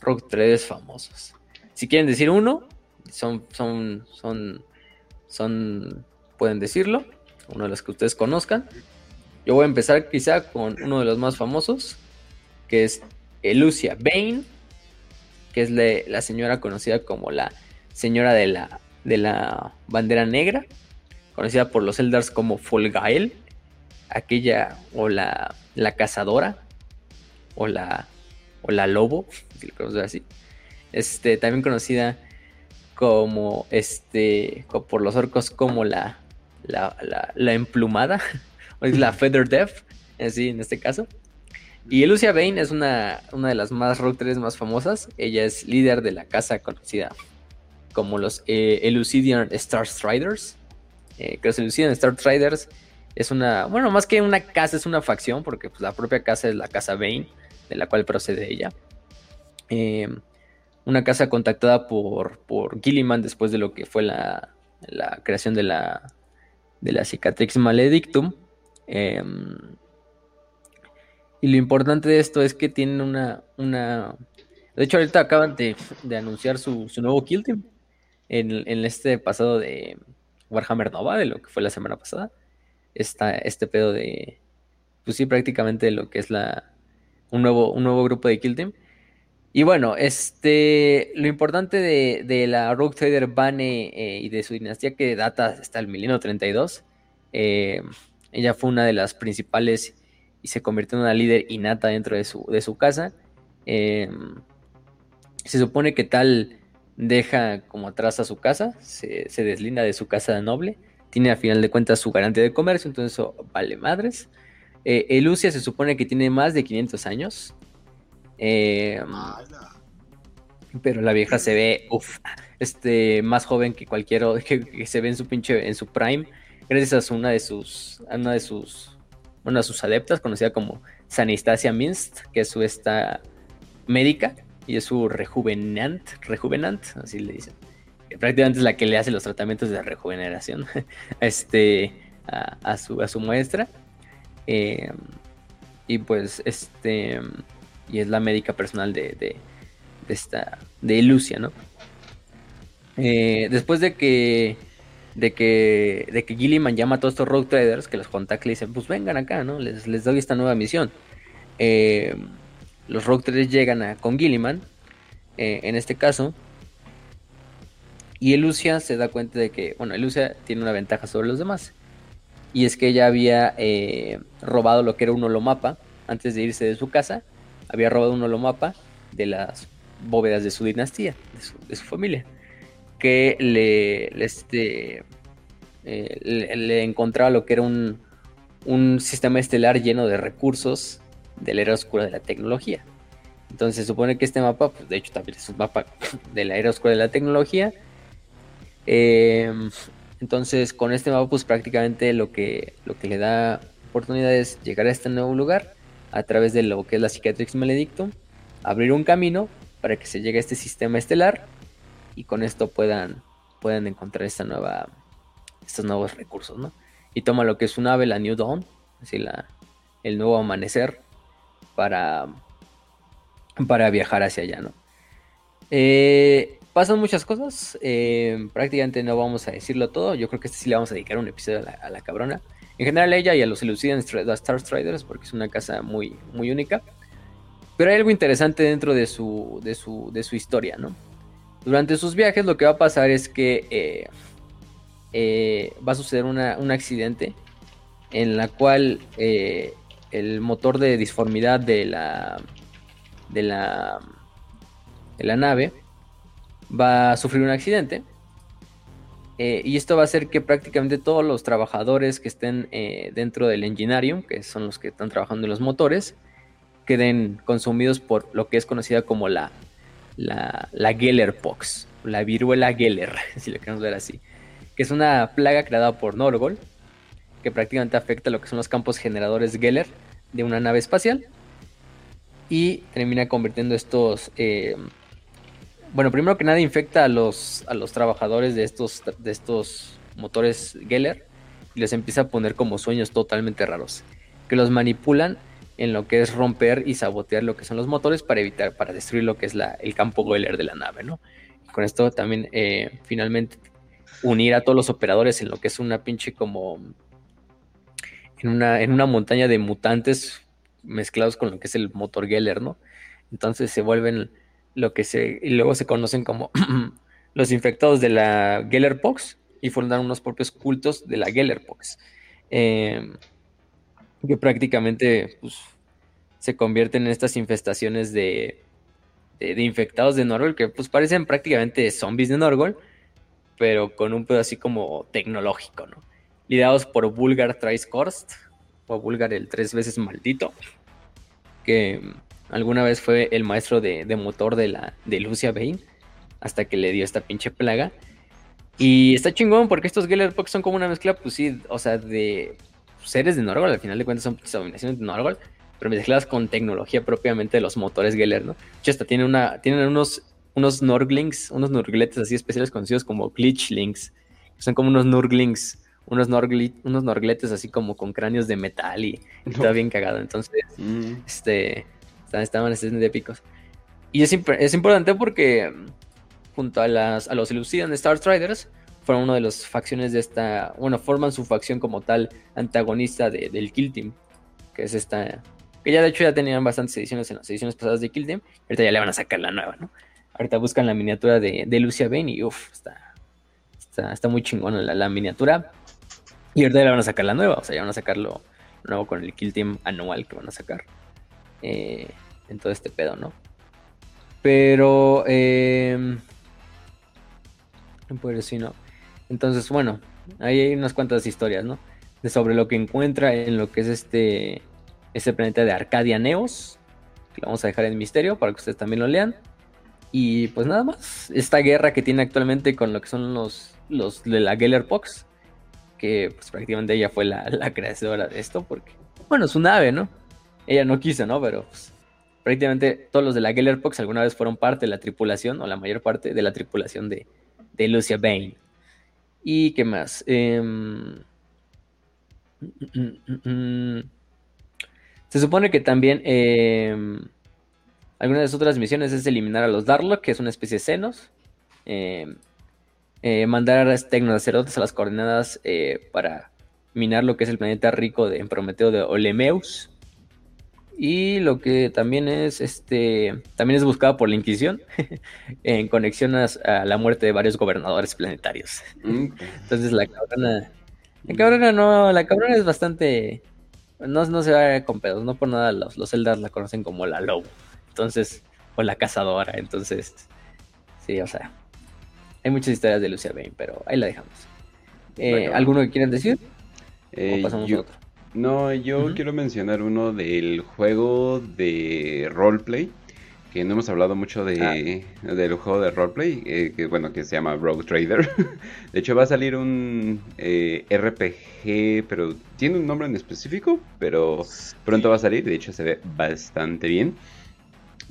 rock traders famosos. Si quieren decir uno, son, son, son, son, pueden decirlo, uno de los que ustedes conozcan. Yo voy a empezar quizá con uno de los más famosos, que es Lucia Bain, que es la señora conocida como la señora de la, de la bandera negra, conocida por los Eldars como Folgael, aquella o la la cazadora o la, o la lobo, así. Este, también conocida como este, por los orcos como la, la, la, emplumada, [LAUGHS] o es la Feather Death, así en este caso. Y Lucia Bane es una, una de las más rock más famosas. Ella es líder de la casa conocida como los eh, Elucidian Star Striders. Eh, que los Elucidian Star Striders es una, bueno, más que una casa, es una facción, porque pues, la propia casa es la casa Bane, de la cual procede ella. Em, una casa contactada por, por Gilliman después de lo que fue la, la creación de la, de la Cicatrix Maledictum. Em, y lo importante de esto es que tienen una. una... De hecho, ahorita acaban de, anunciar su, nuevo Kill Team en, en, este pasado de Warhammer Nova, de lo que fue la semana pasada. Está este pedo de. Pues sí, prácticamente lo que es la. Un nuevo, un nuevo grupo de Kill Team. Y bueno, este, lo importante de, la Rogue Trader Bane eh, y de su dinastía que data hasta el milenio 32, eh, ella fue una de las principales y se convirtió en una líder innata dentro de su, de su casa. Eh, se supone que tal deja como atrás a su casa, se, deslinda de su casa noble, tiene a final de cuentas su garantía de comercio, entonces eso vale madres. Elucia se supone que tiene más de 500 años, eh, pero la vieja se ve, este, más joven que cualquier [LAUGHS] que, se ve en su pinche, en su prime, gracias a una de sus, a una de sus, una de sus adeptas, conocida como Sanistasia Minst, que es su esta médica y es su rejuvenant, rejuvenant, así le dicen. prácticamente es la que le hace los tratamientos de rejuveneración [LAUGHS] este, a, su, a su muestra. Eh, y pues, este y es la médica personal de, de, esta, de Lucia, ¿no? Eh, después de que, de que, de que Gilliman llama a todos estos rogue traders, que los contacta y dicen, pues vengan acá, ¿no? Les, les doy esta nueva misión. Eh, los rogue traders llegan con Gilliman, eh, en este caso, y Elucia se da cuenta de que, bueno, Elucia tiene una ventaja sobre los demás. Y es que ella había robado lo que era un holomapa antes de irse de su casa había robado un holomapa de las bóvedas de su dinastía, de su, familia, que le, este, eh, le, encontraba lo que era un, sistema estelar lleno de recursos de la era oscura de la tecnología. Entonces se supone que este mapa, pues de hecho también es un mapa [LAUGHS] de la era oscura de la tecnología. Em, entonces con este mapa pues prácticamente lo que, lo que le da oportunidad es llegar a este nuevo lugar a través de lo que es la Cicatrix Maledictum, abrir un camino para que se llegue a este sistema estelar y con esto puedan, puedan encontrar esta nueva, estos nuevos recursos, ¿no? Y toma lo que es un ave, la New Dawn, así la, el nuevo amanecer para, para viajar hacia allá, ¿no? Eh, pasan muchas cosas, eh, prácticamente no vamos a decirlo todo, yo creo que este sí le vamos a dedicar un episodio a la cabrona. En general ella y a los Elucidan Star Striders, porque es una casa muy, muy única. Pero hay algo interesante dentro de su, de su, de su historia, ¿no? Durante sus viajes lo que va a pasar es que eh, eh, va a suceder un accidente en la cual eh, el motor de disformidad de la, de la, de la nave va a sufrir un accidente eh, y esto va a hacer que prácticamente todos los trabajadores que estén eh, dentro del enginarium, que son los que están trabajando en los motores, queden consumidos por lo que es conocida como la, la, la la viruela Geller, [LAUGHS] si lo queremos ver así, que es una plaga creada por Norgol, que prácticamente afecta lo que son los campos generadores Geller de una nave espacial y termina convirtiendo estos eh, bueno, primero que nada infecta a los, a los trabajadores de estos, de estos motores Geller y les empieza a poner como sueños totalmente raros, que los manipulan en lo que es romper y sabotear lo que son los motores para evitar, para destruir lo que es la, el campo Geller de la nave, ¿no? con esto también eh, finalmente unir a todos los operadores en lo que es una pinche como en una, en una montaña de mutantes mezclados con lo que es el motor Geller, ¿no? Entonces se vuelven lo que se, y luego se conocen como [CLEARS THROAT] los infectados de la Gellerpox y fundan unos propios cultos de la Gellerpox, em, que prácticamente pues, se convierten en estas infestaciones de, de, infectados de Norgol, que pues parecen prácticamente zombies de Norgol, pero con un pedo así como tecnológico, ¿no? Liderados por Vulgar Trice-Korst, o Vulgar el tres veces maldito, que Alguna vez fue el maestro de, motor de, la, de Lucia Bane, hasta que le dio esta pinche plaga. Y está chingón porque estos Gellerpox son como una mezcla, pues sí, o sea, de, seres de Norgol, al final de cuentas son abominaciones de Norgol, pero mezcladas con tecnología propiamente de los motores Geller, ¿no? De hasta tienen, una, tienen unos, unos Norglings, unos Nurgletes así especiales conocidos como Glitchlings, que son como unos Nurglings, unos, unos Norgletes así como con cráneos de metal y, está bien cagado. Entonces, mm. este, estaban, estaban épicos. Y es, es importante porque junto a, las, a los Elucidan Star Striders, fueron una de las facciones de esta, bueno, forman su facción como tal antagonista del Kill Team, que es esta, que ya de hecho ya tenían bastantes ediciones en las ediciones pasadas de Kill Team, ahorita ya le van a sacar la nueva, ¿no? Ahorita buscan la miniatura de, de Lucia Bane y uff, está, está, muy chingona la, miniatura. Y ahorita ya le van a sacar la nueva, o sea, ya van a sacarlo nuevo con el Kill Team anual que van a sacar eh, en todo este pedo, ¿no? Pero, eh, pues sí, ¿no? Entonces, bueno, ahí hay unas cuantas historias, ¿no? De sobre lo que encuentra en lo que es este, este planeta de Arcadia Neos, que lo vamos a dejar en misterio para que ustedes también lo lean. Y pues nada más, esta guerra que tiene actualmente con lo que son los, los de la Geller Pox, que pues prácticamente ella fue la, la creadora de esto, porque, bueno, su nave, ¿no? Ella no quiso, ¿no? Pero pues, prácticamente todos los de la Geller Pox alguna vez fueron parte de la tripulación, o la mayor parte de la tripulación de, de Lucia Bane. ¿Y qué más? Em, se supone que también eh, alguna de las otras misiones es eliminar a los Darlock, que es una especie de senos. Em, eh, mandar a tecnocerotes a las coordenadas eh, para minar lo que es el planeta rico de, en Prometeo de Olemeus. Y lo que también es, este, también es buscado por la Inquisición [LAUGHS] en conexión a, la muerte de varios gobernadores planetarios. Mm. [LAUGHS] Entonces la cabrona, la cabrona no, la cabrona es bastante, no, no se va con pedos, no por nada los, los Eldar la conocen como la lobo. Entonces, o la cazadora. Entonces, sí, o sea, hay muchas historias de Lucia Bane, pero ahí la dejamos. Eh, ¿Alguno que quieran decir? Eh, pasamos No, yo quiero mencionar uno del juego de roleplay, que no hemos hablado mucho de, ah. del juego de roleplay, eh, que bueno, que se llama Rogue Trader. [LAUGHS] de hecho va a salir un eh, RPG, pero tiene un nombre en específico, pero pronto va a salir, de hecho se ve bastante bien.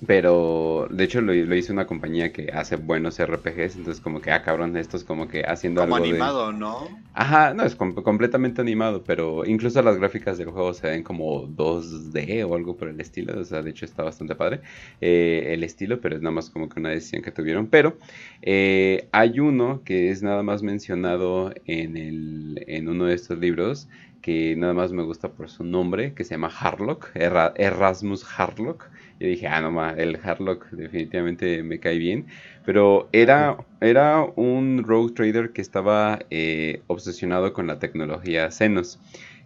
Pero de hecho lo, hizo una compañía que hace buenos RPGs, entonces como que, ah, cabrón, esto es como que haciendo como animado, ¿no? Ajá, no, es completamente animado, pero incluso las gráficas del juego se ven como 2D o algo por el estilo, o sea, de hecho está bastante padre eh, el estilo, pero es nada más como que una decisión que tuvieron. Pero eh, hay uno que es nada más mencionado en, el, en uno de estos libros, que nada más me gusta por su nombre, que se llama Harlock, Erasmus Harlock yo dije, ah, no, el Harlock definitivamente me cae bien. Pero era, era un rogue trader que estaba eh, obsesionado con la tecnología Xenos.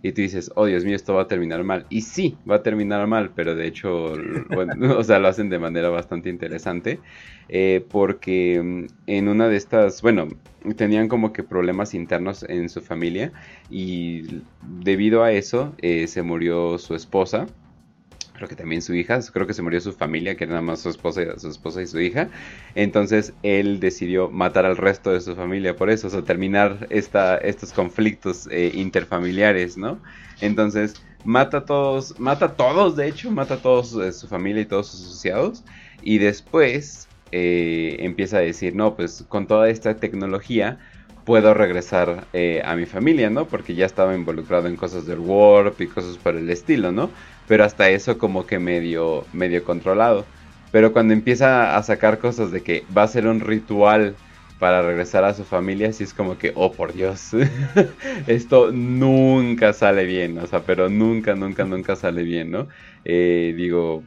Y tú dices, oh Dios mío, esto va a terminar mal. Y sí, va a terminar mal, pero de hecho, [LAUGHS] bueno, [LAUGHS] o sea, lo hacen de manera bastante interesante. Eh, porque mm, en una de estas, bueno, tenían como que problemas internos en su familia. Y debido a eso, eh, se murió su esposa creo que también su hija, creo que se murió su familia, que era nada más su esposa, su esposa y su hija. Entonces él decidió matar al resto de su familia por eso, o sea, terminar esta, estos conflictos eh, interfamiliares, ¿no? Entonces mata a todos, mata a todos, de hecho, mata a todos eh, su familia y todos sus asociados. Y después eh, empieza a decir, no, pues con toda esta tecnología puedo regresar a mi familia, ¿no? Porque ya estaba involucrado en cosas del Warp y cosas por el estilo, ¿no? Pero hasta eso como que medio, medio controlado. Pero cuando empieza a sacar cosas de que va a ser un ritual para regresar a su familia, sí es como que, oh por Dios, [LAUGHS] esto nunca sale bien, o sea, pero nunca, nunca, nunca sale bien, ¿no? Eh, digo,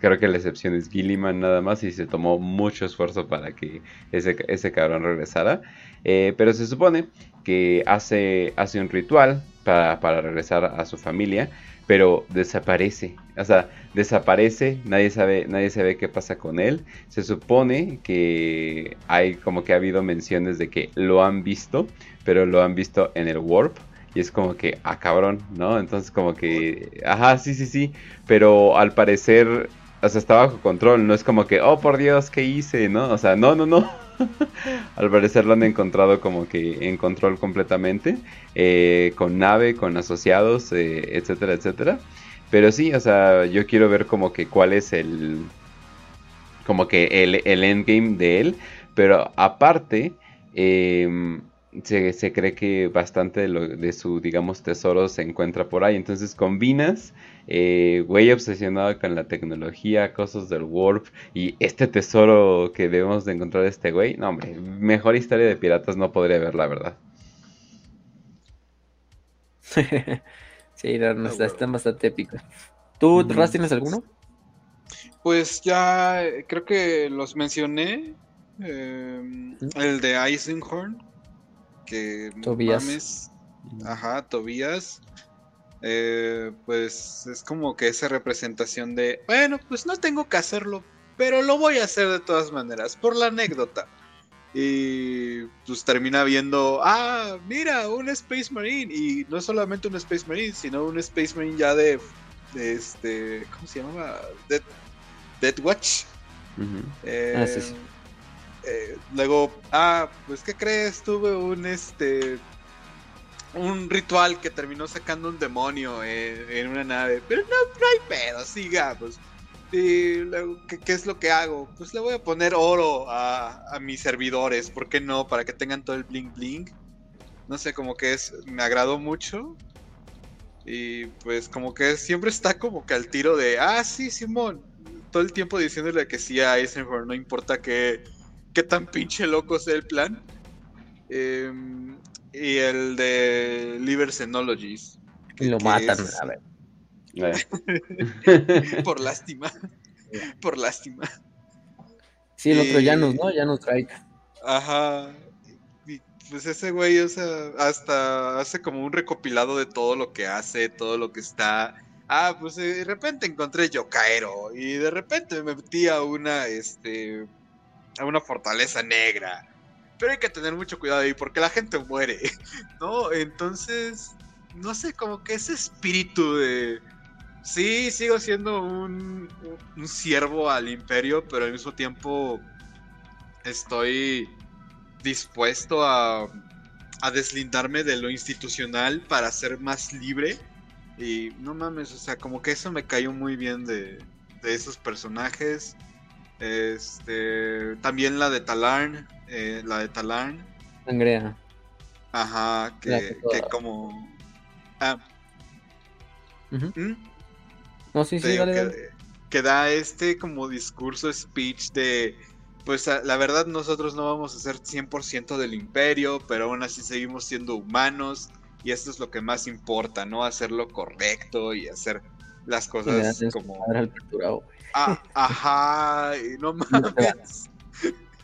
creo que la excepción es Gilliman nada más y se tomó mucho esfuerzo para que ese, ese cabrón regresara. Eh, pero se supone que hace, hace un ritual para, para regresar a su familia pero desaparece. O sea, desaparece, nadie sabe, nadie sabe qué pasa con él. Se supone que hay como que ha habido menciones de que lo han visto, pero lo han visto en el Warp. Y es como que, ah, cabrón, ¿no? Entonces como que, ajá, sí, sí, sí. Pero al parecer o sea, está bajo control, no es como que, oh por Dios, ¿qué hice? ¿No? O sea, no, no, no. [LAUGHS] Al parecer lo han encontrado como que en control completamente, eh, con nave, con asociados, eh, etcétera, etcétera. Pero sí, o sea, yo quiero ver como que cuál es el, como que el, el endgame de él. Pero aparte, eh, se, cree que bastante de, su, digamos, tesoro se encuentra por ahí. Entonces combinas, eh, güey obsesionado con la tecnología, cosas del warp y este tesoro que debemos de encontrar este güey. No, hombre, mejor historia de piratas no podría haber, la verdad. [LAUGHS] sí, no, está, están bastante épicos. ¿Tú, Ras, tienes alguno? Pues ya eh, creo que los mencioné. Eh, el de Eisenhorn, que Tobías. ajá, Tobías, eh, pues es como que esa representación de, bueno, pues no tengo que hacerlo, pero lo voy a hacer de todas maneras, por la anécdota. Y pues termina viendo, ah, mira, un Space Marine. Y no solamente un Space Marine, sino un Space Marine ya de, este, ¿cómo se llamaba? Dead, Dead Watch. ah, sí, sí. Eh, luego, ah, pues ¿qué crees? Tuve un este un ritual que terminó sacando un demonio en, una nave. Pero no, no hay pedo, sigamos. Y luego, ¿qué, es lo que hago? Pues le voy a poner oro a, a, mis servidores, ¿por qué no? Para que tengan todo el bling bling. No sé, como que es, me agradó mucho. Y pues como que siempre está como que al tiro de, ah, sí, Simón. Todo el tiempo diciéndole que sí a Eisenhower, no importa que qué tan pinche loco sea el plan. Em, y el de Liver Xenologies. Y lo matan, a ver. [LAUGHS] Por lástima. [LAUGHS] Por lástima. Sí, el otro Janus, ¿no? Janus Drake. Ajá. Y pues ese güey, o sea, hasta hace como un recopilado de todo lo que hace, todo lo que está. Ah, pues de repente encontré Yokaero y de repente me metí a una, este, a una fortaleza negra. Pero hay que tener mucho cuidado ahí porque la gente muere, [LAUGHS] ¿no? Entonces, no sé, como que ese espíritu de... Sí, sigo siendo un, un siervo al imperio, pero al mismo tiempo estoy dispuesto a, a deslindarme de lo institucional para ser más libre. Y no mames, o sea, como que eso me cayó muy bien de, de esos personajes. Este, también la de Talarn, eh, la de Talarn. Sangrea. Ajá, que, como... Ah. ¿Mm? No, sí, sí, que, da este como discurso, speech de... Pues la verdad nosotros no vamos a ser 100% del imperio, pero aún así seguimos siendo humanos y esto es lo que más importa, ¿no? Hacer lo correcto y hacer las cosas como... Ah, [LAUGHS] ajá, y no mames.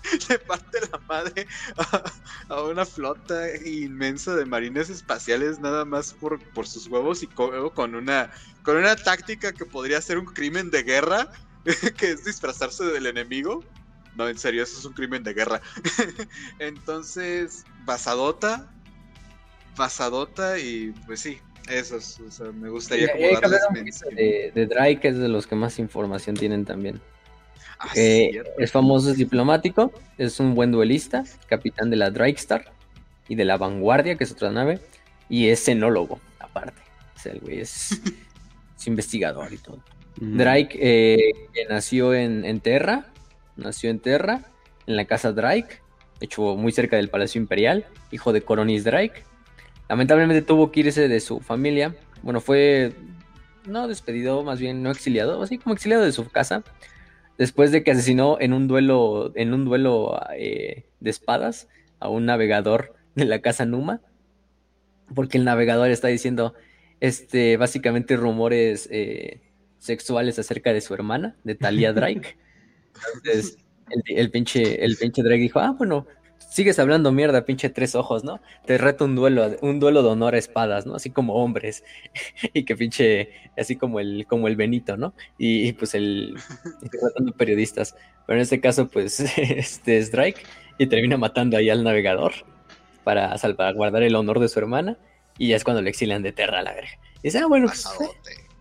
[LAUGHS] Le parte la madre a, una flota inmensa de marines espaciales nada más por, por sus huevos y con, una con una táctica que podría ser un crimen de guerra, [LAUGHS] que es disfrazarse del enemigo. No, en serio, eso es un crimen de guerra. Entonces, basadota, basadota y pues sí, esos, o sea, me gustaría como darles de, de Drake es de los que más información tienen también. Ah, eh, es famoso, es diplomático, es un buen duelista, capitán de la Drake Star y de la Vanguardia, que es otra nave, y es cenólogo, aparte. O sea, el güey es, [LAUGHS] investigador y todo. Drake eh, nació en, en, Terra, nació en Terra, en la casa Drake, hecho muy cerca del Palacio Imperial, hijo de Coronis Drake Lamentablemente tuvo que irse de su familia. Bueno, fue no despedido, más bien no exiliado, así como exiliado de su casa. Después de que asesinó en un duelo, en un duelo eh, de espadas a un navegador de la casa Numa. Porque el navegador está diciendo este, básicamente rumores eh, sexuales acerca de su hermana, de Talia [LAUGHS] Drake. Entonces, el, el, pinche, el pinche Drake dijo, ah, bueno, sigues hablando mierda, pinche tres ojos, ¿no? Te reto un duelo, un duelo de honor a espadas, ¿no? Así como hombres. [LAUGHS] y que pinche, así como el, como el Benito, ¿no? Y, pues el, retando periodistas. Pero en este caso, pues, [LAUGHS] este es Drake y termina matando ahí al navegador para salvaguardar el honor de su hermana. Y ya es cuando le exilian de Terra a la verga. Y dice, ah, bueno, pues,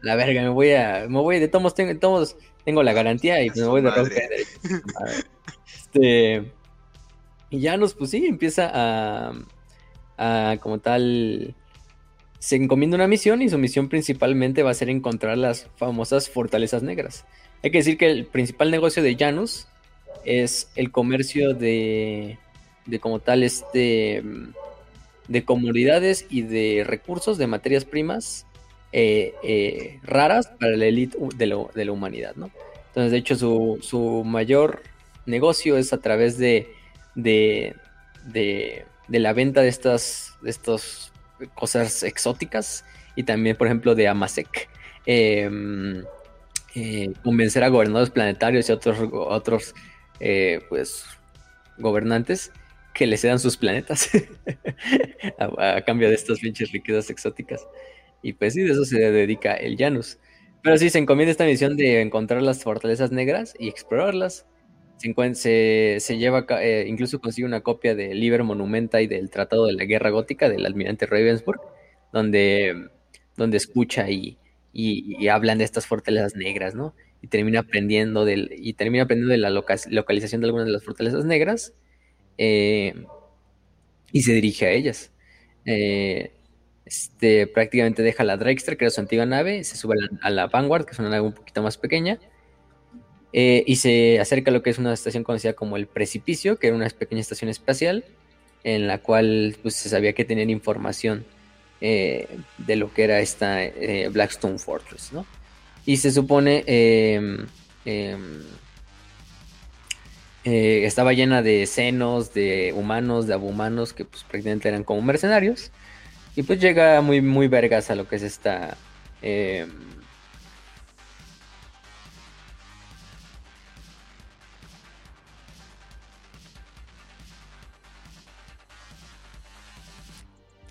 la verga, me voy a, me voy, de todos, tengo, todos, tengo la garantía y pues me voy de [LAUGHS] Este, y Janus, pues sí, empieza a, a como tal se encomienda una misión y su misión principalmente va a ser encontrar las famosas fortalezas negras. Hay que decir que el principal negocio de Janus es el comercio de, de como tal este de comodidades y de recursos de materias primas eh, eh, raras para la élite de, la humanidad, ¿no? Entonces, de hecho, su, mayor negocio es a través de, de, de, la venta de estas, de cosas exóticas y también, por ejemplo, de Amasek. Em, eh, convencer a gobernadores planetarios y otros, otros pues, gobernantes que le cedan sus planetas [LAUGHS] a, cambio de estas pinches riquezas exóticas. Y pues sí, de eso se dedica el Janus. Pero sí, se encomienda esta misión de encontrar las fortalezas negras y explorarlas. Se, lleva, eh, incluso consigue una copia del Liber Monumenta y del Tratado de la Guerra Gótica del almirante Ravensburg, donde, donde escucha y, y, hablan de estas fortalezas negras, ¿no? Y termina aprendiendo, del, y termina aprendiendo de la localización de algunas de las fortalezas negras eh, y se dirige a ellas. Eh, este, prácticamente deja la Dragster, que era su antigua nave, se sube a la, Vanguard, que es una nave un poquito más pequeña, eh, y se acerca a lo que es una estación conocida como el Precipicio, que era una pequeña estación espacial, en la cual pues, se sabía que tenían información de lo que era esta Blackstone Fortress, ¿no? Y se supone em, em, eh, estaba llena de senos, de humanos, de abhumanos, que pues prácticamente eran como mercenarios. Y pues llega muy, muy vergas a lo que es esta...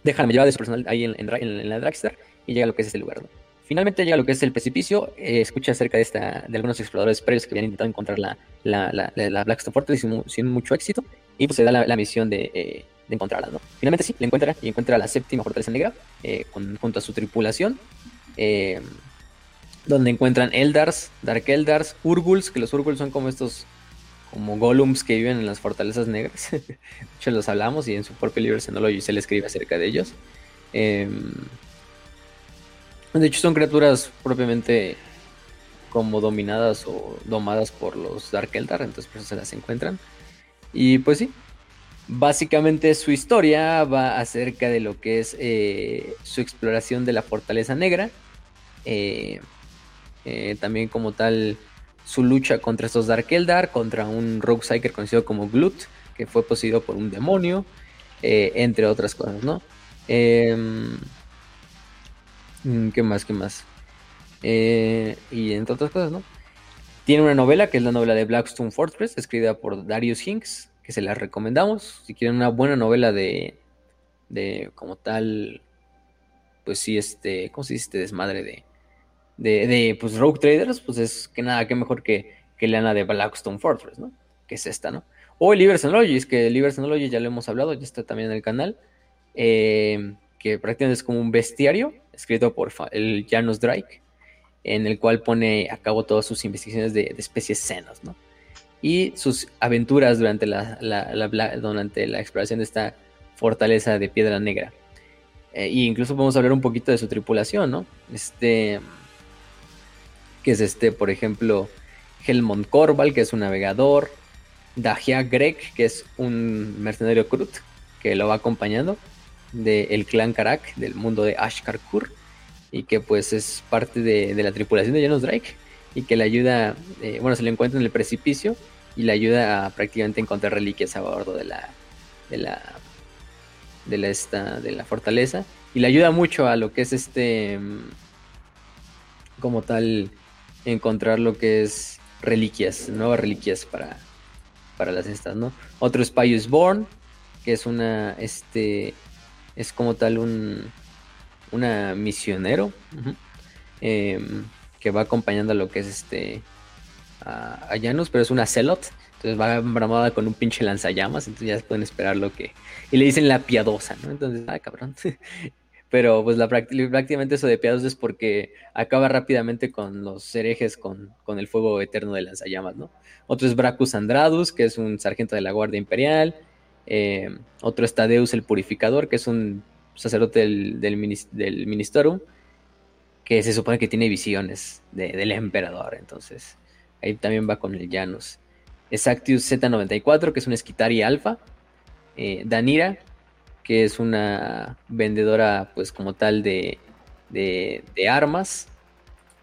Eh, Déjame llevar de su personal ahí en, la Dragster y llega a lo que es este lugar. Finalmente llega a lo que es el precipicio, eh, escucha acerca de, esta, de algunos exploradores previos que habían intentado encontrar la, la, la, Blackstone Fortress sin, mucho éxito, y pues se da la, misión de, eh, de, encontrarla, ¿no? Finalmente sí, la encuentra y encuentra la séptima fortaleza negra eh, junto a su tripulación, donde encuentran Eldars, Dark Eldars, Urguls, que los Urguls son como estos como golems que viven en las fortalezas negras. [LAUGHS] de hecho, los hablamos y en su propio libro Xenology se le escribe acerca de ellos. Eh, de hecho, son criaturas propiamente como dominadas o domadas por los Dark Eldar, entonces por eso se las encuentran. Y pues sí, básicamente su historia va acerca de lo que es eh, su exploración de la Fortaleza Negra. Eh, eh, también como tal su lucha contra estos Dark Eldar, contra un Rogue Psyker conocido como Glut, que fue poseído por un demonio, entre otras cosas, ¿no? Em, Mm, ¿Qué más? ¿Qué más? Eh, y entre otras cosas, ¿no? Tiene una novela que es la novela de Blackstone Fortress, escrita por Darius Hinks, que se la recomendamos. Si quieren una buena novela de, de como tal, pues sí, este, ¿cómo se dice este desmadre de, de, pues Rogue Traders? Pues es que nada, que mejor que, que la de Blackstone Fortress, ¿no? Que es esta, ¿no? O el es que el Liber ya lo hemos hablado, ya está también en el canal. Eh, que prácticamente es como un bestiario escrito por el Janus Drake, en el cual pone a cabo todas sus investigaciones de, especies senos, ¿no? Y sus aventuras durante la, durante la exploración de esta fortaleza de piedra negra. e incluso podemos hablar un poquito de su tripulación, ¿no? Este, que es este, por ejemplo, Helmont Corval, que es un navegador, Dahia Grek, que es un mercenario Krut, que lo va acompañando, del clan Karak, del mundo de Ashkar Kur, y que pues es parte de, la tripulación de Janus Drake, y que le ayuda, eh, bueno, se le encuentra en el precipicio y le ayuda a prácticamente encontrar reliquias a bordo de la, de la, de la, esta, de la fortaleza, y le ayuda mucho a lo que es este, como tal, encontrar lo que es reliquias, nuevas reliquias para, para las estas, ¿no? Otro es Pius Born, que es una, este, es como tal un una misionero em, que va acompañando a lo que es este a, Janus, pero es una celot. Entonces va bramada con un pinche lanzallamas, entonces ya pueden esperar lo que... Y le dicen la piadosa, ¿no? Entonces, ah, cabrón. [LAUGHS] Pero pues la, prácticamente eso de piados es porque acaba rápidamente con los herejes con, con el fuego eterno de lanzallamas, ¿no? Otro es Bracus Andradus, que es un sargento de la Guardia Imperial. Eh, otro es Tadeus el Purificador, que es un sacerdote del, del, Ministorum, que se supone que tiene visiones del emperador. Entonces, ahí también va con el Janus. Exactius Z94, que es un Esquitari Alpha. Eh, Danira, que es una vendedora, pues como tal, de, de, armas.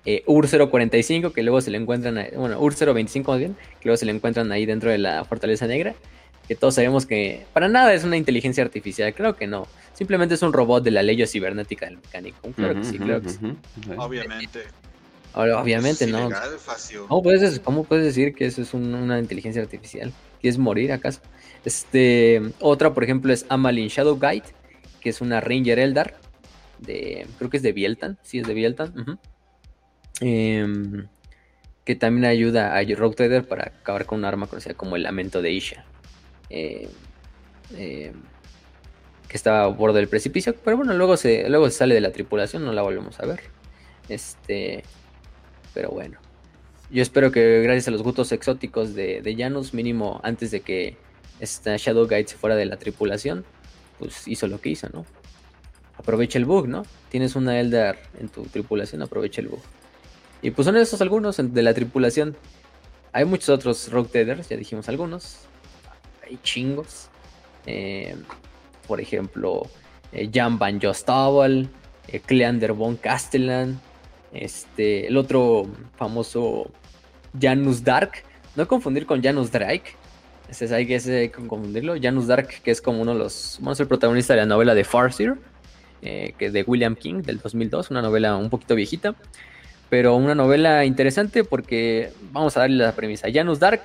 Eh, Ur 045, que luego se le encuentran, bueno, Ur 025 más bien, que luego se le encuentran ahí dentro de la Fortaleza Negra. Que todos sabemos que para nada es una inteligencia artificial, creo que no. Simplemente es un robot de la ley cibernética del mecánico. Claro que sí, claro que sí. Obviamente. obviamente, ¿no? ¿Cómo puedes, ¿Cómo puedes decir que eso es una inteligencia artificial? ¿Quieres morir acaso? Este, otra, por ejemplo, es Amalin Shadow Guide, que es una Ranger Eldar. De, creo que es de Bieltan. Sí, es de Bieltan. Em, que también ayuda a Rogue Trader para acabar con un arma conocida como el Lamento de Isha. Em, em, que estaba a bordo del precipicio. Pero bueno, luego se, luego se sale de la tripulación, no la volvemos a ver. Este. Pero bueno. Yo espero que gracias a los gustos exóticos de, de Janus, mínimo antes de que esta Shadow Guide se fuera de la tripulación, pues hizo lo que hizo, ¿no? Aprovecha el bug, ¿no? Tienes una Eldar en tu tripulación, aprovecha el bug. Y pues son esos algunos de la tripulación. Hay muchos otros Rogue Traders, ya dijimos algunos. Hay chingos. Eh, por ejemplo, eh, Jan Van Jostable, eh, Cleander von Castellan, este, el otro famoso Janus Dark. No confundir con Janus Drake, ese hay que, confundirlo. Janus Dark, que es como uno de los. Vamos a ser protagonista de la novela de Farseer, eh, que es de William King del 2002, una novela un poquito viejita, pero una novela interesante porque vamos a darle la premisa. Janus Dark,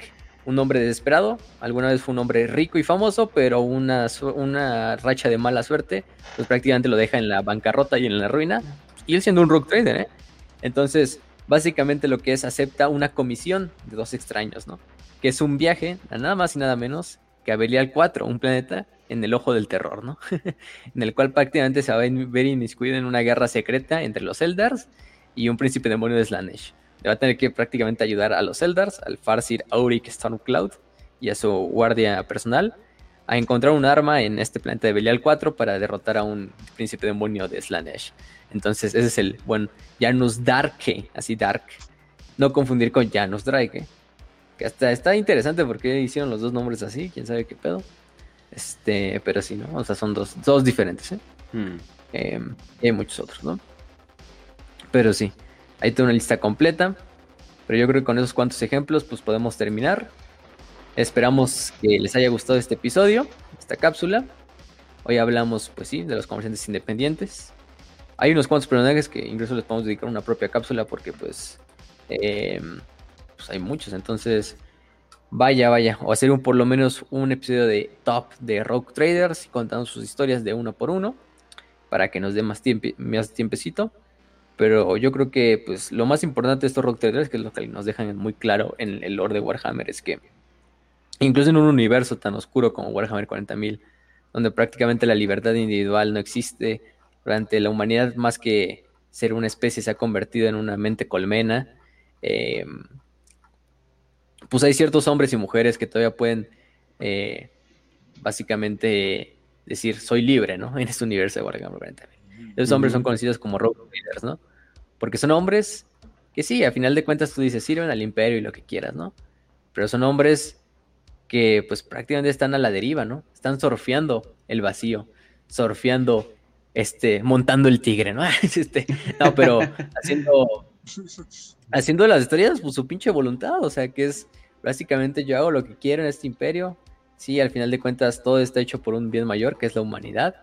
un hombre desesperado, alguna vez fue un hombre rico y famoso, pero una, una racha de mala suerte, pues prácticamente lo deja en la bancarrota y en la ruina. Y él siendo un rock trader, ¿eh? Entonces, básicamente lo que es acepta una comisión de dos extraños, ¿no? que es un viaje a nada más y nada menos que a Belial 4, un planeta en el ojo del terror, ¿no? [LAUGHS] en el cual prácticamente se va a ver inmiscuido en una guerra secreta entre los Eldars y un príncipe demonio de Slanesh. Le va a tener que prácticamente ayudar a los Eldars, al Farsir Auric Stormcloud y a su guardia personal a encontrar un arma en este planeta de Belial 4 para derrotar a un príncipe demonio de Slanesh. Entonces, ese es el buen Janus Darke, así Dark. No confundir con Janus Drake, que hasta está interesante porque hicieron los dos nombres así, quién sabe qué pedo. Este, pero sí, ¿no? O sea, son dos, dos diferentes, ¿eh? Hmm. Em, hay muchos otros, ¿no? Pero sí, ahí tengo una lista completa. Pero yo creo que con esos cuantos ejemplos, pues podemos terminar. Esperamos que les haya gustado este episodio, esta cápsula. Hoy hablamos, pues sí, de los comerciantes independientes. Hay unos cuantos personajes que incluso les podemos dedicar una propia cápsula porque, pues, eh, pues, hay muchos. Entonces, vaya, vaya. O hacer un, por lo menos un episodio de top de Rock Traders contando sus historias de uno por uno. Para que nos dé más, tiempo, más tiempecito. Pero yo creo que pues lo más importante de estos Rock Traders, que es lo que nos dejan muy claro en el lore de Warhammer, es que incluso en un universo tan oscuro como Warhammer 40.000, donde prácticamente la libertad individual no existe, durante la humanidad más que ser una especie se ha convertido en una mente colmena, eh, pues hay ciertos hombres y mujeres que todavía pueden eh, básicamente decir soy libre, ¿no? [LAUGHS] En este universo de Warhammer 40. Esos hombres son conocidos como rogue leaders, ¿no? Porque son hombres que sí, a final de cuentas tú dices sirven al imperio y lo que quieras, ¿no? Pero son hombres que pues prácticamente están a la deriva, ¿no? Están surfeando el vacío, surfeando, este, montando el tigre, ¿no? [LAUGHS] este, no, pero haciendo haciendo las historias pues su pinche voluntad, o sea, que es básicamente yo hago lo que quiero en este imperio. Sí, al final de cuentas todo está hecho por un bien mayor, que es la humanidad.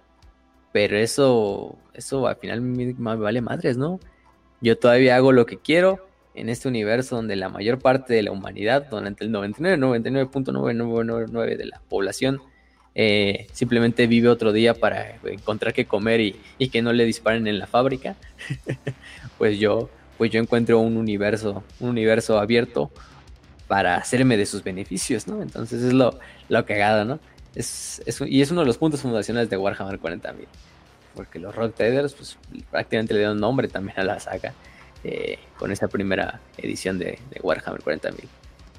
Pero eso, eso al final me, vale madres, ¿no? Yo todavía hago lo que quiero en este universo donde la mayor parte de la humanidad, donde el 99, 99.999 de la población, eh, simplemente vive otro día para encontrar qué comer y, y que no le disparen en la fábrica, [LAUGHS] pues yo pues yo encuentro un universo, un universo abierto para hacerme de sus beneficios, ¿no? Entonces es lo, lo cagado, ¿no? Es, y es uno de los puntos fundacionales de Warhammer 40.000. porque los Rock Traders pues, prácticamente le dieron nombre también a la saga eh, con esta primera edición de, Warhammer 40.000.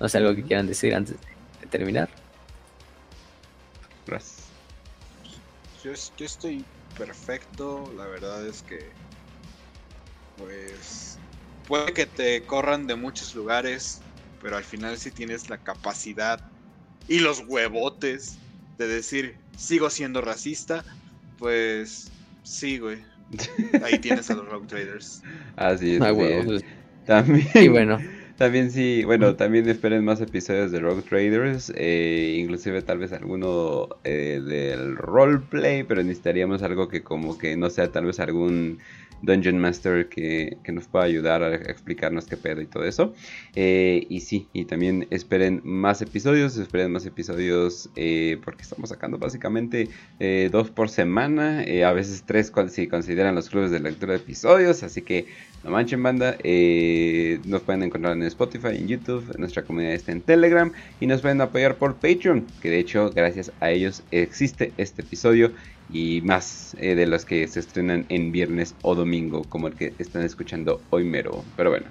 No sé algo que quieran decir antes de, terminar. Gracias. Yo, yo estoy perfecto, la verdad es que pues puede que te corran de muchos lugares, pero al final si tienes la capacidad y los huevotes de decir sigo siendo racista, pues sí, güey. Ahí tienes a los Rogue Traders. [LAUGHS] Así es. Ah, también. Y bueno. [LAUGHS] También sí, bueno, también esperen más episodios de Rogue Traders, eh, inclusive tal vez alguno eh, del roleplay, pero necesitaríamos algo que como que no sea tal vez algún Dungeon Master que, nos pueda ayudar a explicarnos qué pedo y todo eso. Eh, y sí, y también esperen más episodios, esperen más episodios eh, porque estamos sacando básicamente eh, dos por semana, a veces tres si consideran los clubes de lectura de episodios, así que no manchen banda, nos pueden encontrar en Spotify, en YouTube, nuestra comunidad está en Telegram y nos pueden apoyar por Patreon, que de hecho gracias a ellos existe este episodio y más eh, de los que se estrenan en viernes o domingo, como el que están escuchando hoy mero. Pero bueno.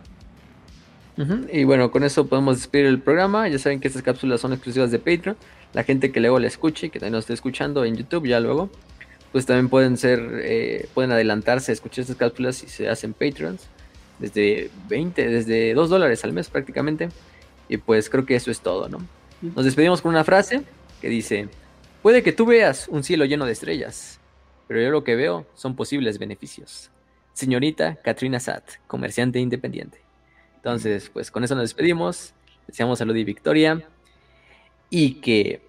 Y bueno, con eso podemos despedir el programa. Ya saben que estas cápsulas son exclusivas de Patreon. La gente que luego la escuche, que también nos esté escuchando en YouTube, ya luego, pues también pueden ser, eh, pueden adelantarse a escuchar estas cápsulas si se hacen Patreons. Desde 20, desde 2 dólares al mes prácticamente. Y pues creo que eso es todo, ¿no? Nos despedimos con una frase que dice, Puede que tú veas un cielo lleno de estrellas, pero yo lo que veo son posibles beneficios. Señorita Katrina Sat, comerciante independiente. Entonces, pues con eso nos despedimos. Deseamos salud y victoria. Y que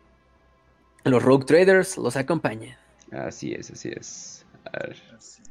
los Rogue Traders los acompañen. Así es, así es. A ver. Así.